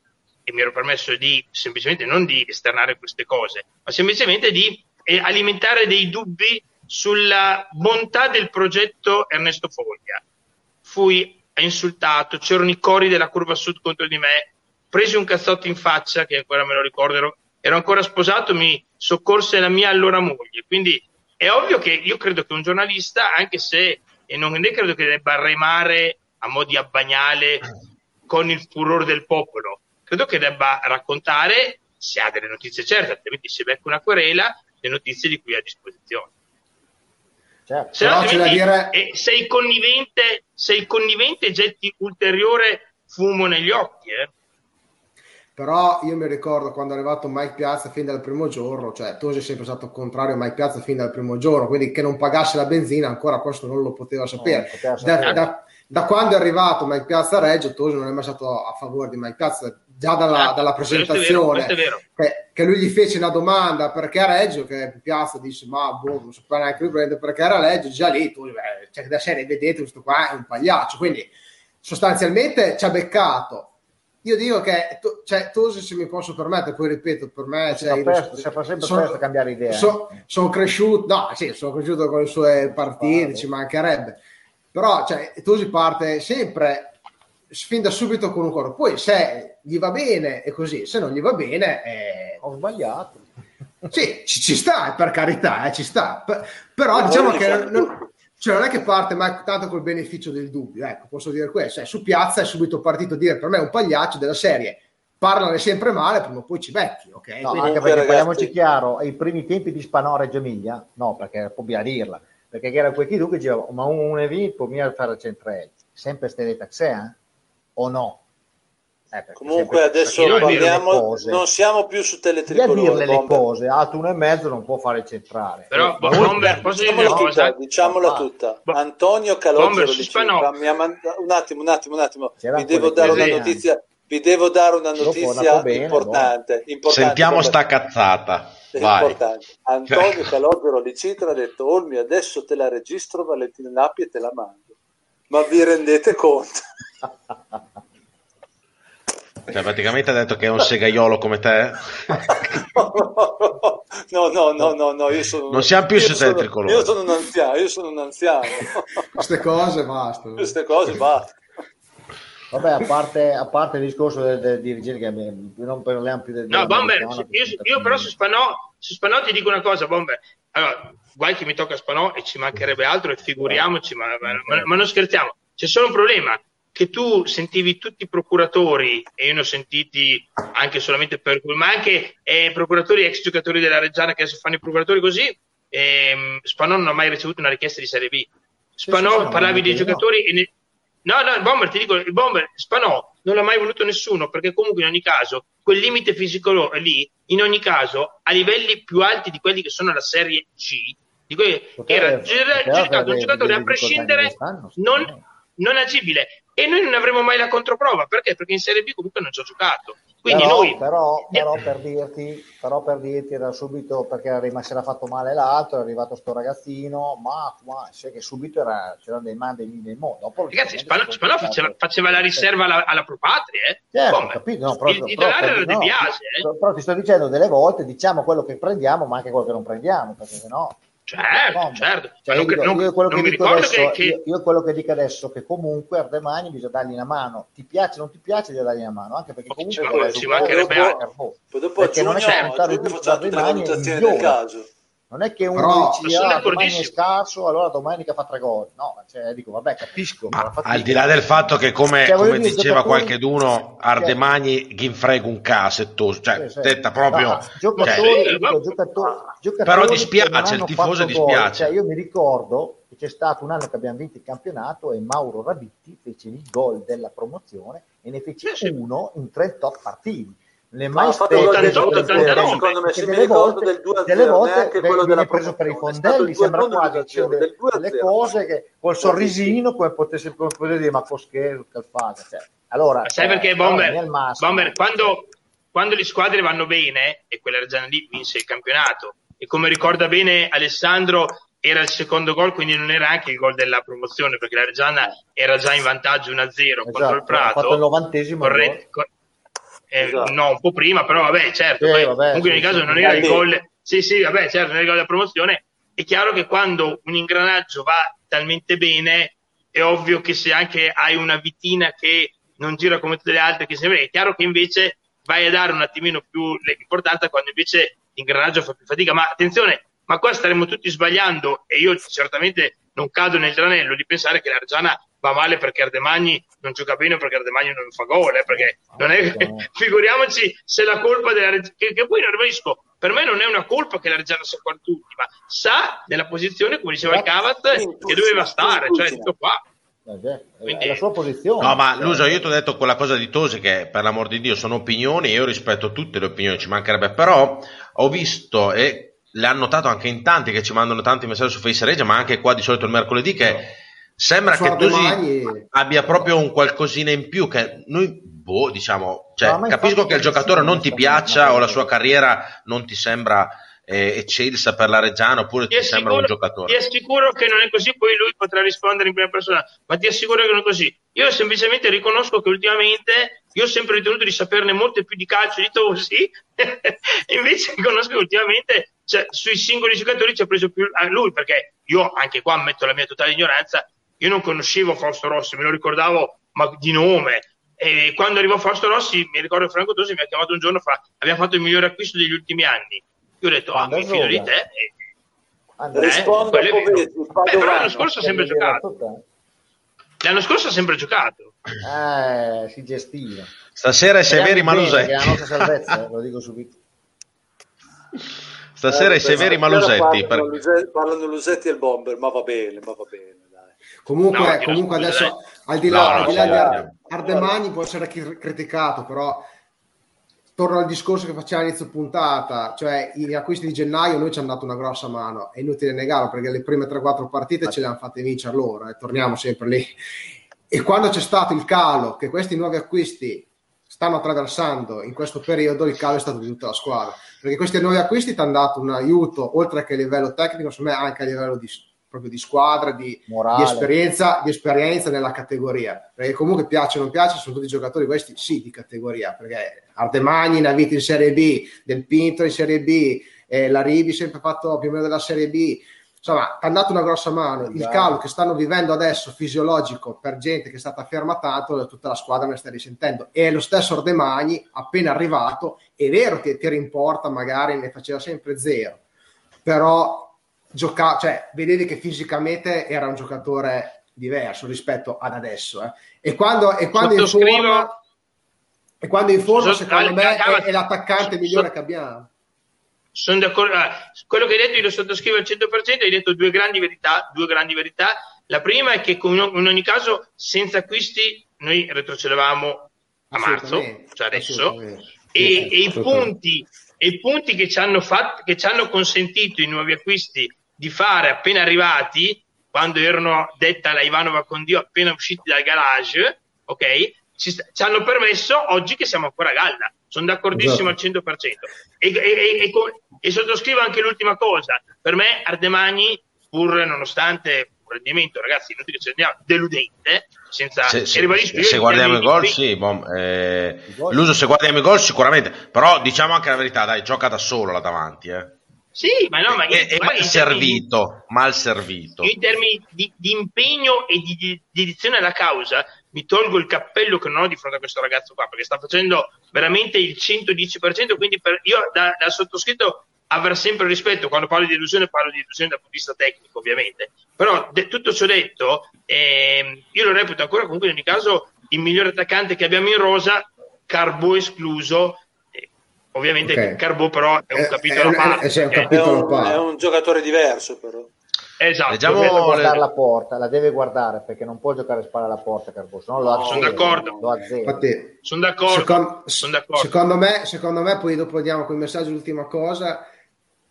e mi ero permesso di semplicemente non di esternare queste cose, ma semplicemente di eh, alimentare dei dubbi sulla bontà del progetto Ernesto Foglia. Fui insultato, c'erano i cori della curva sud contro di me, presi un cazzotto in faccia, che ancora me lo ricordo, ero, ancora sposato, mi soccorse la mia allora moglie. Quindi è ovvio che io credo che un giornalista, anche se e non ne credo che debba remare a mo' di abbagnale con il furore del popolo, credo che debba raccontare, se ha delle notizie certe, altrimenti si becca una querela, le notizie di cui ha a disposizione. Certo. Se no, dire... eh, sei, connivente, sei connivente e getti ulteriore fumo negli occhi. Eh? Però io mi ricordo quando è arrivato Mike Piazza fin dal primo giorno, cioè Tosi è sempre stato contrario a Mike Piazza fin dal primo giorno, quindi che non pagasse la benzina ancora questo non lo poteva sapere. No, da, da, da, quando è arrivato Mike Piazza a Reggio, Tosi non è mai stato a favore di Mike Piazza, già dalla, dalla presentazione, che, che, lui gli fece una domanda perché a Reggio, che Piazza disse ma boh, non sapeva neanche lui prendere perché era a Reggio, già lì, tu, beh, cioè, da serie vedete questo qua è un pagliaccio, quindi sostanzialmente ci ha beccato io dico che cioè, Tosi se mi posso permettere, poi ripeto, per me cioè, si, presto, si fa sempre sono, cambiare idea. So, sono cresciuto, no, sì, sono cresciuto con i suoi partiti, ci mancherebbe. Però cioè, Tosi parte sempre fin da subito con un coro. Poi se gli va bene è così, se non gli va bene è... ho sbagliato. Sì, ci, ci sta, per carità, eh, ci sta. però diciamo che non, cioè non è che parte mai tanto col beneficio del dubbio, ecco, posso dire questo, cioè, su piazza è subito partito a dire per me è un pagliaccio della serie, parlane sempre male, prima o poi ci becchi, ok? No, Quindi, anche perché ragazzi... parliamoci chiaro, ai primi tempi di Spanò Reggio Emilia, no, perché può a dirla, perché era quel chi che diceva, ma un evento può mica fare centrale, sempre stelle taxea, o no? Eh, Comunque adesso parliamo, non siamo più su teletricolore. A dirle le cose, a uno e mezzo non può fare centrale. Però eh, Bomber, diciamola tutta, diciamola tutta. Antonio Calogero mi ha mandato un attimo, un attimo, un attimo. Vi devo dare una notizia, vi devo dare una notizia bene, importante, importante. Sentiamo sta cazzata. Antonio Calogero di Citra ha detto Olmi adesso te la registro Valentina Nappi e te la mando. Ma vi rendete conto? Cioè, praticamente ha detto che è un segaiolo come te? no, no, no, no, no, io sono... Non siamo più su te tricolore. Io sono un anziano, io sono un anziano. Queste cose bastano. Queste cose bastano. Vabbè, a parte, a parte il discorso del, del dirigente, che non parliamo più del... No, Bomber, io, io, però su Spanò, su Spanò ti dico una cosa, Bomber. Allora, guai che mi tocca Spanò e ci mancherebbe altro e figuriamoci, ma, ma, ma, ma non scherziamo. C'è solo un problema, che tu sentivi tutti i procuratori, e io ne ho sentiti anche solamente per ma anche eh, procuratori ex giocatori della Reggiana che adesso fanno i procuratori così, ehm, Spanò non ha mai ricevuto una richiesta di Serie B. Spanò, parlavi dei giocatori e ne... No, no, il Bomber, ti dico, il Bomber, Spanò non l'ha mai voluto nessuno perché comunque in ogni caso quel limite fisico lì, in ogni caso, a livelli più alti di quelli che sono la Serie G, Dico, era giudicato un giocatore a prescindere non, non agibile e noi non avremo mai la controprova perché? Perché in Serie B comunque non ci ho giocato. Quindi però, noi... però, però, per dirti, però per dirti era subito perché era, si era fatto male l'altro, è arrivato sto ragazzino, ma, ma sai che subito era, c'erano dei mandi nel mondo. Ragazzi, Spalò, Spalò faceva, faceva, la riserva alla, alla Pro Patria, eh? Certo, Come? capito, no, però, il titolare era De Biase, eh? Però ti sto dicendo delle volte diciamo quello che prendiamo, ma anche quello che non prendiamo, perché sennò Certo, certo. Cioè, io, dico, non, io, quello che dico adesso, che, che... Io, io, quello che dico adesso che comunque Ardemani bisogna dargli una mano. Ti piace o non ti piace, devi dargli una mano, anche perché comunque ci, ci mancherebbe dopo, dopo perché non è certo, facciamo tutte le valutazioni del caso non è che uno Però, dice ah, domani è scarso allora domenica fa tre gol. No cioè, dico vabbè capisco al di là del fatto che come, cioè, come diceva qualcheduno Ardemagni chi frega un casetto cioè sì, sì. proprio no, giocatori, cioè, dico, giocatori, giocatori però dispiace il tifoso dispiace. Cioè, io mi ricordo che c'è stato un anno che abbiamo vinto il campionato e Mauro Rabitti fece il gol della promozione e ne fece uno in 38 partiti le mai ah, spese secondo me se mi ricordo del 2 delle volte quello della preso per i fondelli sembra quasi cioè, del, delle cose che col sorrisino come potesse, come potesse dire ma Foschero Calfaga cioè. allora sai perché eh, Bomber, Bomber quando, quando le squadre vanno bene e quella Reggiana lì vinse il campionato e come ricorda bene Alessandro era il secondo gol, quindi non era anche il gol della promozione, perché la Reggiana era già in vantaggio 1-0 esatto, contro il Prato. Ha fatto il novantesimo corre- co- eh, esatto. no, un po' prima, però vabbè, certo. Sì, vabbè, comunque sì, nel caso non era il gol. Sì, sì, vabbè, certo, non era il gol della promozione. È chiaro che quando un ingranaggio va talmente bene, è ovvio che se anche hai una vitina che non gira come tutte le altre, che sembra, è chiaro che invece vai a dare un attimino più l'importanza quando invece l'ingranaggio fa più fatica. Ma attenzione, ma qua staremo tutti sbagliando e io certamente non cado nel tranello di pensare che l'Argiana va male perché Ardemagni non gioca bene o perché Ardemagni non fa gol, eh, perché non è, figuriamoci se la colpa della Reggiana, che, che, poi non ribadisco, per me non è una colpa che la Reggiana sia quart'ultima, sa nella posizione, come diceva il Cavat, che doveva stare, cioè tutto qua. Eh, Quindi... È la sua posizione. No, ma Luso, io ti ho detto quella cosa di Tosi che per l'amor di Dio sono opinioni e io rispetto tutte le opinioni, ci mancherebbe, però ho visto e le hanno notato anche in tanti che ci mandano tanti messaggi su Face Regia, ma anche qua di solito il mercoledì che no Sembra che Tosi abbia proprio un qualcosina in più che noi, boh, diciamo, cioè, no, capisco che il giocatore non ti piaccia o la sua carriera non ti sembra eh, eccelsa per la Reggiana oppure ti, ti sembra un giocatore. Ti assicuro che non è così, poi lui potrà rispondere in prima persona, ma ti assicuro che non è così. Io semplicemente riconosco che ultimamente io ho sempre ritenuto di saperne molto più di calcio di Tosi, invece riconosco che ultimamente cioè, sui singoli giocatori ci ha preso più a lui, perché io anche qua ammetto la mia totale ignoranza, io non conoscevo Fausto Rossi, me lo ricordavo ma di nome. E quando arrivò Fausto Rossi, mi ricordo che Franco Tosi mi ha chiamato un giorno fa, abbiamo fatto il migliore acquisto degli ultimi anni. Io ho detto, ah, mi fido di te. E, eh, però l'anno scorso ha sempre giocato. L'anno scorso ha sempre giocato. Eh, si gestiva. Stasera è Severi Malusetti. È la nostra salvezza, lo dico subito. Stasera eh, è Severi Malusetti. Parlano, per... parlano Lusetti e il Bomber, ma va bene, ma va bene. Comunque, no, comunque adesso, al di là, no, al di, là di Ar- Ardemani può essere criticato, però torno al discorso che faceva all'inizio puntata, cioè gli acquisti di gennaio noi ci hanno dato una grossa mano, è inutile negarlo perché le prime 3-4 partite ce le hanno fatte vincere loro, eh, torniamo sempre lì. E quando c'è stato il calo, che questi nuovi acquisti stanno attraversando in questo periodo, il calo è stato di tutta la squadra, perché questi nuovi acquisti ti hanno dato un aiuto, oltre che a livello tecnico, secondo me anche a livello di proprio di squadra, di, di, esperienza, di esperienza nella categoria. Perché comunque piace o non piace, sono tutti giocatori questi sì di categoria, perché ha vinto in Serie B, Del Pinto in Serie B, eh, la Ribi sempre fatto più o meno della Serie B. Insomma, ha dato una grossa mano. Il calo che stanno vivendo adesso, fisiologico, per gente che è stata ferma tanto, tutta la squadra ne sta risentendo. E lo stesso Ardemagni, appena arrivato, è vero che ti rimporta, magari ne faceva sempre zero, però giocava, cioè, vedevi che fisicamente era un giocatore diverso rispetto ad adesso. Eh. E quando, e quando in forma, e quando in forma secondo me è, è l'attaccante migliore che abbiamo. Sono d'accordo. Quello che hai detto io lo sottoscrivo al 100%, hai detto due grandi verità, due grandi verità. La prima è che in ogni caso senza acquisti noi retrocedevamo a marzo, cioè adesso, e, e, i punti, e i punti che ci hanno, fatto, che ci hanno consentito i nuovi acquisti di fare appena arrivati, quando erano detta la Ivanova con Dio appena usciti dal garage, ok? Ci, ci hanno permesso oggi che siamo ancora a galla. Sono d'accordissimo esatto. al 100%. E, e, e, e, sottoscrivo anche l'ultima cosa. Per me Ardemani, pur nonostante un rendimento, ragazzi, inutile che ci andiamo, deludente, senza... Se, se, se, se guardiamo i gol, sì, bom, eh, l'uso se guardiamo i gol sicuramente, però diciamo anche la verità, dai, gioca da solo là davanti, eh. Sì, ma no, ma è, è mal servito, di, mal servito. In termini di, di impegno e di, di, dedizione alla causa, mi tolgo il cappello che non ho di fronte a questo ragazzo qua, perché sta facendo veramente il 110%, quindi per, io da, da, sottoscritto avrà sempre rispetto, quando parlo di illusione parlo di illusione dal punto di vista tecnico ovviamente, però de, tutto ciò detto, eh, io lo reputo ancora comunque in ogni caso il migliore attaccante che abbiamo in rosa, Carbo escluso, Ovviamente okay. Carbo però è un eh, capitolo a parte. È, è, è, un, è, un, giocatore diverso però. Esatto. Deve guardare le... la porta, la deve guardare perché non può giocare a spalla alla porta Carbo, se no lo no, sono d'accordo. Lo Infatti, sono d'accordo. Secondo, sono d'accordo. Secondo me, secondo me, poi dopo andiamo con il messaggio l'ultima cosa,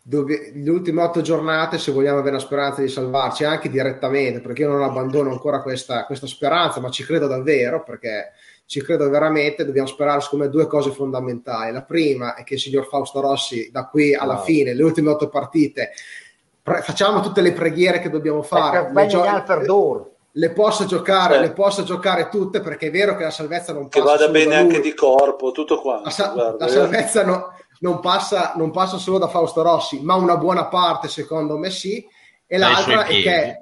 dove, le ultime otto giornate, se vogliamo avere la speranza di salvarci anche direttamente, perché io non abbandono ancora questa, questa speranza, ma ci credo davvero perché ci credo veramente, dobbiamo sperare siccome due cose fondamentali. La prima è che il signor Fausto Rossi da qui alla wow. fine, le ultime otto partite, pre- facciamo tutte le preghiere che dobbiamo fare. Le, gio- le, posso giocare, le posso giocare tutte perché è vero che la salvezza non passa. Che vada bene anche di corpo, tutto quanto. La, sa- la eh. salvezza no, non, passa, non passa solo da Fausto Rossi, ma una buona parte secondo me sì. E l'altra è che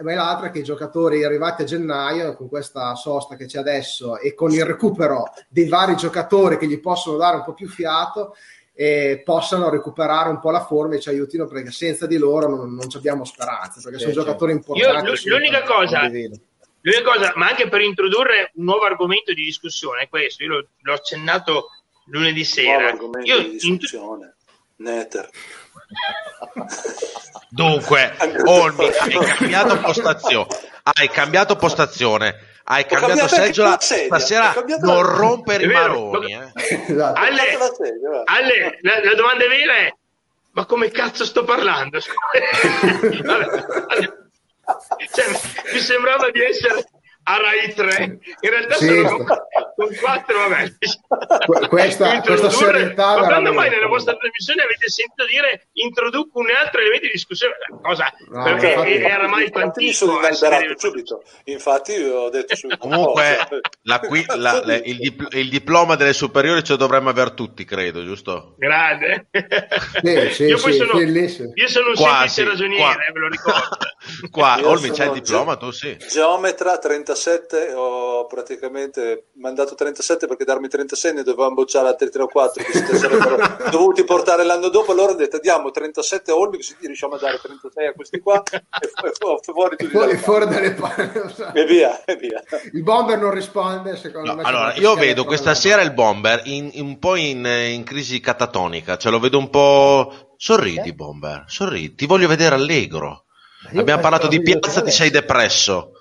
ma l'altra è che i giocatori arrivati a gennaio con questa sosta che c'è adesso e con il recupero dei vari giocatori che gli possono dare un po' più fiato eh, possano recuperare un po' la forma e ci aiutino perché senza di loro non, non abbiamo speranze perché sono giocatori importanti. Io, l'unica cosa l'unica cosa ma anche per introdurre un nuovo argomento di discussione è questo io l'ho, l'ho accennato lunedì sera. Io in, tu- Nether Dunque, Olmi, hai cambiato postazione. Hai cambiato postazione. Hai cambiato, cambiato seggiola. Stasera non rompere i maroni. Eh. Esatto. Alle, alle, la, la, domanda vera è: ma come cazzo sto parlando? Vabbè, cioè, mi sembrava di essere a Rai 3 in realtà sì, sono con, con 4 vabbè questa, questa serietà ma quando mai nella vostra trasmissione avete sentito dire introduco un altro elemento di discussione cosa no, perché infatti, era mai tantissimo subito. Infatti ho detto subito comunque la, qui, la, le, il, dipl- il, diploma delle superiori ce lo dovremmo avere tutti credo giusto? grande. Sì, sì, io, poi sono, io sono un Quasi, semplice ragioniere qua. ve lo ricordo. Qua Olmi c'è il diploma tu sì. geometra 36 37 ho praticamente mandato 37 perché darmi 36 ne dovevamo bocciare altri 3 o 4 che si sarebbero dovuti portare l'anno dopo. Allora ho detto diamo 37 Olmi così riusciamo a dare 36 a questi qua e, fu- fuori tutti fuori, fuori dalle palle e via, e via. Il bomber non risponde secondo no, me allora io vedo questa sera il bomber in, in, un po' in, in crisi catatonica cioè lo vedo un po' sorridi bomber sorridi. Ti voglio vedere allegro. Abbiamo parlato di piazza, ti sei depresso.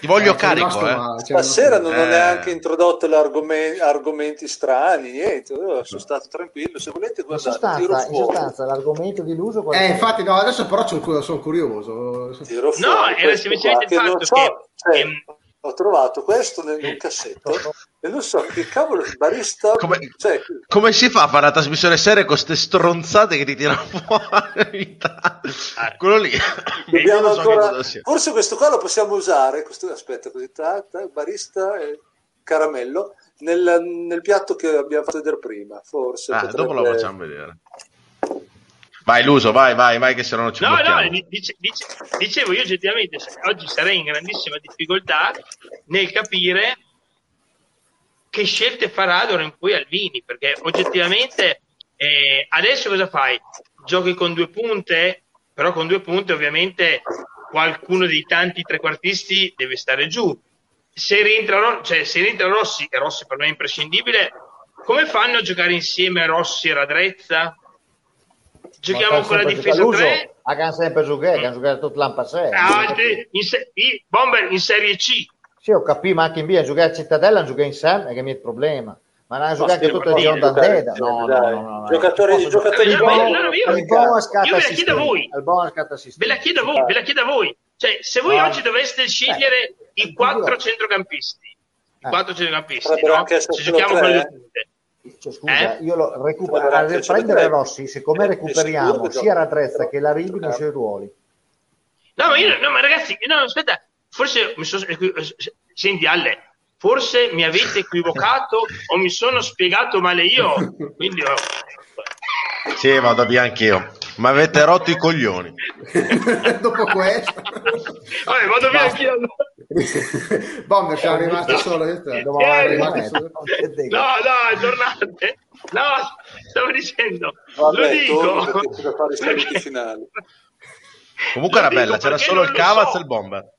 Ti voglio eh, carico, eh. Stasera non ho eh. neanche introdotto argomenti, argomenti strani, niente. Io sono stato tranquillo. Se volete, guardate, in sostanza, in sostanza l'argomento di l'uso. Eh, infatti, no, adesso però sono curioso. Tiro no, era semplicemente il fatto so, che. Cioè, ehm, ho trovato questo nel cassetto e non so che cavolo il barista come, cioè, come si fa a fare la trasmissione seria con queste stronzate che ti tirano fuori ah, quello lì. So ancora, forse questo qua lo possiamo usare questo, aspetta così tac, barista e caramello nel, nel, piatto che abbiamo fatto vedere prima forse ah, potrebbe... dopo lo facciamo vedere Vai Luso, vai, vai, vai che se no non ci No, blocchiamo. no, dice, dice, dicevo io oggettivamente oggi sarei in grandissima difficoltà nel capire che scelte farà d'ora in poi Alvini, perché oggettivamente eh, adesso cosa fai? Giochi con due punte, però con due punte ovviamente qualcuno dei tanti trequartisti deve stare giù. Se rientra, cioè, se rientra Rossi, e Rossi per me è imprescindibile, come fanno a giocare insieme Rossi e Radrezza? Giochiamo con la difesa 3. Hanno sempre giocato, hanno giocato tutto l'anno passato. Ah, in se- Bomber in Serie C. Sì, ho capito, ma anche in B, a giocare a Cittadella, a giocare insieme, è che mi è il problema. Ma non giocare anche tutto il giorno da. No, no, no, no, Giocatori di no, no, io- ve la scatta chiedo a voi. Ve la chiedo a voi, ve la chiedo a voi. Cioè, se voi Ah. oggi doveste scegliere i quattro centrocampisti, i Eh. quattro centrocampisti, no? anche essere se giochiamo con le eh. punte. Cioè, scusa, Eh? io lo recupero a c'è prendere tre. Rossi, siccome Eh, recuperiamo sicuro, sia. Radrezza che la Ribi nei suoi ruoli. No, ma io, no, ma ragazzi, no, aspetta, forse mi sono, senti Ale, forse mi avete equivocato o mi sono spiegato male io, quindi oh, Sì, vado via anch'io. Ma avete rotto i coglioni. Dopo questo. vabbè, vado via anch'io. allora. Bomber, siamo rimasti solo io e te. Dove Eh, vai no? No, no, tornate. No, stavo dicendo, lo Vabbè, dico. torno perché. Comunque Lo era bella, dico c'era solo il lo Cavaz so. e il Bomber.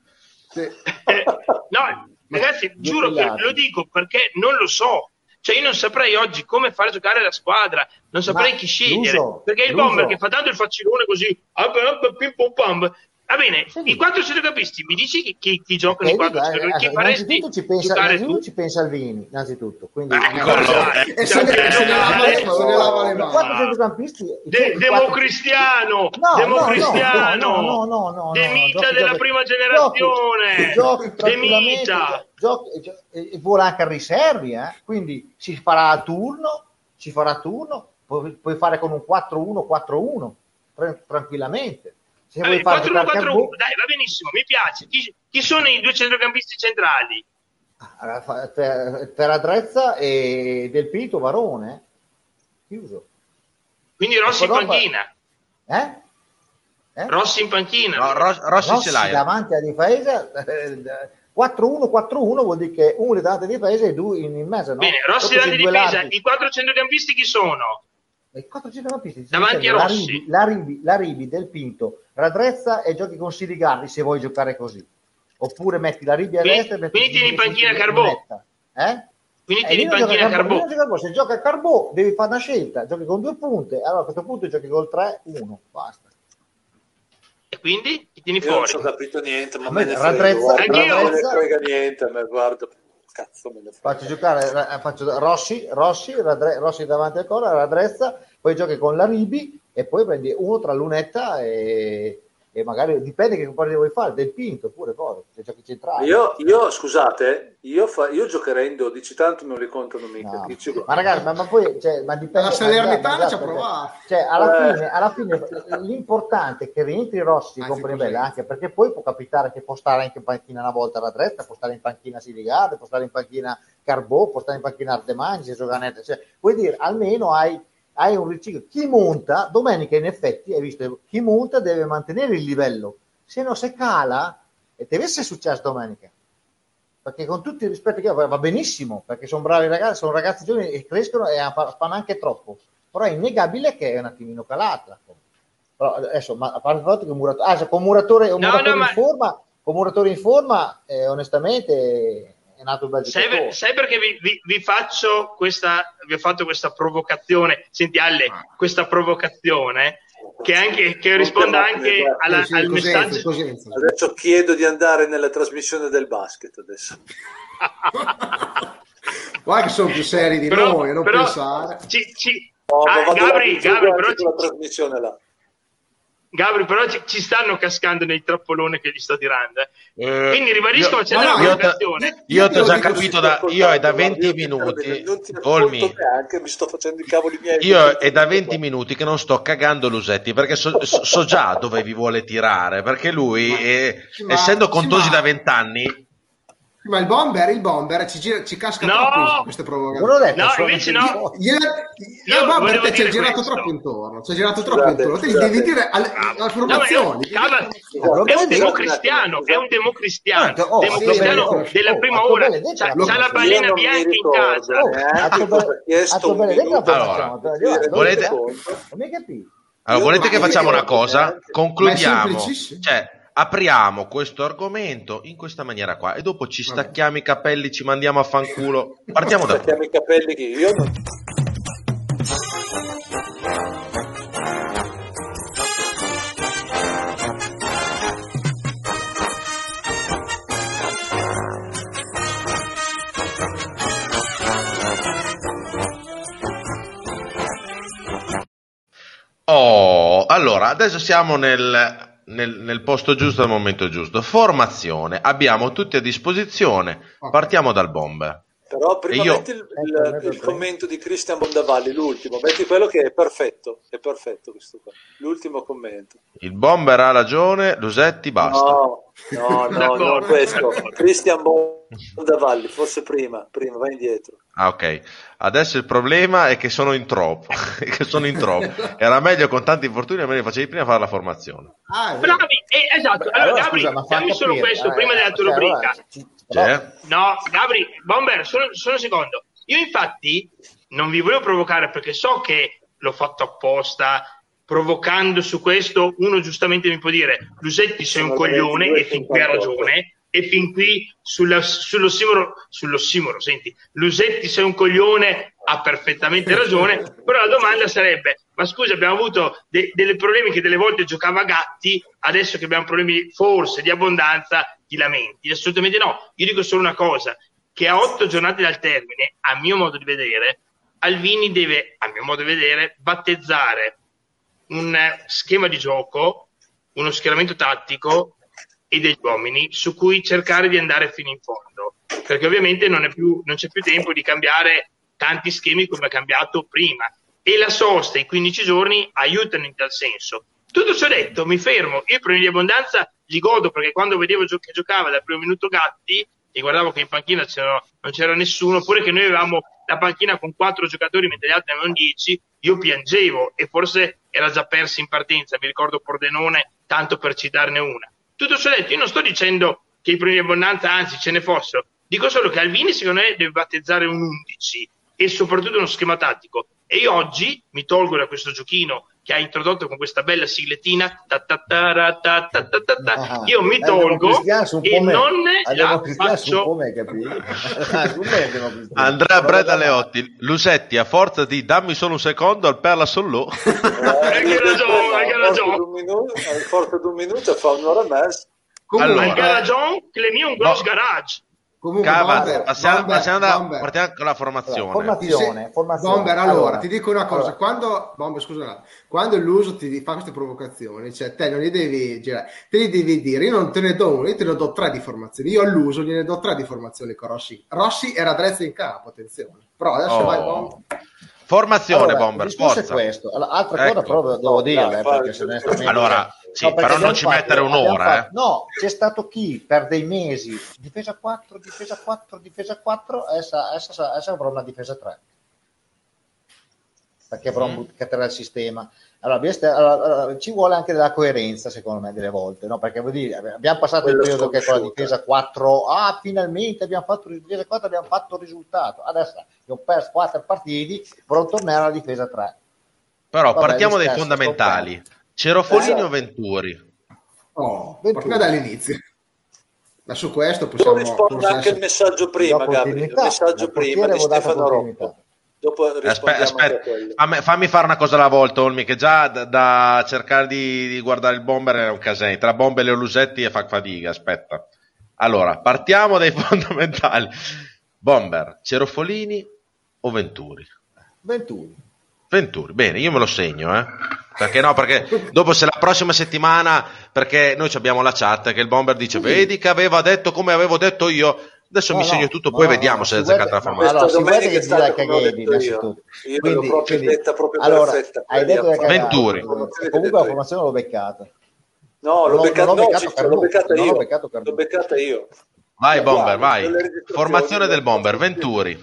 Sì. Eh, no, ragazzi, giuro che lo dico perché non lo so. Cioè, io non saprei oggi come far giocare la squadra, non saprei Ma chi scegliere. l'uso, perché il l'uso. bomber che fa tanto il facilone così, up, pim, pum, pam. Va bene, Sì. i quattro centrocampisti, mi dici chi, chi, chi giocano Eh, i quattro dico, eh, centrocampisti? Chi allora, innanzitutto ci pensa, innanzitutto tu? ci pensa Alvini, innanzitutto. Quindi, dai. E se ne, lava, Eh, se ne lava le I quattro mani. centrocampisti democristiano, No, democristiano, no, no, no, no, no, De no, Mita giochi- della prima generazione, giochi, giochi De tranquillamente, Mita. giochi- gio- e e vola anche a riservi, eh? quindi si farà a turno, si farà a turno, puoi, fare con un 4-1, 4-1, tra- tranquillamente. Se Vabbè, vuoi fare giocare 4-1-4-1, Carbò- dai, va benissimo, mi piace. Chi, chi sono i due centrocampisti centrali? Ah, fa- per, per Adrezza e Del Pito Varone, chiuso. Quindi Rossi in panchina. Eh? Eh? Rossi in panchina. No, Ros- Rossi Rossi ce l'hai. eh. davanti alla difesa eh, 4-1-4-1 vuol dire che uno è davanti alla difesa e due in, in mezzo no? Bene, Rossi davanti due difesa. larghi. I quattro centrocampisti chi sono? I quattro centrocampisti ti Davanti dicevo, a la Rossi. Ribi, la, Ribi, la Ribi, Del Pinto Radrezza e giochi con Sirigardi se vuoi giocare così oppure metti la Ribi a Quindi- destra e metti quindi tieni in Sirigardi panchina in Carbò. mezza. eh? Quindi Eh, in non gioca panchina Carbò, Carbò. non gioca Carbò. se gioca Carbò devi fare una scelta giochi con due punte allora a questo punto giochi col 3-1 basta E quindi chi tieni Io non fuori? ci ho capito niente, ma A me ne frega, raddrezza- guarda, Anch'io. non me ne frega niente, me guarda, cazzo me ne faccio giocare eh, faccio Rossi, Rossi, Radre- Rossi davanti al corner, Radrezza, poi giochi con la Ribi e poi prendi uno tra lunetta e, e magari dipende che cosa vuoi fare, del Pinto oppure cosa, se giochi centrale. Io, io, scusate, io, fa- io giocherei in 12, tanto non li contano mica. No. Dici- Ma ragazzi, ma, ma poi cioè, ma dipende La Salernitana ci ha provato. Cioè, alla, Eh. fine, alla fine l'importante è che rientri Rossi Anzi, con così. Bella, anche perché poi può capitare che può stare anche in panchina una volta alla destra, può stare in panchina Sirigarde, può stare in panchina Carbò, può stare in panchina Artemaggi, se gioca Netta. Cioè, vuol dire, almeno hai, hai un riciclo. Chi monta, domenica in effetti, hai visto, chi monta deve mantenere il livello, se no se cala, e deve essere successo domenica perché con tutti i rispetti che ho, va benissimo, perché sono bravi ragazzi, sono ragazzi giovani e crescono e fanno anche troppo, però è innegabile che è un attimino calata. Però adesso, ma a parte il fatto che un muratore, ah, se con muratore, un No, muratore no, ma- in forma, con muratore in forma, eh, onestamente è nato un bel Sai, giocatore. sai perché vi, vi- vi faccio questa, vi ho fatto questa provocazione? Senti Ale, questa provocazione che, anche, che risponda anche alla- Sì, al Cosenza, messaggio. Cosenza. Adesso chiedo di andare nella trasmissione del basket adesso. Guarda che sono più seri di Però- noi, non però pensare. ci- ci- Oh, ah, Gabri, Gabri, però ci- trasmissione là. Gabri, però ci, ci stanno cascando nei trappoloni che gli sto tirando. eh. Eh, Quindi ribadisco, io- c'è no, una no, io. Io ti ho già capito da, io è da 20 minuti, non ti Olmi, neanche, mi sto facendo i cavoli miei. io è da 20 minuti che non sto cagando Lusetti perché so, so- già dove vi vuole tirare, perché lui, eh, ma- essendo contosi ma- da 20 anni, Ma il bomber, il bomber ci, gira, ci casca No! troppo queste provocazioni. detto, No, invece no. io. Io il bomber volevo te ci hai girato questo. troppo intorno. Ci hai girato troppo Scusate, intorno. Te scusate. devi dire alle, alle No, ma è formazioni. Scusate, è un democristiano, è un democristiano, Oh, democristiano sì, della oh, prima fatto ora, c'ha, c'ha la balena bianca in casa. Oh, ha formazione. Allora, volete- allora, volete che facciamo una cosa? Concludiamo, cioè apriamo questo argomento in questa maniera qua e dopo ci stacchiamo i capelli, ci mandiamo a fanculo. Partiamo da Stacchiamo i capelli che io. Oh, allora, adesso siamo nel nel, nel, posto giusto al momento giusto. Formazione, abbiamo tutti a disposizione. Partiamo dal bomber. Però prima io... metti il, il, il, commento di Cristian Bondavalli, l'ultimo, metti quello che è perfetto, è perfetto questo qua, l'ultimo commento. Il bomber ha ragione, Lusetti basta. No, no, no, no questo, Cristian Bondavalli, forse prima, prima, vai indietro. Ah, ok. Adesso il problema è che sono in troppo, che sono in troppo. Era meglio con tanti infortuni, me ne facevi prima fare la formazione. Ah, Bravi, eh, esatto. Allora, allora Gabri, dammi solo questo eh, prima della tua rubrica. Allora, cioè? No, Gabri, Bomber, solo, solo, un secondo. Io infatti non vi volevo provocare perché so che l'ho fatto apposta, provocando su questo, uno giustamente mi può dire, Lusetti sei un coglione e fin qui ha ragione, e fin qui sulla, sull'ossimoro, sull'ossimoro, senti, Lusetti sei un coglione, ha perfettamente ragione, però la domanda sarebbe, ma scusa, abbiamo avuto de- delle problemi che delle volte giocava a gatti, adesso che abbiamo problemi forse di abbondanza, ti lamenti? Assolutamente no. Io dico solo una cosa, che a otto giornate dal termine, a mio modo di vedere, Alvini deve, a mio modo di vedere, battezzare un schema di gioco, uno schieramento tattico e degli uomini su cui cercare di andare fino in fondo, perché ovviamente non, più, non c'è più tempo di cambiare tanti schemi come ha cambiato prima e la sosta, i 15 giorni, aiutano in tal senso. Tutto ciò detto, mi fermo. Io i problemi di abbondanza li godo perché quando vedevo gio- che giocava dal primo minuto Gatti e guardavo che in panchina c'era, non c'era nessuno, oppure che noi avevamo la panchina con quattro giocatori mentre gli altri avevano dieci, io piangevo e forse era già perso in partenza. Mi ricordo Pordenone, tanto per citarne una. Tutto ciò detto, io non sto dicendo che i problemi di abbondanza, anzi, ce ne fossero. Dico solo che Alvini, secondo me, deve battezzare un 11 e soprattutto uno schema tattico. E io oggi mi tolgo da questo giochino che ha introdotto con questa bella siglettina, ta ta ta ta ta ta ta ah, io mi tolgo e non la faccio. Andrea Breda Leotti, Lusetti, a forza di dammi solo un secondo al perla solo. Hai ragione, hai ragione. A forza di un minuto fa un'ora e mezza. Allora, hai ragione, che le mie un grosso garage. Comunque, Cava, Bomber, passiamo, Bomber, passiamo da, Bomber. partiamo con la formazione. Allora, formazione, sì, formazione. Bomber, allora, allora, ti dico una cosa, allora. quando, Bomber, scusa, quando l'uso ti fa queste provocazioni, cioè te non li devi girare, te li devi dire, io non te ne do uno, io te ne do tre di formazioni, io all'uso gliene do tre di formazioni con Rossi. Rossi era Drezzo in campo, attenzione, però adesso oh. vai Bomber. Formazione allora, Bomber, forza. Questo. Allora, altra ecco. cosa però devo dire, eh, perché se Allora, sì, no, però non ci fatto, mettere un'ora. Fatto, eh. No, c'è stato chi per dei mesi difesa 4, difesa 4, difesa 4, essa, essa, essa avrà una difesa 3. Perché avrà mm. un carattere del sistema. Allora, allora, ci vuole anche della coerenza, secondo me, delle volte, no? Perché vuol dire, abbiamo passato Quello il periodo che con la difesa 4, ah, finalmente abbiamo fatto la difesa 4, abbiamo fatto il risultato. Adesso abbiamo perso 4 partiti, però tornare alla difesa 3. Però Vabbè, partiamo dai fondamentali. Stoppare. Cerofolini esatto. o Venturi? Oh, Venturi. dall'inizio. Ma su questo possiamo... rispondere anche il messaggio prima, Gabri, il messaggio prima di Stefano Rocco. Dopo aspetta, aspetta. Fammi, fammi, fare una cosa alla volta, Olmi, che già da, da cercare di, di, guardare il bomber è un casino. Tra bombe e le Lusetti e fa fatica, aspetta. Allora, partiamo dai fondamentali. Bomber, Cerofolini o Venturi? Venturi. Venturi, bene, io me lo segno, eh. Perché no? Perché dopo se la prossima settimana, perché noi abbiamo la chat che il bomber dice, vedi che aveva detto come avevo detto io, Adesso no, mi segno tutto, no, poi no, vediamo se è azzeccata la formazione. Allora, si vede che dirà Caghetti innanzitutto. Io quindi, l'ho proprio quindi, detta proprio allora, perfetta. Hai detto che Venturi. Comunque la formazione l'ho beccata. No, l'ho, beccata, no, beccato l'ho beccata io. L'ho beccata io. Vai Bomber, vai. Formazione del Bomber, Venturi.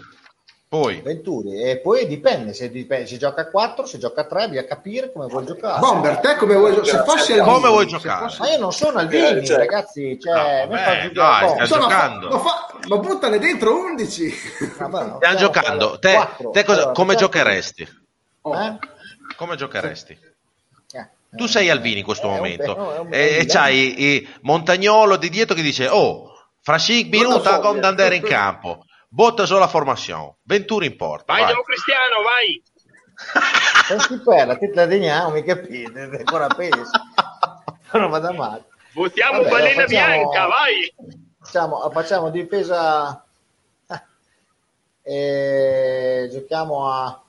Poi. Venturi, e poi dipende se, dipende se gioca a 4, se gioca a 3, bisogna capire come vuoi giocare. Bomber, te come vuoi giocare? Se fossi al come vuoi giocare? Fossi... Ma io non sono al Vini, cioè... ragazzi, cioè, no, vabbè, dai, stai Insomma, giocando. Ma, fa... ma, buttane dentro 11. Vabbè, no, Stiamo giocando. Te, 4, te cosa, allora, come giocheresti? Oh. Eh? Come giocheresti? Eh, tu sei al Vini in questo momento un, un, e, e c'hai i Montagnolo di dietro che dice oh fra 5 minuti con andare in campo Botta sulla formazione. Venturi in porta. Vai, vai. Cristiano, vai. Senti per la testa di mi capite? Ancora peso. Non vado male. Votiamo Vabbè, balena facciamo, bianca, vai. Facciamo, facciamo difesa. Eh, giochiamo a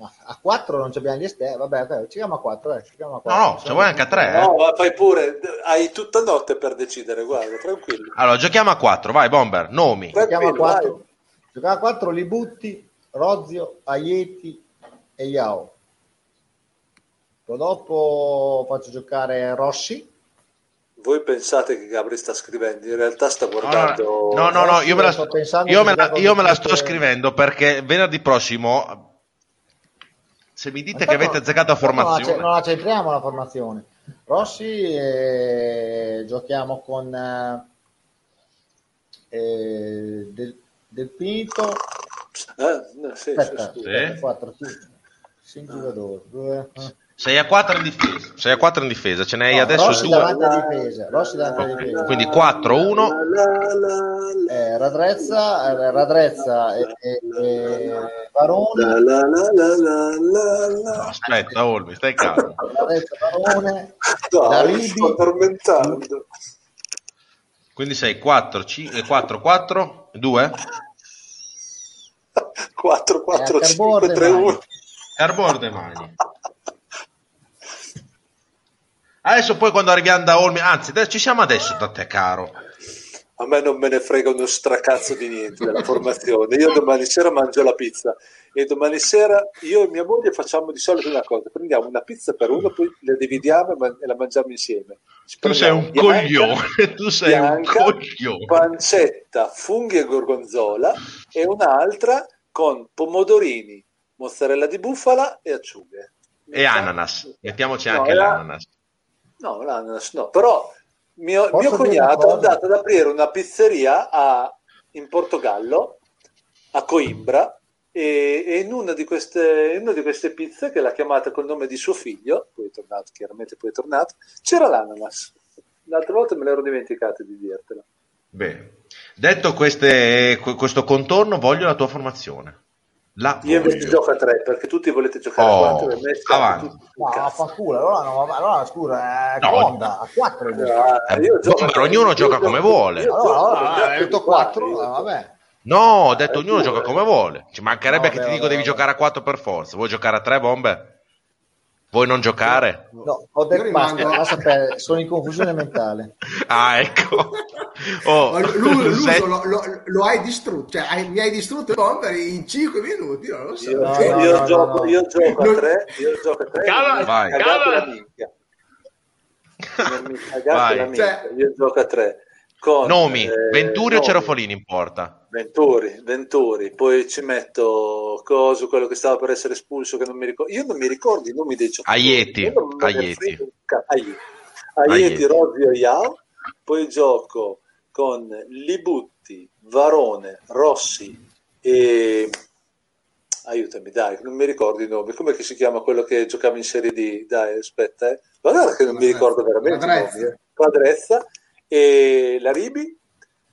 Ma a 4 non abbiamo gli esterni, vabbè, okay, giochiamo a 4, eh, giochiamo a 4. No, no, se vuoi anche a 3. No, eh. fai pure, hai tutta notte per decidere, guarda, tranquillo. Allora, giochiamo a 4, vai Bomber, nomi. Giochiamo a 4. Giochiamo a 4, Libutti, Rozio, Aieti e Yao. Poi dopo faccio giocare Rossi. Voi pensate che Gabri sta scrivendo, in realtà sta guardando. No, no, no, no io me la, sto, io me la, io me la sto scrivendo perché venerdì prossimo se mi dite che avete azzeccato la formazione. Non la centriamo la formazione. Rossi eh, giochiamo con eh, del, del Pinto. Eh, sì, Aspetta, sì. 4, 5 giocatori. 6 a 4 in difesa. 6 a 4 in difesa, ce n'hai no, adesso Rossi 2. Davanti a difesa. Rossi davanti a difesa. Quindi 4 1. Eh, Radrezza, eh, Radrezza e, e, e Barone. No, aspetta, Olmi, stai calmo. Radrezza, Barone. No, Daribi. sto addormentando. Quindi sei 4 5 4 4 2 4 4 5 3 1 Carborde Mani. Adesso poi quando arriviamo da Olmi, anzi ci siamo adesso da te caro. A me non me ne frega uno stracazzo di niente della formazione. Io domani sera mangio la pizza e domani sera io e mia moglie facciamo di solito una cosa: prendiamo una pizza per uno, poi la dividiamo e la mangiamo insieme. Tu sei un bianca, coglione, tu sei bianca, un coglione. Pancetta, funghi e gorgonzola e un'altra con pomodorini, mozzarella di bufala e acciughe. E ananas, mettiamoci anche no, l'ananas. No, l'ananas no, però mio, mio cognato è andato ad aprire una pizzeria a, in Portogallo, a Coimbra, e, e in, una di queste, in una di queste pizze, che l'ha chiamata col nome di suo figlio, poi è tornato, chiaramente poi è tornato, c'era l'ananas. L'altra volta me l'ero dimenticato di dirtelo. Bene. Detto queste, questo contorno, voglio la tua formazione. La Io invece gioco a 3 perché tutti volete giocare oh, a 4 e me avanti. No, fa culo, allora, no, allora scusa, è no, Conda, a 4 eh, io gioco Beh, ognuno gioca come vuole. Allora, allora, hai detto 4, vabbè. No, ho detto ognuno gioca come vuole. Ci mancherebbe no, che ti dico devi giocare a 4 per forza. Vuoi giocare a 3 bombe? Vuoi non giocare? No, ho detto rimango... basta, sapere, sono in confusione mentale. ah, ecco. Oh, l'uso sei... lo, lo, lo, hai distrutto, cioè hai, mi hai distrutto bomber in 5 minuti, non lo so. Io, no, io, no, io no, gioco, io gioco a 3, io gioco a 3. Cava, vai. Cava. Vai. Cioè... Io gioco a 3. Con, Nomi, eh, Venturi o Cerofolini in porta? Venturi, Venturi, poi ci metto Coso, quello che stava per essere espulso, che non mi ricordo. Io non mi ricordo i nomi dei giocatori. Aieti, Aieti. Aieti, Aieti, Rozio Iao, poi gioco con Libutti, Varone, Rossi e aiutami, dai, non mi ricordo i nomi. Come si chiama quello che giocava in Serie D? Dai, aspetta, eh. Guarda che non mi ricordo veramente. Quadrezza. I nomi, eh. Quadrezza e la Ribi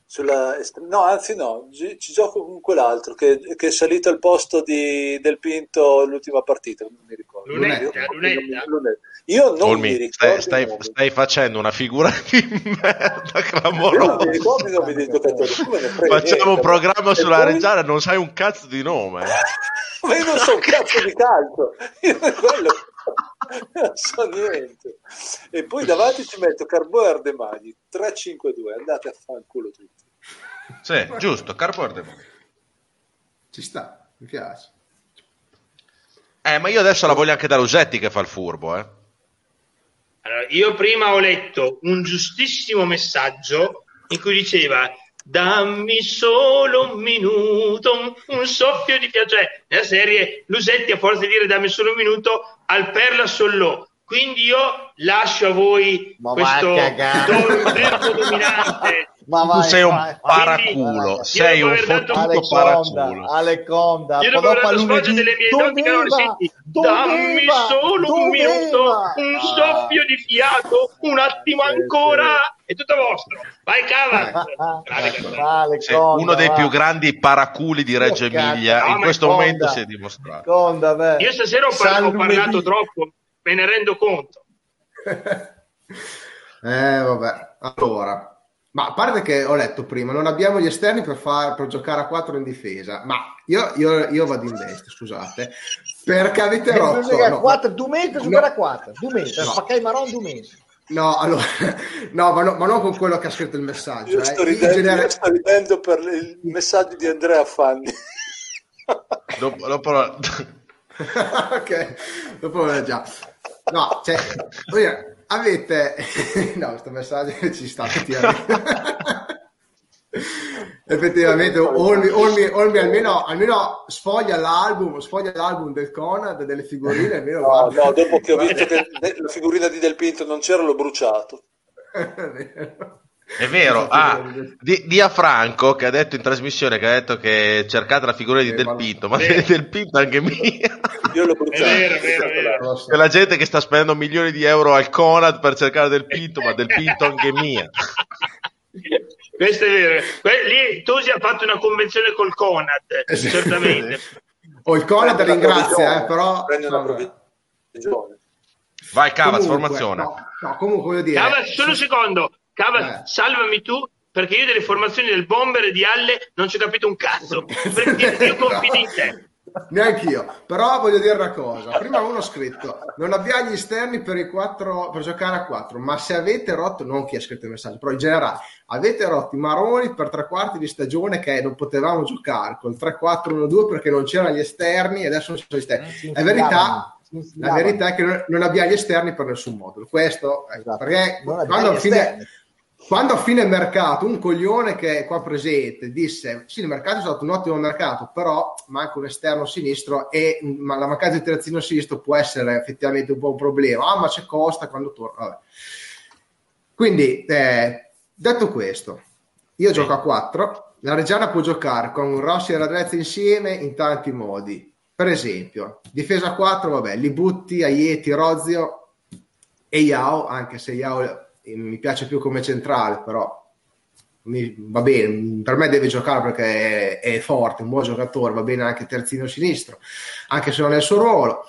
sulla, no, anzi no, ci, ci gioco con quell'altro che, che, è salito al posto di, del Pinto l'ultima partita, non mi ricordo. Lunetta, Lunetta. Lunetta. Io non Olmi, mi ricordo. Stai, stai, stai, facendo una figura di merda clamorosa. Io non mi ricordo i nomi dei giocatori. Facciamo un programma sulla poi... Reggiana, non sai un cazzo di nome. Ma io non so un cazzo di calcio. Io quello non so niente. E poi davanti ci metto Carbo e Ardemagni 3-5-2. Andate a fanculo tutti. Sì, giusto, Carbo e Ardemagni. Ci sta, mi piace. Eh, ma io adesso la voglio anche da Lusetti che fa il furbo, eh. Allora, io prima ho letto un giustissimo messaggio in cui diceva dammi solo un minuto, un soffio di piacere. Cioè, nella serie Lusetti a forza di dire dammi solo un minuto al Perla Sollò. Quindi io lascio a voi Ma questo tempo dominante. Ma vai, tu sei un vai, paraculo, vai, sei un fottuto paraculo. Aleconda, io dopo aver sfoggio delle mie doti canore, senti, dammi solo doveva, un minuto, un soffio di fiato, un attimo ancora, è tutto vostro. Vai cava. sei uno dei più grandi paraculi di Reggio Emilia, in questo momento si è dimostrato. Conda, io stasera ho, par- ho parlato troppo, me ne rendo conto. eh vabbè, allora Ma a parte che ho letto prima, non abbiamo gli esterni per, far, per giocare a 4 in difesa, ma io, io, io vado in destra, scusate, perché avete rotto... No. 4, due mesi giocare a 4, due mesi, no. spaccai Maron due mesi. No, allora, no ma, no, ma, non con quello che ha scritto il messaggio. Io sto, eh. ridendo, genere... io sto ridendo per il messaggio di Andrea Fanni. dopo, dopo lo... ok, dopo lo già. No, cioè, avete... no, questo messaggio ci sta effettivamente Olmi, Olmi, Olmi almeno, almeno, sfoglia l'album sfoglia l'album del Conad delle figurine almeno no, no, dopo che ho visto che la figurina di Del Pinto non c'era l'ho bruciato è vero, ah, di, di, a Franco che ha detto in trasmissione che ha detto che cercate la figura di Del Pinto, ma eh. Del Pinto anche mia. Io l'ho bruciato. È vero, è vero, è vero. C'è la gente che sta spendendo milioni di euro al Conad per cercare Del Pinto, ma Del Pinto anche mia. Questo è vero. Lì Tosi ha fatto una convenzione col Conad, eh, certamente. O il Conad ringrazia, eh, però... Vai Cavas, formazione. No, no, comunque voglio dire... Cavas, solo un secondo. Cavas, eh. salvami tu, perché io delle formazioni del bomber e di Alle non ci ho capito un cazzo. Perché io confido in te. Neanche io, però voglio dire una cosa. Prima uno ha scritto: Non abbiamo gli esterni per, i quattro, per giocare a 4, ma se avete rotto, non chi ha scritto il messaggio, però in generale, avete rotto i maroni per tre quarti di stagione che non potevamo giocare col 3-4-1-2 perché non c'erano gli esterni e adesso non sono gli esterni. La verità, la verità è che non, abbiamo gli esterni per nessun modo. Questo esatto. perché quando alla fine quando a fine mercato un coglione che è qua presente disse sì il mercato è stato un ottimo mercato però manca un esterno sinistro e ma la mancanza di terzino sinistro può essere effettivamente un po' un problema ah ma c'è Costa quando torna Vabbè. quindi eh, detto questo io sì. gioco a 4 la Reggiana può giocare con Rossi e Radrezza insieme in tanti modi per esempio difesa a 4 vabbè li butti Aieti, Rozio e Yao anche se Yao mi piace più come centrale, però mi, va bene, per me deve giocare perché è, è, forte, un buon giocatore, va bene anche terzino sinistro, anche se non è il suo ruolo.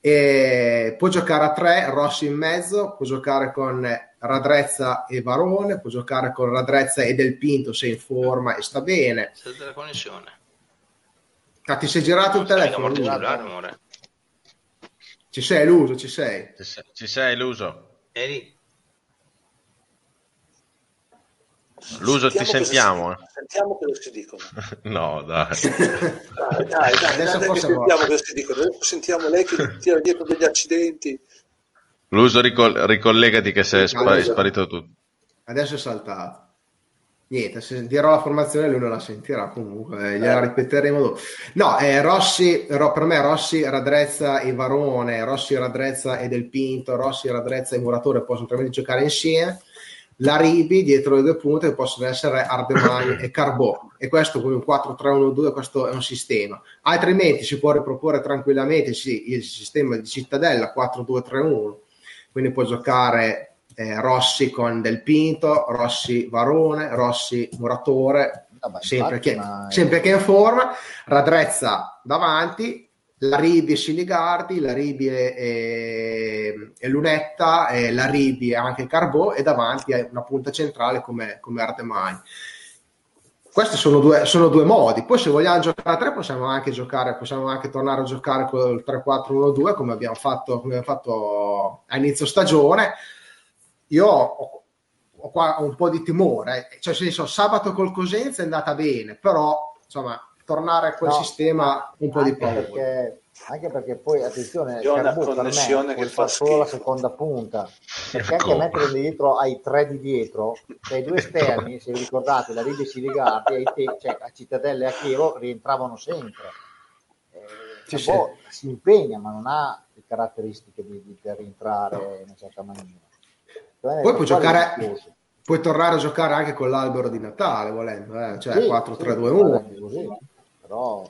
E può giocare a tre, Rossi in mezzo, può giocare con Radrezza e Varone, può giocare con Radrezza e Del Pinto se è in forma e sta bene. Sente la connessione. Ah, ti sei girato il telefono? Ci sei, l'uso, ci sei. Ci sei, ci sei l'uso. Eri. L'uso ti sentiamo. Si, eh. Sentiamo cosa si dicono. no, dai. dai, dai, dai adesso dai, sentiamo cosa si dicono. Adesso sentiamo lei che tira dietro degli accidenti. L'uso ricol- ricollegati che sei spa- sparito tutto. Adesso è saltato. Niente, se dirò la formazione lui non la sentirà comunque, eh, gliela ripeteremo dopo. No, eh, Rossi, ro, per me Rossi, Radrezza e Varone, Rossi, Radrezza e Del Pinto, Rossi, Radrezza e Muratore possono tranquillamente giocare insieme la Ribi dietro le due punte possono essere Ardemani e Carbò e questo con un 4-3-1-2 questo è un sistema. Altrimenti si può riproporre tranquillamente sì, il sistema di Cittadella 4-2-3-1 quindi può giocare eh, Rossi con Del Pinto Rossi Varone Rossi Muratore Vabbè, sempre, che, sempre che è in forma. Radrezza davanti la Ribi e Siligardi, la Ribi e, e, e Lunetta, e la Ribi e anche Carbò e davanti è una punta centrale come, come Artemai. Questi sono due, sono due, modi. Poi, se vogliamo giocare a tre, possiamo anche giocare, possiamo anche tornare a giocare con il 3-4-1-2 come abbiamo fatto, come abbiamo fatto a inizio stagione. Io ho, ho qua un po' di timore, cioè, senso, sabato col Cosenza è andata bene, però insomma, tornare a quel no, sistema un po' di paura. Perché, anche perché poi, attenzione, Carbù per me che fa solo la seconda punta, perché anche a mettere dietro ai tre di dietro, cioè i due esterni, se vi ricordate, la Ride Siligati, te- cioè a Cittadella e a Chievo rientravano sempre. Eh, sì, sì. si impegna, ma non ha le caratteristiche di, di per rientrare no. in una certa maniera. Cioè, poi può giocare puoi tornare a giocare anche con l'albero di Natale volendo, eh? cioè sì, 4-3-2-1. Sì, però...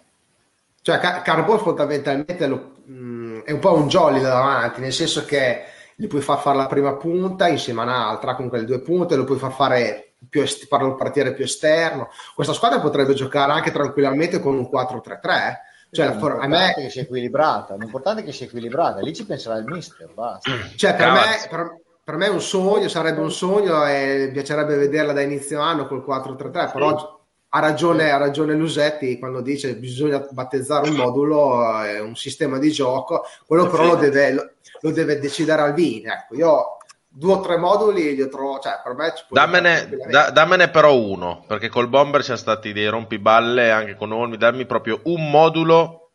Cioè, Car- Carbon fondamentalmente lo, mh, mm, è un po' un jolly da davanti, nel senso che gli puoi far fare la prima punta insieme a un'altra con quelle due punte, lo puoi far fare più est- farlo partire più esterno. Questa squadra potrebbe giocare anche tranquillamente con un 4-3-3. Cioè, sì, for- a me che sia equilibrata, l'importante è che sia equilibrata, lì ci penserà il mister. Basta. Cioè, per me, per, per me è un sogno, sarebbe un sogno e mi piacerebbe vederla da inizio anno col 4-3-3, però ha ragione, ha ragione Lusetti quando dice che bisogna battezzare un modulo, è un sistema di gioco, quello però lo deve, lo, lo deve decidere Alvini. Ecco, io due o tre moduli li ho trovati, cioè per me dammene, da, dammene però uno, perché col Bomber ci sono stati dei rompiballe anche con Olmi, dammi proprio un modulo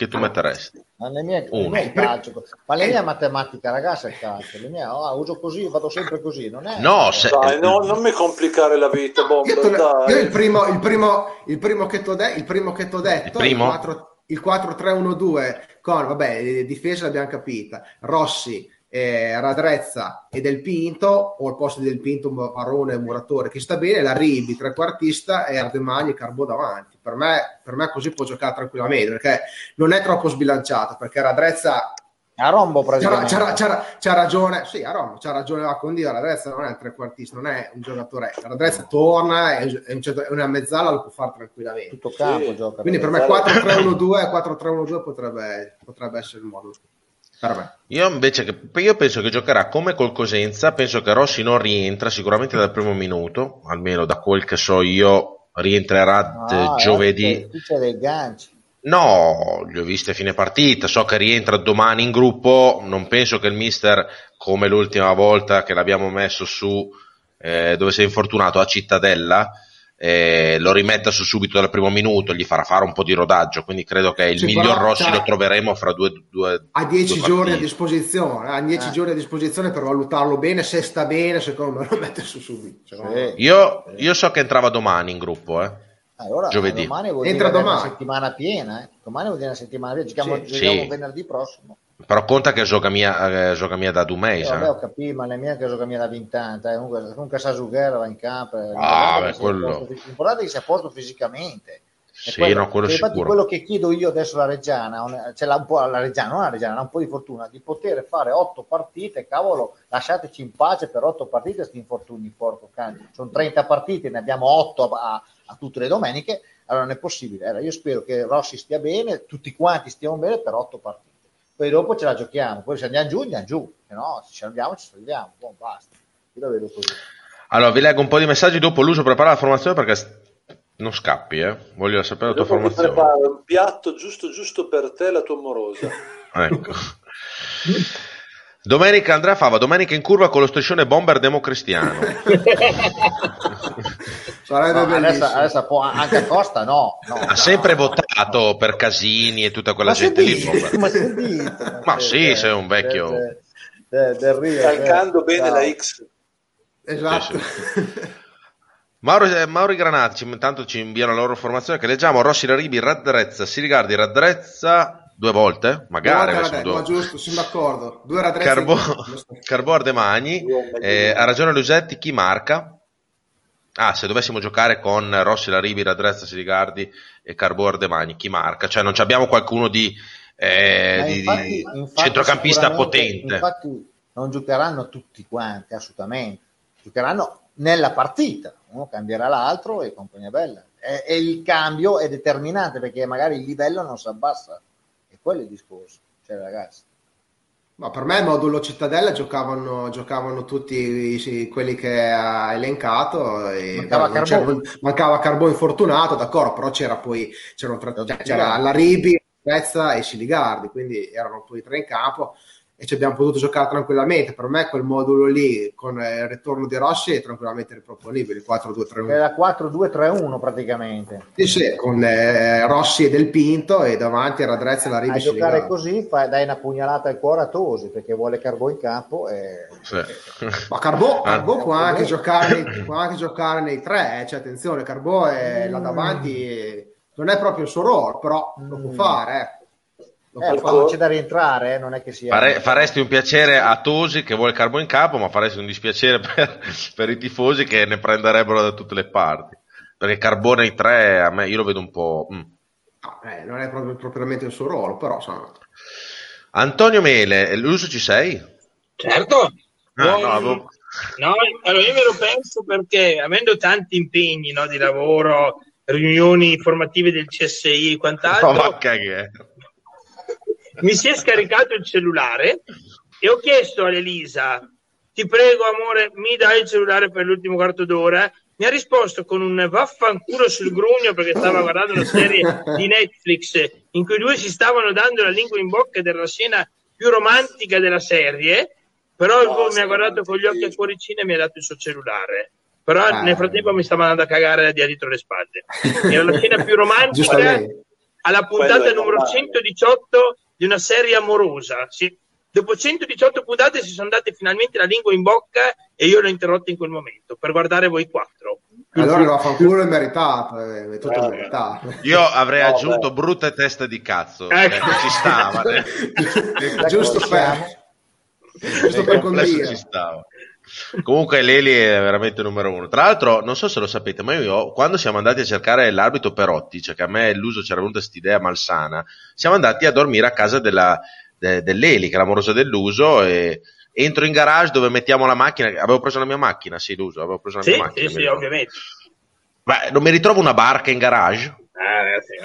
che tu metteresti? Ma le mie, le mie calcio, ma le mie matematica, ragazzi, è calcio. Le mie, oh, uso così, vado sempre così. Non è... No, se... dai, no, non mi complicare la vita, bomba, io, io il, primo, il, primo, il primo che ti ho de- detto, il, il 4-3-1-2 con, vabbè, difesa l'abbiamo capita, Rossi, eh, Radrezza e Del Pinto, o al posto di Del Pinto Marrone e Muratore, che sta bene, la Ribi, trequartista e Ardemagni e Carbo davanti. Per me, per me così può giocare tranquillamente, perché non è troppo sbilanciato, perché Radrezza a Rombo c'ha, c'ha, c'ha, c'ha, ragione, sì, a Rombo c'ha ragione la Condia, Radrezza non è un trequartista, non è un giocatore, Radrezza torna, è, è, è una mezzala, lo può fare tranquillamente. Tutto campo sì. gioca. Quindi per me 4-3-1-2, 4-3-1-2 potrebbe, potrebbe essere il modo. Io invece che, io penso che giocherà come col Cosenza, penso che Rossi non rientra sicuramente dal primo minuto, almeno da quel che so io, rientrerà no, giovedì. C'è dei ganci. No, li ho visti a fine partita, so che rientra domani in gruppo, non penso che il mister, come l'ultima volta che l'abbiamo messo su, eh, dove sei infortunato, a Cittadella, eh, lo rimetta su subito dal primo minuto, gli farà fare un po' di rodaggio, quindi credo che il sì, miglior Rossi cioè, lo troveremo fra due, due a dieci giorni a disposizione, a dieci eh. giorni a disposizione per valutarlo bene, se sta bene, secondo me lo mette su subito. Cioè, sì. io, io, so che entrava domani in gruppo, eh. Allora, giovedì. Domani vuol Entra domani. una settimana piena, eh. domani vuol dire una settimana piena, giochiamo, sì. giochiamo venerdì prossimo. Però conta che gioca mia, eh, gioca mia da due mesi. Eh, vabbè, ho capito, ma le mie che gioca mia da 20 anni. Eh. Comunque, comunque Sasughera va in campo. Eh, ah, beh, quello... L'importante è che sia a posto fisicamente. sì, quello, no, quello infatti quello che chiedo io adesso alla Reggiana, cioè la, un po', la Reggiana, non la Reggiana, un po' di fortuna, di poter fare otto partite, cavolo, lasciateci in pace per otto partite sti infortuni, porco cane. Sono 30 partite, ne abbiamo otto a, a tutte le domeniche, allora non è possibile. Allora, io spero che Rossi stia bene, tutti quanti stiamo bene per otto partite poi dopo ce la giochiamo, poi se andiamo giù, andiamo giù, se no se ci andiamo ci salviamo, boh, basta, io la vedo così. Allora vi leggo un po' di messaggi dopo l'uso prepara la formazione perché non scappi, eh? voglio sapere la tua dopo formazione. Prepara un piatto giusto giusto per te la tua amorosa. ecco. Domenica Andrea Fava, domenica in curva con lo striscione bomber democristiano. Sarebbe no, adesso, adesso può, anche a Costa no, no ha no, sempre no, votato per Casini e tutta quella ma gente lì. Ma, ma sì, sei un vecchio. De, de, de Calcando bene la X. Esatto. Sì, sì. Mauro, eh, Mauro Granati intanto ci invia la loro formazione che leggiamo Rossi Laribi, Raddrezza, si rigardi Raddrezza due volte, magari. Due volte due... Ma giusto, sono d'accordo. Due Raddrezza. Carbo, Carbo Ardemagni, eh, ha ragione Lusetti, chi marca? Ah, se dovessimo giocare con Rossi Laribi, Raddrezza, Sirigardi e Carbo Ardemagni, chi marca? Cioè non abbiamo qualcuno di, eh, di, infatti, di infatti centrocampista potente. Infatti non giocheranno tutti quanti, assolutamente. Giocheranno nella partita, uno cambierà l'altro e compagnia bella. E, e il cambio è determinante perché magari il livello non si abbassa. Quello è il discorso. Cioè, ragazzi. Ma per me il modulo Cittadella giocavano, giocavano tutti sì, quelli che ha elencato. Mancava, no, Carbone. mancava Carbone infortunato, d'accordo, però c'era poi c'era, cioè, c'era la Ribi, Pezza e Siligardi, quindi erano poi tre in campo e ci abbiamo potuto giocare tranquillamente. Per me quel modulo lì con il ritorno di Rossi è tranquillamente riproponibile, 4-2-3-1. Era 4-2-3-1 praticamente. Sì, sì, con eh, Rossi e Del Pinto e davanti era Drezza e la Rivi. A giocare così fai, dai una pugnalata al cuore a Tosi perché vuole Carbò in campo. E... Sì. Ma Carbò, Carbò può, anche giocare, può anche giocare nei tre, eh. cioè attenzione, Carbò è là davanti, non è proprio il suo ruolo, però lo può mm. fare. Eh eh, quando c'è da rientrare, eh, non è che sia. Fare, faresti un piacere a Tosi che vuole Carbo in capo, ma faresti un dispiacere per, per, i tifosi che ne prenderebbero da tutte le parti. Perché Carbone in tre, a me io lo vedo un po'. Mm. Eh, non è proprio propriamente il suo ruolo, però insomma. Antonio Mele, l'uso ci sei? Certo. Ah, Buon... no, avevo... no, allora io me lo penso perché avendo tanti impegni no, di lavoro, riunioni informative del CSI e quant'altro. No, che mi si è scaricato il cellulare e ho chiesto all'Elisa ti prego amore, mi dai il cellulare per l'ultimo quarto d'ora? Mi ha risposto con un vaffanculo sul grugno perché stava guardando una serie di Netflix in cui due si stavano dando la lingua in bocca ed era la scena più romantica della serie, però no, mi ha guardato con gli occhi a cuoricino e mi ha dato il suo cellulare. Però ah. nel frattempo mi stava andando a cagare da dietro le spalle. Era la scena più romantica alla puntata numero 118 di una serie amorosa. Sì. Dopo 118 puntate si sono date finalmente la lingua in bocca e io l'ho interrotta in quel momento per guardare voi quattro. Allora lo fanculo è meritato, è tutto eh, meritato. Io avrei no, aggiunto beh. brutte teste di cazzo, ecco. eh, ci stava. Eh. Giusto per, giusto per condire. Ci stava. Comunque Leli è veramente numero uno. Tra l'altro, non so se lo sapete, ma io quando siamo andati a cercare l'arbitro Perotti, cioè che a me l'uso c'era venuta questa idea malsana, siamo andati a dormire a casa della, de, dell'Eli, che è l'amorosa dell'uso, e entro in garage dove mettiamo la macchina. Avevo preso la mia macchina, sì, l'uso, avevo preso la sì, mia macchina. Sì, sì, ovviamente. Beh, non mi ritrovo una barca in garage? Ah, ragazzi,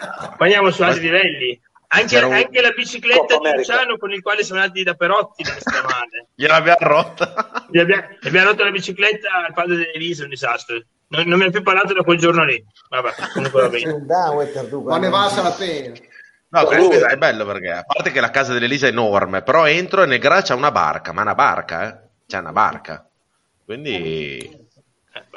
ah, andiamo su altri livelli. Anche, un... anche, la bicicletta di Luciano con il quale siamo andati da Perotti non sta male. Gliel'abbiamo rotta. Gli abbiamo, abbiamo rotto la bicicletta al padre dell'Elisa, è un disastro. Non, non mi ha più parlato da quel giorno lì. Vabbè, comunque va bene. Ma ne valsa la pena. No, comunque è bello perché, a parte che la casa dell'Elisa è enorme, però entro e nel garage c'è una barca, ma una barca, eh? C'è una barca. Quindi...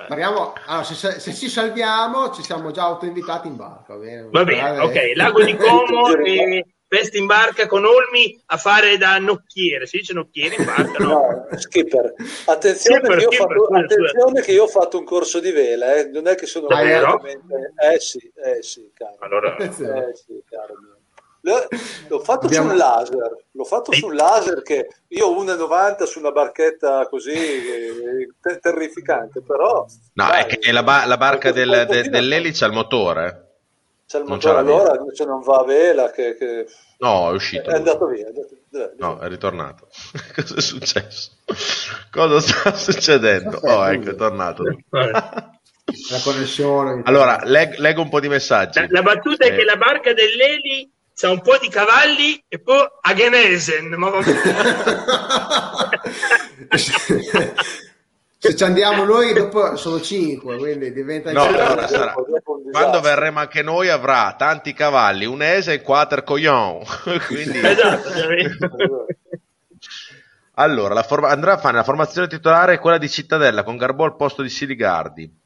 Speriamo, allora, se, se, ci salviamo, ci siamo già autoinvitati in barca. Va bene, va bene ok. Lago di Como e Peste in barca con Olmi a fare da nocchiere. Si dice nocchiere in barca? No, no skipper. Attenzione, skipper, che, io skipper, fatto, attenzione che io ho fatto un corso di vela, eh. non è che sono ah, veramente... Eh sì, eh sì, caro. Allora... Eh sì, caro mio. L'ho fatto Abbiamo... sul laser, l'ho fatto sul laser che io 1,90 su una barchetta così eh, terrificante, però... No, dai, è che la, ba- la barca del, de- dell'elice ha il motore. C'è il motore allora, invece non va a vela che, che... No, è uscito. È andato via. È andato... Dai, no, è ritornato. Cosa è successo? Cosa sta succedendo? Oh, ecco, è tornato. la connessione. Allora, leg- leggo un po' di messaggi. La, la battuta eh. è che la barca dell'Eli c'è un po' di cavalli e poi a Genesen. Ma Se ci andiamo noi, dopo sono 5, quindi diventa no, allora sarà. Quando verremo anche noi avrà tanti cavalli, un ese e quattro coglion. quindi... Esatto, allora, la forma... andrà a fare la formazione titolare è quella di Cittadella con Garbò al posto di Siligardi.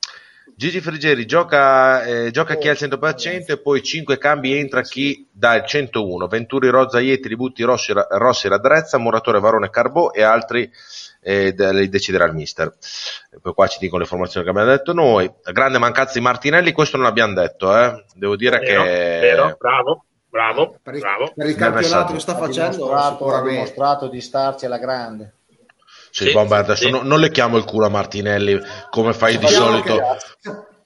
Gigi Frigeri gioca, eh, gioca chi ha il 100% e poi 5 cambi entra chi dà il 101. Venturi, Rozza, Ieti, Ributti, Rossi, Rossi Radrezza, Muratore, Varone, Carbò e altri eh, li deciderà il mister. E poi qua ci dicono le formazioni che abbiamo detto noi. Grande mancanza di Martinelli, questo non l'abbiamo detto, eh. devo dire vero, che... Vero, bravo. Bravo, per il, bravo. Per il campionato che sta facendo, ha dimostrato, ha dimostrato di starci alla grande. Sì, sì, adesso sì. no, non le chiamo il culo a Martinelli come fai di solito.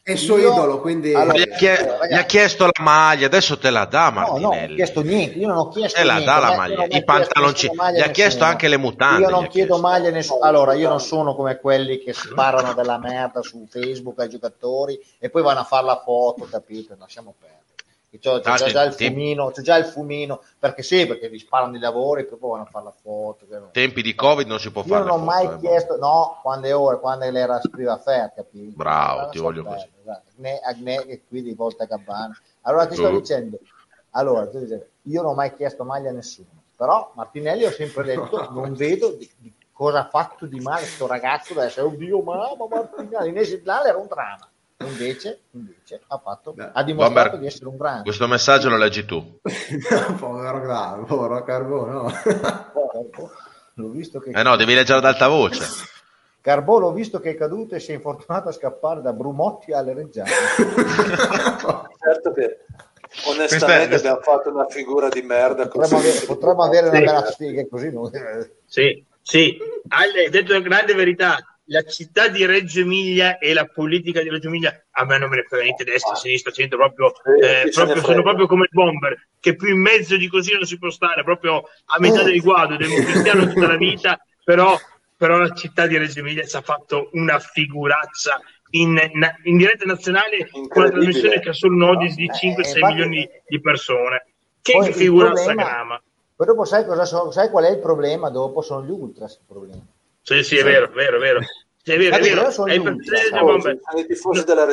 È il suo io, idolo, quindi allora, gli, ha chiesto, gli, ha chiesto la maglia, adesso te la dà Martinelli. No, non ho chiesto niente, io non ho chiesto te la dà la maglia, i pantaloncini, gli ha chiesto anche le mutande. Io non chiedo maglia a nessuno. Allora, io non sono come quelli che sparano della merda su Facebook ai giocatori e poi vanno a fare la foto, capito? Lasciamo perdere. C'ho, c'ho, ah, c'ho, già il fumino, c'ho già il fumino, perché sì, perché vi sparano i lavori poi vanno a fare la foto. Tempi di Covid non si può fare. Io non ho mai eh, chiesto, no, quando è ora, quando l'era scriva Fer, capito? Bravo, ti voglio così. Esatto. Agne, Agne e qui di volta a Gabbana. Allora ti sto uh. dicendo, allora, io non ho mai chiesto maglia a nessuno, però Martinelli ho sempre detto, non vedo di, di cosa ha fatto di male questo ragazzo da essere, oddio, ma, ma Martinelli, in Esidlale era un dramma invece, invece ha, fatto, Beh, ha dimostrato Bomber, di essere un grande. Questo messaggio lo leggi tu. povero Grano, povero Carbò, no? L'ho visto che... Eh no, devi leggere ad alta voce. Carbò l'ho visto che è caduto e si è infortunato a scappare da Brumotti alle Reggiane. certo che onestamente questa, abbiamo fatto una figura di merda. Potremmo avere, potremmo avere una bella sfiga così. No? Sì, sì, hai detto la grande verità la città di Reggio Emilia e la politica di Reggio Emilia a me non me ne frega niente destra, sinistra, centro, proprio, eh, proprio sono proprio come il bomber, che più in mezzo di così non si può stare, proprio a metà del guado, democristiano tutta la vita, però, però la città di Reggio Emilia ci ha fatto una figuraccia in, in diretta nazionale con una trasmissione che ha solo un audience di 5-6 eh, milioni di persone. Che figuraccia grama Poi dopo sai, cosa so, sai qual è il problema? Dopo sono gli ultras il problema. Sì, sì, è vero, vero, vero. È vero, è vero. È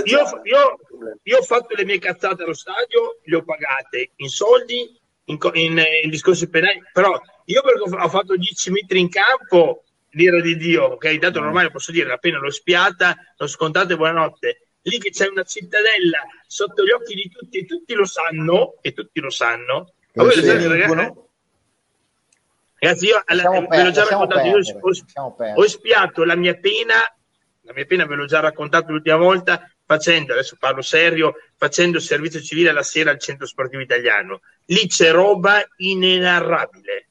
io, io, io, ho fatto le mie cazzate allo stadio, le ho pagate in soldi, in, in, in discorsi penali, però io perché ho fatto 10 metri in campo, l'ira di Dio, ok? Dato mm. normale posso dire, la pena l'ho spiata, l'ho scontata e buonanotte. Lì che c'è una cittadella sotto gli occhi di tutti e tutti lo sanno, e tutti lo sanno. Ma voi lo sapete, ragazzi, Ragazzi, io alla, ve l'ho già raccontato, io ho, ho espiato la mia pena, la mia pena ve l'ho già raccontato l'ultima volta, facendo, adesso parlo serio, facendo servizio civile la sera al centro sportivo italiano. Lì c'è roba inenarrabile,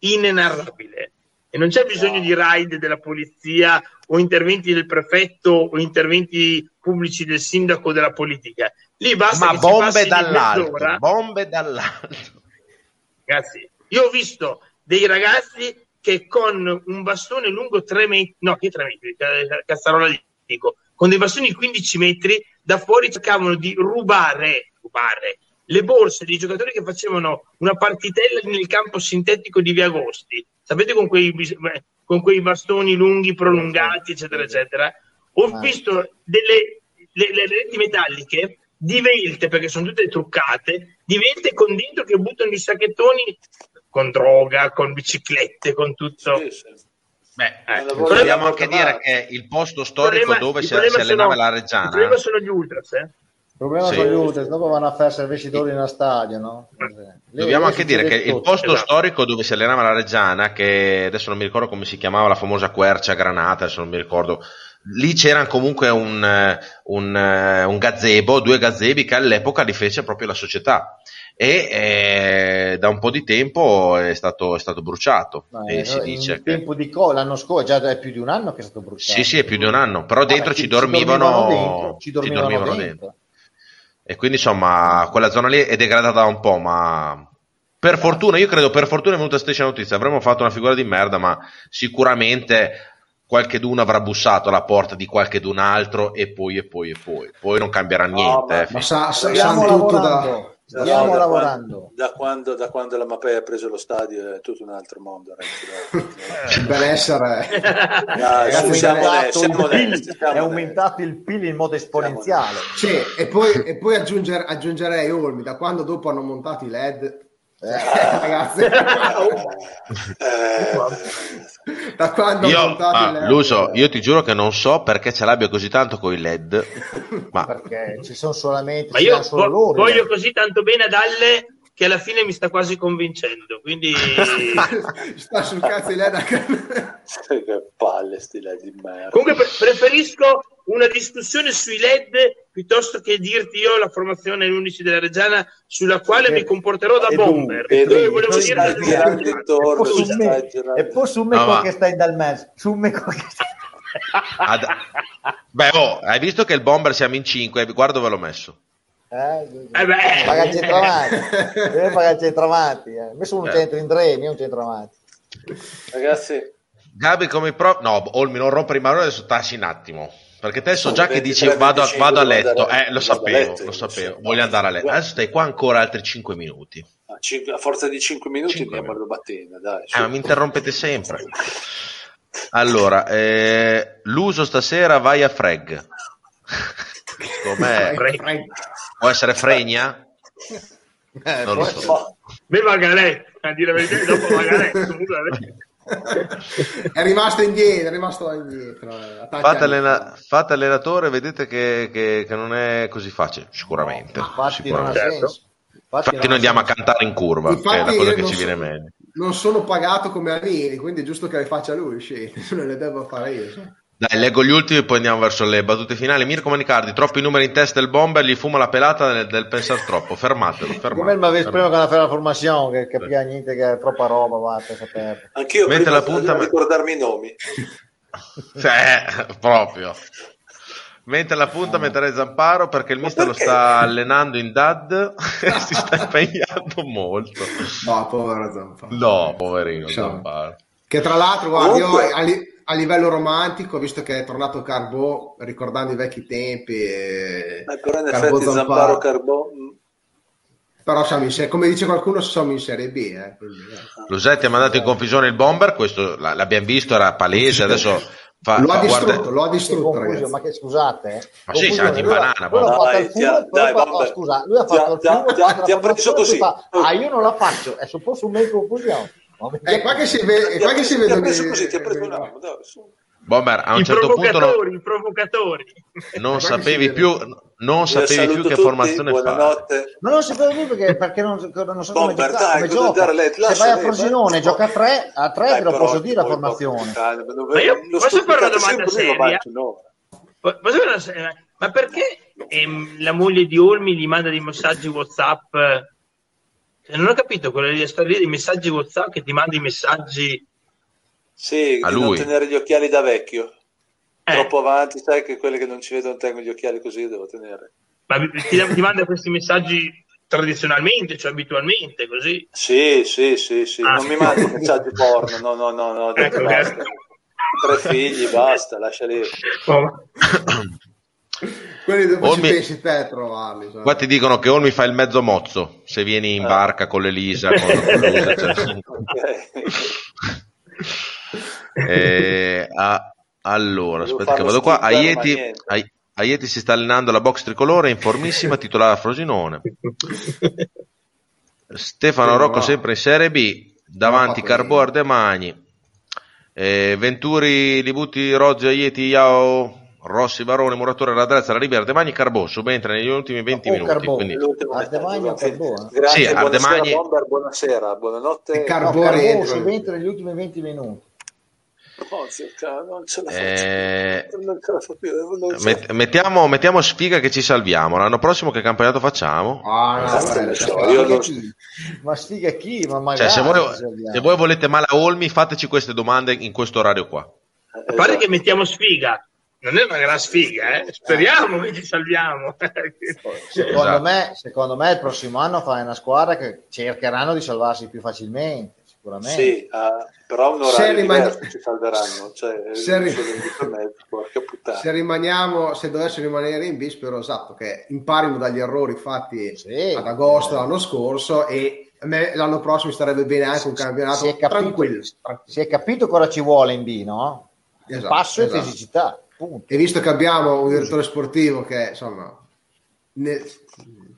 inenarrabile. E non c'è bisogno di raid della polizia o interventi del prefetto o interventi pubblici del sindaco della politica. Lì basta Ma bombe dall'alto, bombe dall'alto. Ragazzi, io ho visto dei ragazzi che con un bastone lungo 3 metri, no, che 3 metri, cazzarola dico, con dei bastoni di 15 metri da fuori cercavano di rubare, rubare le borse dei giocatori che facevano una partitella nel campo sintetico di Via Agosti. Sapete con quei, con quei bastoni lunghi, prolungati, eccetera, eccetera. Ho ah. visto delle le, le reti metalliche di velte, perché sono tutte truccate, di velte con dentro che buttano i sacchettoni con droga, con biciclette, con tutto. Sì, sì. Beh, eh, dobbiamo anche dire che il posto storico problema, dove si, si allenava sono, la Reggiana. Il problema sono gli ultras, eh? Il problema sì. sono gli ultras, dopo vanno a fare servicitori in stadio, no? Dobbiamo anche dire che il posto esatto. storico dove si allenava la Reggiana, che adesso non mi ricordo come si chiamava la famosa quercia granata, adesso non mi ricordo, lì c'era comunque un, un, un gazebo, due gazebi che all'epoca li fece proprio la società e eh, da un po' di tempo è stato, è stato bruciato. E si dice che... tempo di co- l'anno scorso, già è più di un anno che è stato bruciato. Sì, sì, è più di un anno, però dentro Vabbè, ci, dormivano, ci, dentro, ci dormivano, ci dormivano dentro. dentro. E quindi insomma quella zona lì è degradata un po', ma per fortuna, io credo per fortuna è venuta stessa notizia, avremmo fatto una figura di merda, ma sicuramente qualche d'uno avrà bussato alla porta di qualche d'un altro e poi e poi e poi. Poi non cambierà niente. No, ma, eh, ma sa, sa, sa tutto da Stiamo da lavorando. Quando, da, quando, da quando la Mapei ha preso lo stadio è tutto un altro mondo. il benessere no, è, aumentato siamo PIL, è aumentato il PIL in modo esponenziale. Sì, e poi, e poi aggiunger, aggiungerei Olmi, da quando dopo hanno montato i LED eh, ragazzi, da quando io, ah, l'uso, io ti giuro che non so perché ce l'abbia così tanto con i LED, ma perché ci sono solamente ma io solo vo- loro, voglio così tanto bene ad Alle che alla fine mi sta quasi convincendo. Quindi sta sul cazzo di lei che palle sti led di merda. Comunque pre- preferisco una discussione sui LED piuttosto che dirti io la formazione l'11 della Reggiana sulla quale mi comporterò da bomber. E poi su me no, che stai dal mezzo. Su me che stai Ad... Beh, oh, hai visto che il bomber siamo in 5, guarda dove l'ho messo. Eh, eh beh. Paga il centravanti, deve pagare il centravanti. Eh. Messo un eh. centro in tre, io un centravanti. Ragazzi, Gabi come pro... No, Olmi, non rompere i maroni, adesso tassi un attimo. Perché te so già che dici vado, a, vado a letto. Eh, lo sapevo, letto, lo sapevo. Voglio andare a letto. Adesso stai qua ancora altri 5 minuti. A, forza di 5 minuti 5 andiamo a battenda, dai. Eh, ma mi interrompete sempre. Allora, eh, l'uso stasera vai a Freg. Com'è? Può essere Fregna? Eh, non lo so. Me Magalè, a dire la verità, dopo Magalè. È rimasto indietro, è rimasto indietro. Eh, fate, allena- fate, allenatore, vedete che, che, che, non è così facile, sicuramente. No, infatti, sicuramente. Non certo. infatti, infatti noi andiamo a cantare in curva, infatti, che è la cosa che ci viene meglio. Non sono pagato come Alini, quindi è giusto che le faccia lui, non le devo fare io. Dai, leggo gli ultimi e poi andiamo verso le battute finali. Mirko Manicardi, troppi numeri in testa del bomber, gli fuma la pelata del, del pensare troppo. Fermatelo, fermatelo. Come mi avete prima che la formazione, che capiva niente, che è troppa roba, va, per Anch'io Mentre la punta... ricordarmi i nomi. cioè, proprio. Mentre la punta metterei Zamparo perché il mister lo sta allenando in dad e si sta impegnando molto. No, povero Zamparo. No, poverino Ciao. Zamparo. Che tra l'altro, guarda, Comunque... io a livello romantico, visto che è tornato Carbò, ricordando i vecchi tempi. E... Eh, però in Carbò effetti Zamparo Carbò... Mm. però siamo in serie, come dice qualcuno siamo in Serie B eh, quindi, eh. Losetti ha mandato in confusione il bomber questo l'abbiamo visto era palese adesso fa, lo, fa, ha distrutto, guarda... lo ha distrutto ma che scusate eh. ma sì siamo in banana lui, ha fatto il fumo, dai, dai, scusa lui ha fatto il fumo ti ha, ti ha preso così fa, ah io non la faccio è supposto un mezzo confusione è qua che si vede qua che si vede ti ha preso così ti ha preso un attimo Bomber, a un I certo punto non, i provocatori. non sapevi più, non sapevi più che tutti, formazione buonanotte. fare. No, non sapevo più perché, perché non, non so come, Bomber, gioca, dai, come gioca. Se vai a Frosinone, gioca a tre, a tre te lo posso dire la formazione. Ma io posso fare una domanda seria? Posso fare una seria? Ma perché ehm, la moglie di Olmi gli manda dei messaggi WhatsApp? Cioè, non ho capito quella di storia dei messaggi WhatsApp che ti manda i messaggi sì, a di lui. non tenere gli occhiali da vecchio. Eh. Troppo avanti, sai che quelli che non ci vedono tengo gli occhiali così, devo tenere. Ma ti, ti manda questi messaggi tradizionalmente, cioè abitualmente, così? Sì, sì, sì, sì. Ah, non mi mandi messaggi porno, no, no, no, no. Ecco, basta. Tre figli, basta, lascia lì. Oh. Quelli dove Olmi... ci pensi te a trovarli. Cioè. Qua ti dicono che Olmi fa il mezzo mozzo se vieni in barca con l'Elisa. Con, con l'Elisa cioè. Eh, a, allora, aspetta che vado qua. Aieti, Aieti si sta allenando la box tricolore, informissima, titolare Frosinone. Stefano Rocco sempre in Serie B, davanti Carbo Ardemagni. Eh, Venturi, Libuti, Rozzi, Aieti, Iao, Rossi, Barone, Muratore, Radrezza, La Ribera, Ardemagni, Carbò subentra negli ultimi 20 minuti. Carbò. Quindi... Ardemagni o Carbò? Eh? Grazie, sì, Ardemagni... buonasera, buonasera, buonanotte. Carbò, no, Carbò subentra negli ultimi 20 minuti. Oh, non ce la eh... non ce la faccio più. Met- mettiamo, mettiamo, sfiga che ci salviamo. L'anno prossimo che campionato facciamo? Ah, no, vabbè, so, non... Ma sfiga chi? Ma magari, cioè, se, voi, se, voi, volete male a Olmi, fateci queste domande in questo orario qua. A parte che mettiamo sfiga, non è una gran sfiga, eh? speriamo che ci salviamo. secondo, esatto. me, secondo me il prossimo anno fai una squadra che cercheranno di salvarsi più facilmente sicuramente. Sì, uh, però un orario rimani... ci salveranno. Cioè, se, ri... se, rimaniamo, se dovessero rimanere in B, spero esatto che imparino dagli errori fatti sì, ad agosto l'anno scorso e me, l'anno prossimo starebbe bene anche un campionato si è capito, tranquillo. Si è capito cosa ci vuole in B, no? Esatto, passo esatto. e fisicità. Punto. E visto che abbiamo un direttore sportivo che insomma ne,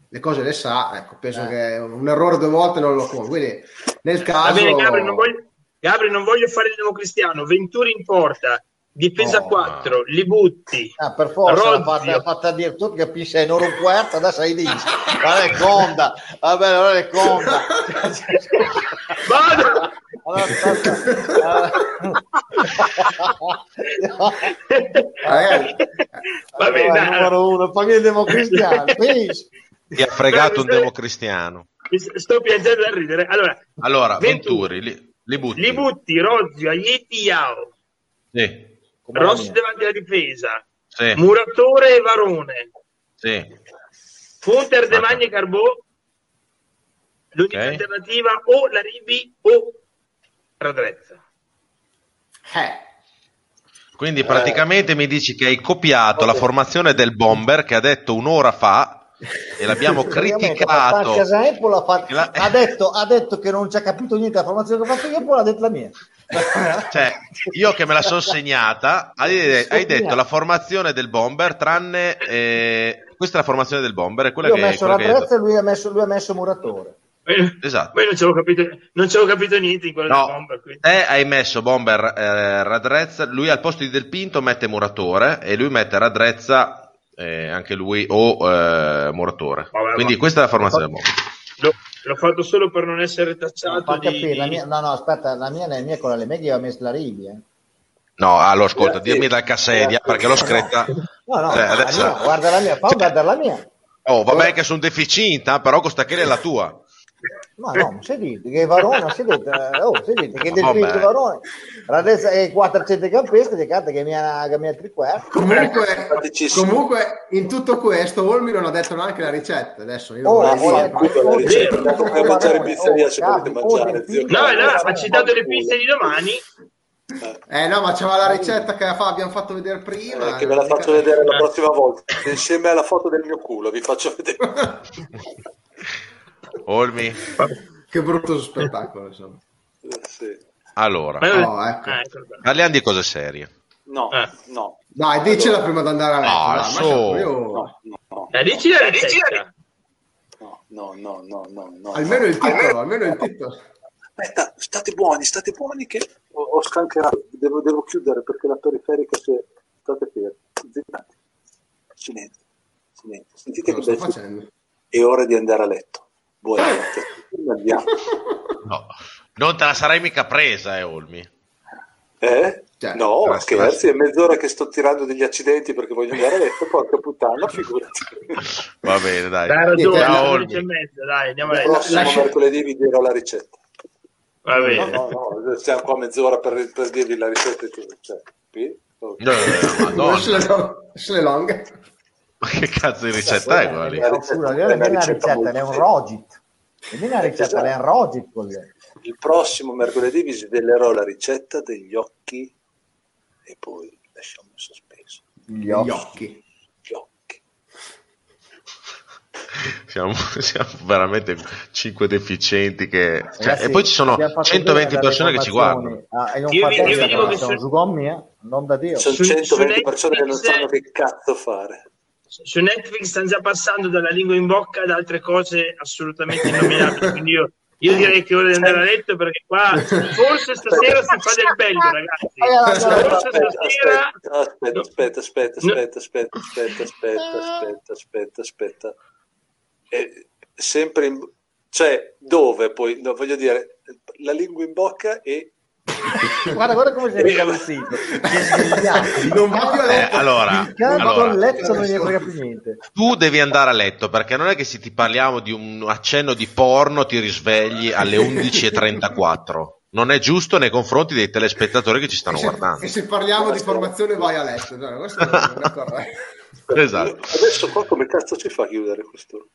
le cose le sa, ecco, penso eh. che un errore due volte non lo può. Quindi nel caso... Va bene, Gabri, non voglio, Gabri, non voglio fare il democristiano, Venturi in porta, difesa oh, 4, li butti. Ah, per forza l'ha fatta, fatta dire tu capisci, non un quarto, adesso hai detto. Guarda è conda, vabbè, allora è conda. Vado! Allora, aspetta. Ragazzi, va bene, allora, numero uno, poi il democristiano. Ti ha fregato un democristiano. Sto piangendo da ridere. Allora, allora Venturi, li, li butti. Li butti, Rozzi, Aieti, Iao. Sì. Rossi davanti alla difesa. Sì. Muratore e Varone. Sì. Funter, De Magni e Carbò. L'unica okay. alternativa o la Ribi o Radrezza. Eh. Quindi praticamente eh. mi dici che hai copiato okay. la formazione del bomber che ha detto un'ora fa e l'abbiamo criticato. La... Ha, detto, ha, detto, che non ci ha capito niente della formazione che ho fatto io, poi l'ha detto la mia. cioè, io che me la sono segnata, hai, hai detto la formazione del bomber, tranne eh, questa è la formazione del bomber. È quella io che, ho messo la prezza e lui ha messo, lui ha messo Muratore. Esatto. Poi non ci avevo capito, non ci avevo capito niente in quello no, del bomber. Quindi. Te hai messo bomber eh, Radrezza, lui al posto di Del Pinto mette Muratore e lui mette Radrezza eh, anche lui o eh, Muratore. Vabbè, Quindi ma... questa è la formazione del bomber. L'ho, l'ho fatto solo per non essere tacciato. No, di... la mia, no, no, aspetta, la mia, la mia con la Lemeghi aveva messo la Rivi. Eh. No, allora ascolta, dimmi dal Cassedia perché l'ho scritta. No, no, eh, adesso... la mia, guarda la mia, fa cioè... guarda la mia. Oh, vabbè che sono deficiente, però questa che è la tua. Ma no, ma sedete che Varona, sedete, oh, sedete che del Filippo Varone, adesso è 400 campestre, di carta che mi ha che mi ha Comunque, comunque, in tutto questo Olmi non ha detto neanche la ricetta, adesso io oh, non oh, la ricetta, per mangiare in pizzeria se volete mangiare. No, no, ha citato le pizze di domani. Eh no, ma c'era la ricetta che abbiamo fatto vedere prima. Eh, che ve la faccio vedere la prossima volta, insieme alla foto del mio culo, vi faccio vedere. Olmi. che brutto spettacolo, insomma. Sì. Allora, oh, ecco. Ah, ecco. parliamo di cose serie. No, Eh. no. Dai, dicela prima di andare a letto. Ah, dai, su. io- No, no, no, Eh, dici la ricetta. no, no, no, no, no, no. Almeno il titolo, almeno il titolo. Aspetta, state buoni, state buoni che ho, ho scancarato, devo, devo chiudere perché la periferica si è... State fermi, zittati. Silenzio, silenzio. Sentite Cosa che sto bello. facendo? È ora di andare a letto. Andiamo. No, non te la sarai mica presa, eh, Olmi. Eh? Cioè, no, scherzi, è mezz'ora che sto tirando degli accidenti perché voglio andare a letto, porca puttana, figurati. Va bene, dai. Dai, ragione, Ciao, Olmi. 11 e mezza, dai, andiamo a Il letto. prossimo lascia- mercoledì vi dirò la ricetta. Va No, bene. no, no, stiamo qua mezz'ora per, per dirvi la ricetta e tutto. Cioè, qui? No, no, no, che cazzo di ricetta è quella lì? La ricetta- è non una è una ricetta ricetta, molto è un rogit. Non è una ricetta, è un rogit. Il prossimo mercoledì vi svelerò la ricetta degli occhi e poi lasciamo in sospeso. Gli occhi. Gli occhi. Siamo, siamo veramente cinque deficienti che... cioè, Ragazzi, e poi ci sono abbiamo fatto 120 bene persone che ci guardano. Ah, e non Io fate io vi dico che sono Zugommi, eh? Non da Dio. Sono Su- 120 su persone che non Netflix- sanno che cazzo fare. Su Netflix stanno già passando dalla lingua in bocca ad altre cose assolutamente innominabili. Quindi io, io direi che è ora di andare a letto perché qua forse stasera si fa del bello, ragazzi. Forse Aspetta, stasera. aspetta, aspetta, aspetta, aspetta, aspetta, aspetta, aspetta, aspetta, aspetta. Eh, sempre in... Cioè, dove poi? No, voglio dire, la lingua in bocca e... Guarda, guarda come si è ricavuto. Non va più a Eh, letto. allora, canto allora, al letto non ne frega più niente. tu devi andare a letto perché non è che se ti parliamo di un accenno di porno ti risvegli alle 11.34. Non è giusto nei confronti dei telespettatori che ci stanno E se, guardando. e se parliamo di formazione vai a letto. No. Esatto. Adesso qua come cazzo si fa a chiudere questo?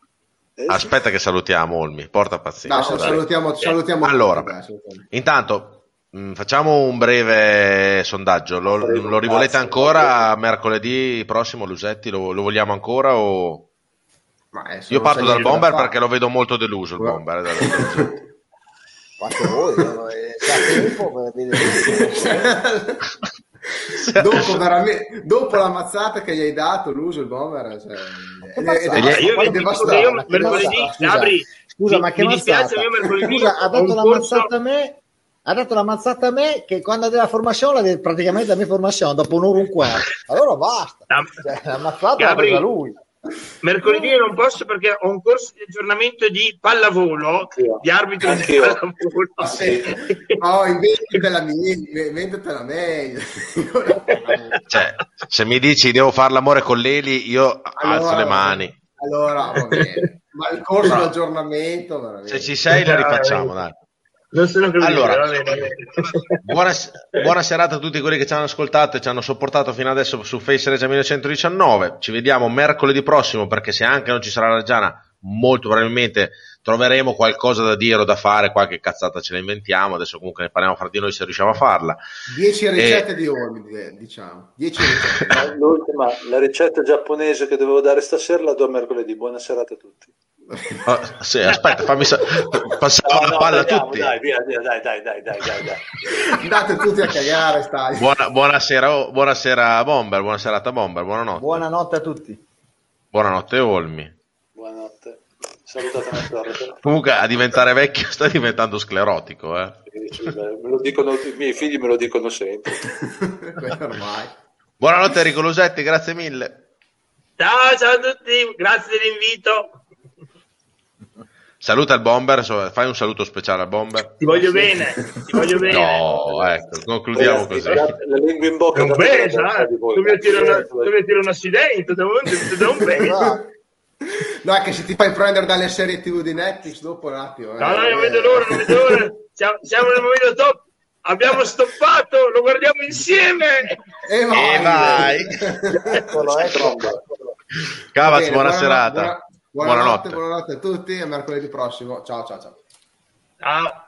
Eh, Aspetta che salutiamo Olmi, porta pazienza. No, salutiamo, salutiamo Allora, tutti, dai, salutiamo. Intanto facciamo un breve sondaggio. Lo, lo rivolete ancora mercoledì prossimo, Lusetti? Lo, lo vogliamo ancora o... Ma, eh, Io parto dal da bomber perché lo vedo molto deluso il Guarda. bomber. eh, Fate voi, eh, dopo, veramente- dopo la mazzata che gli hai dato l'uso il bomber cioè, è, è- è- gli- è Io devastante. che io mercoledì, scusa. Gabri, Scusa, mi- ma che mi dispiace, io mercoledì Scusa, ha dato la mazzata a me. Ha dato la mazzata a me che quando della formazione la deve praticamente la mia formazione dopo un'ora e un quarto. Allora basta. La- Cioè, la mazzata l'ha Gabri, presa lui. Mercoledì non posso perché ho un corso di aggiornamento di pallavolo, Anch'io. di arbitro di Anch'io. pallavolo. Ma sì. oh inventitela meglio inventitela meglio Cioè, se mi dici devo fare l'amore con l'Eli, io alzo le mani. allora va bene ma il corso di aggiornamento veramente. Se ci sei, le rifacciamo. Dai. Non sono credibile, Allora. Buona, buona serata a tutti quelli che ci hanno ascoltato e ci hanno sopportato fino adesso su Face Regia 1919. Ci vediamo mercoledì prossimo perché se anche non ci sarà la Reggiana, molto probabilmente troveremo qualcosa da dire o da fare, qualche cazzata ce la inventiamo. Adesso comunque ne parliamo fra di noi se riusciamo a farla. 10 Eh. ricette di Olmi eh, diciamo 10 ricette Ma L'ultima, la ricetta giapponese che dovevo dare stasera la do mercoledì. Buona serata a tutti. Oh, sì, aspetta, fammi sa- passiamo No, la no, palla a andiamo, tutti. Dai, via, via, dai, dai, dai, dai, dai, dai. andate tutti a cagare stai Buona- buonasera, oh, buonasera Bomber, buona serata Bomber, buonanotte. Buonanotte a tutti. Buonanotte Olmi. Buonanotte. Salutate la storia. però. Comunque a diventare vecchio sta diventando sclerotico, eh. Sì, sì, beh, Me lo dicono, I miei figli me lo dicono sempre. Ormai Buonanotte Enrico Lusetti, grazie mille. Ciao, ciao a tutti, grazie dell'invito. Saluta il bomber, fai un saluto speciale al bomber. Ti voglio bene, ti voglio bene. No, ecco, concludiamo così. la, lingua in bocca. Tu mi tiri un accidente, da un, da un bene. Esatto. no è che se ti fai prendere dalle serie tv di Netflix dopo un attimo No, no, eh, non vedo l'ora, non vedo l'ora. Siamo, siamo nel momento top. Abbiamo stoppato, lo guardiamo insieme. e vai, E vai. Cavaz, buona buonanotte, serata. buona- buonanotte, buonanotte. a tutti e mercoledì prossimo. Ciao ciao ciao. Ciao.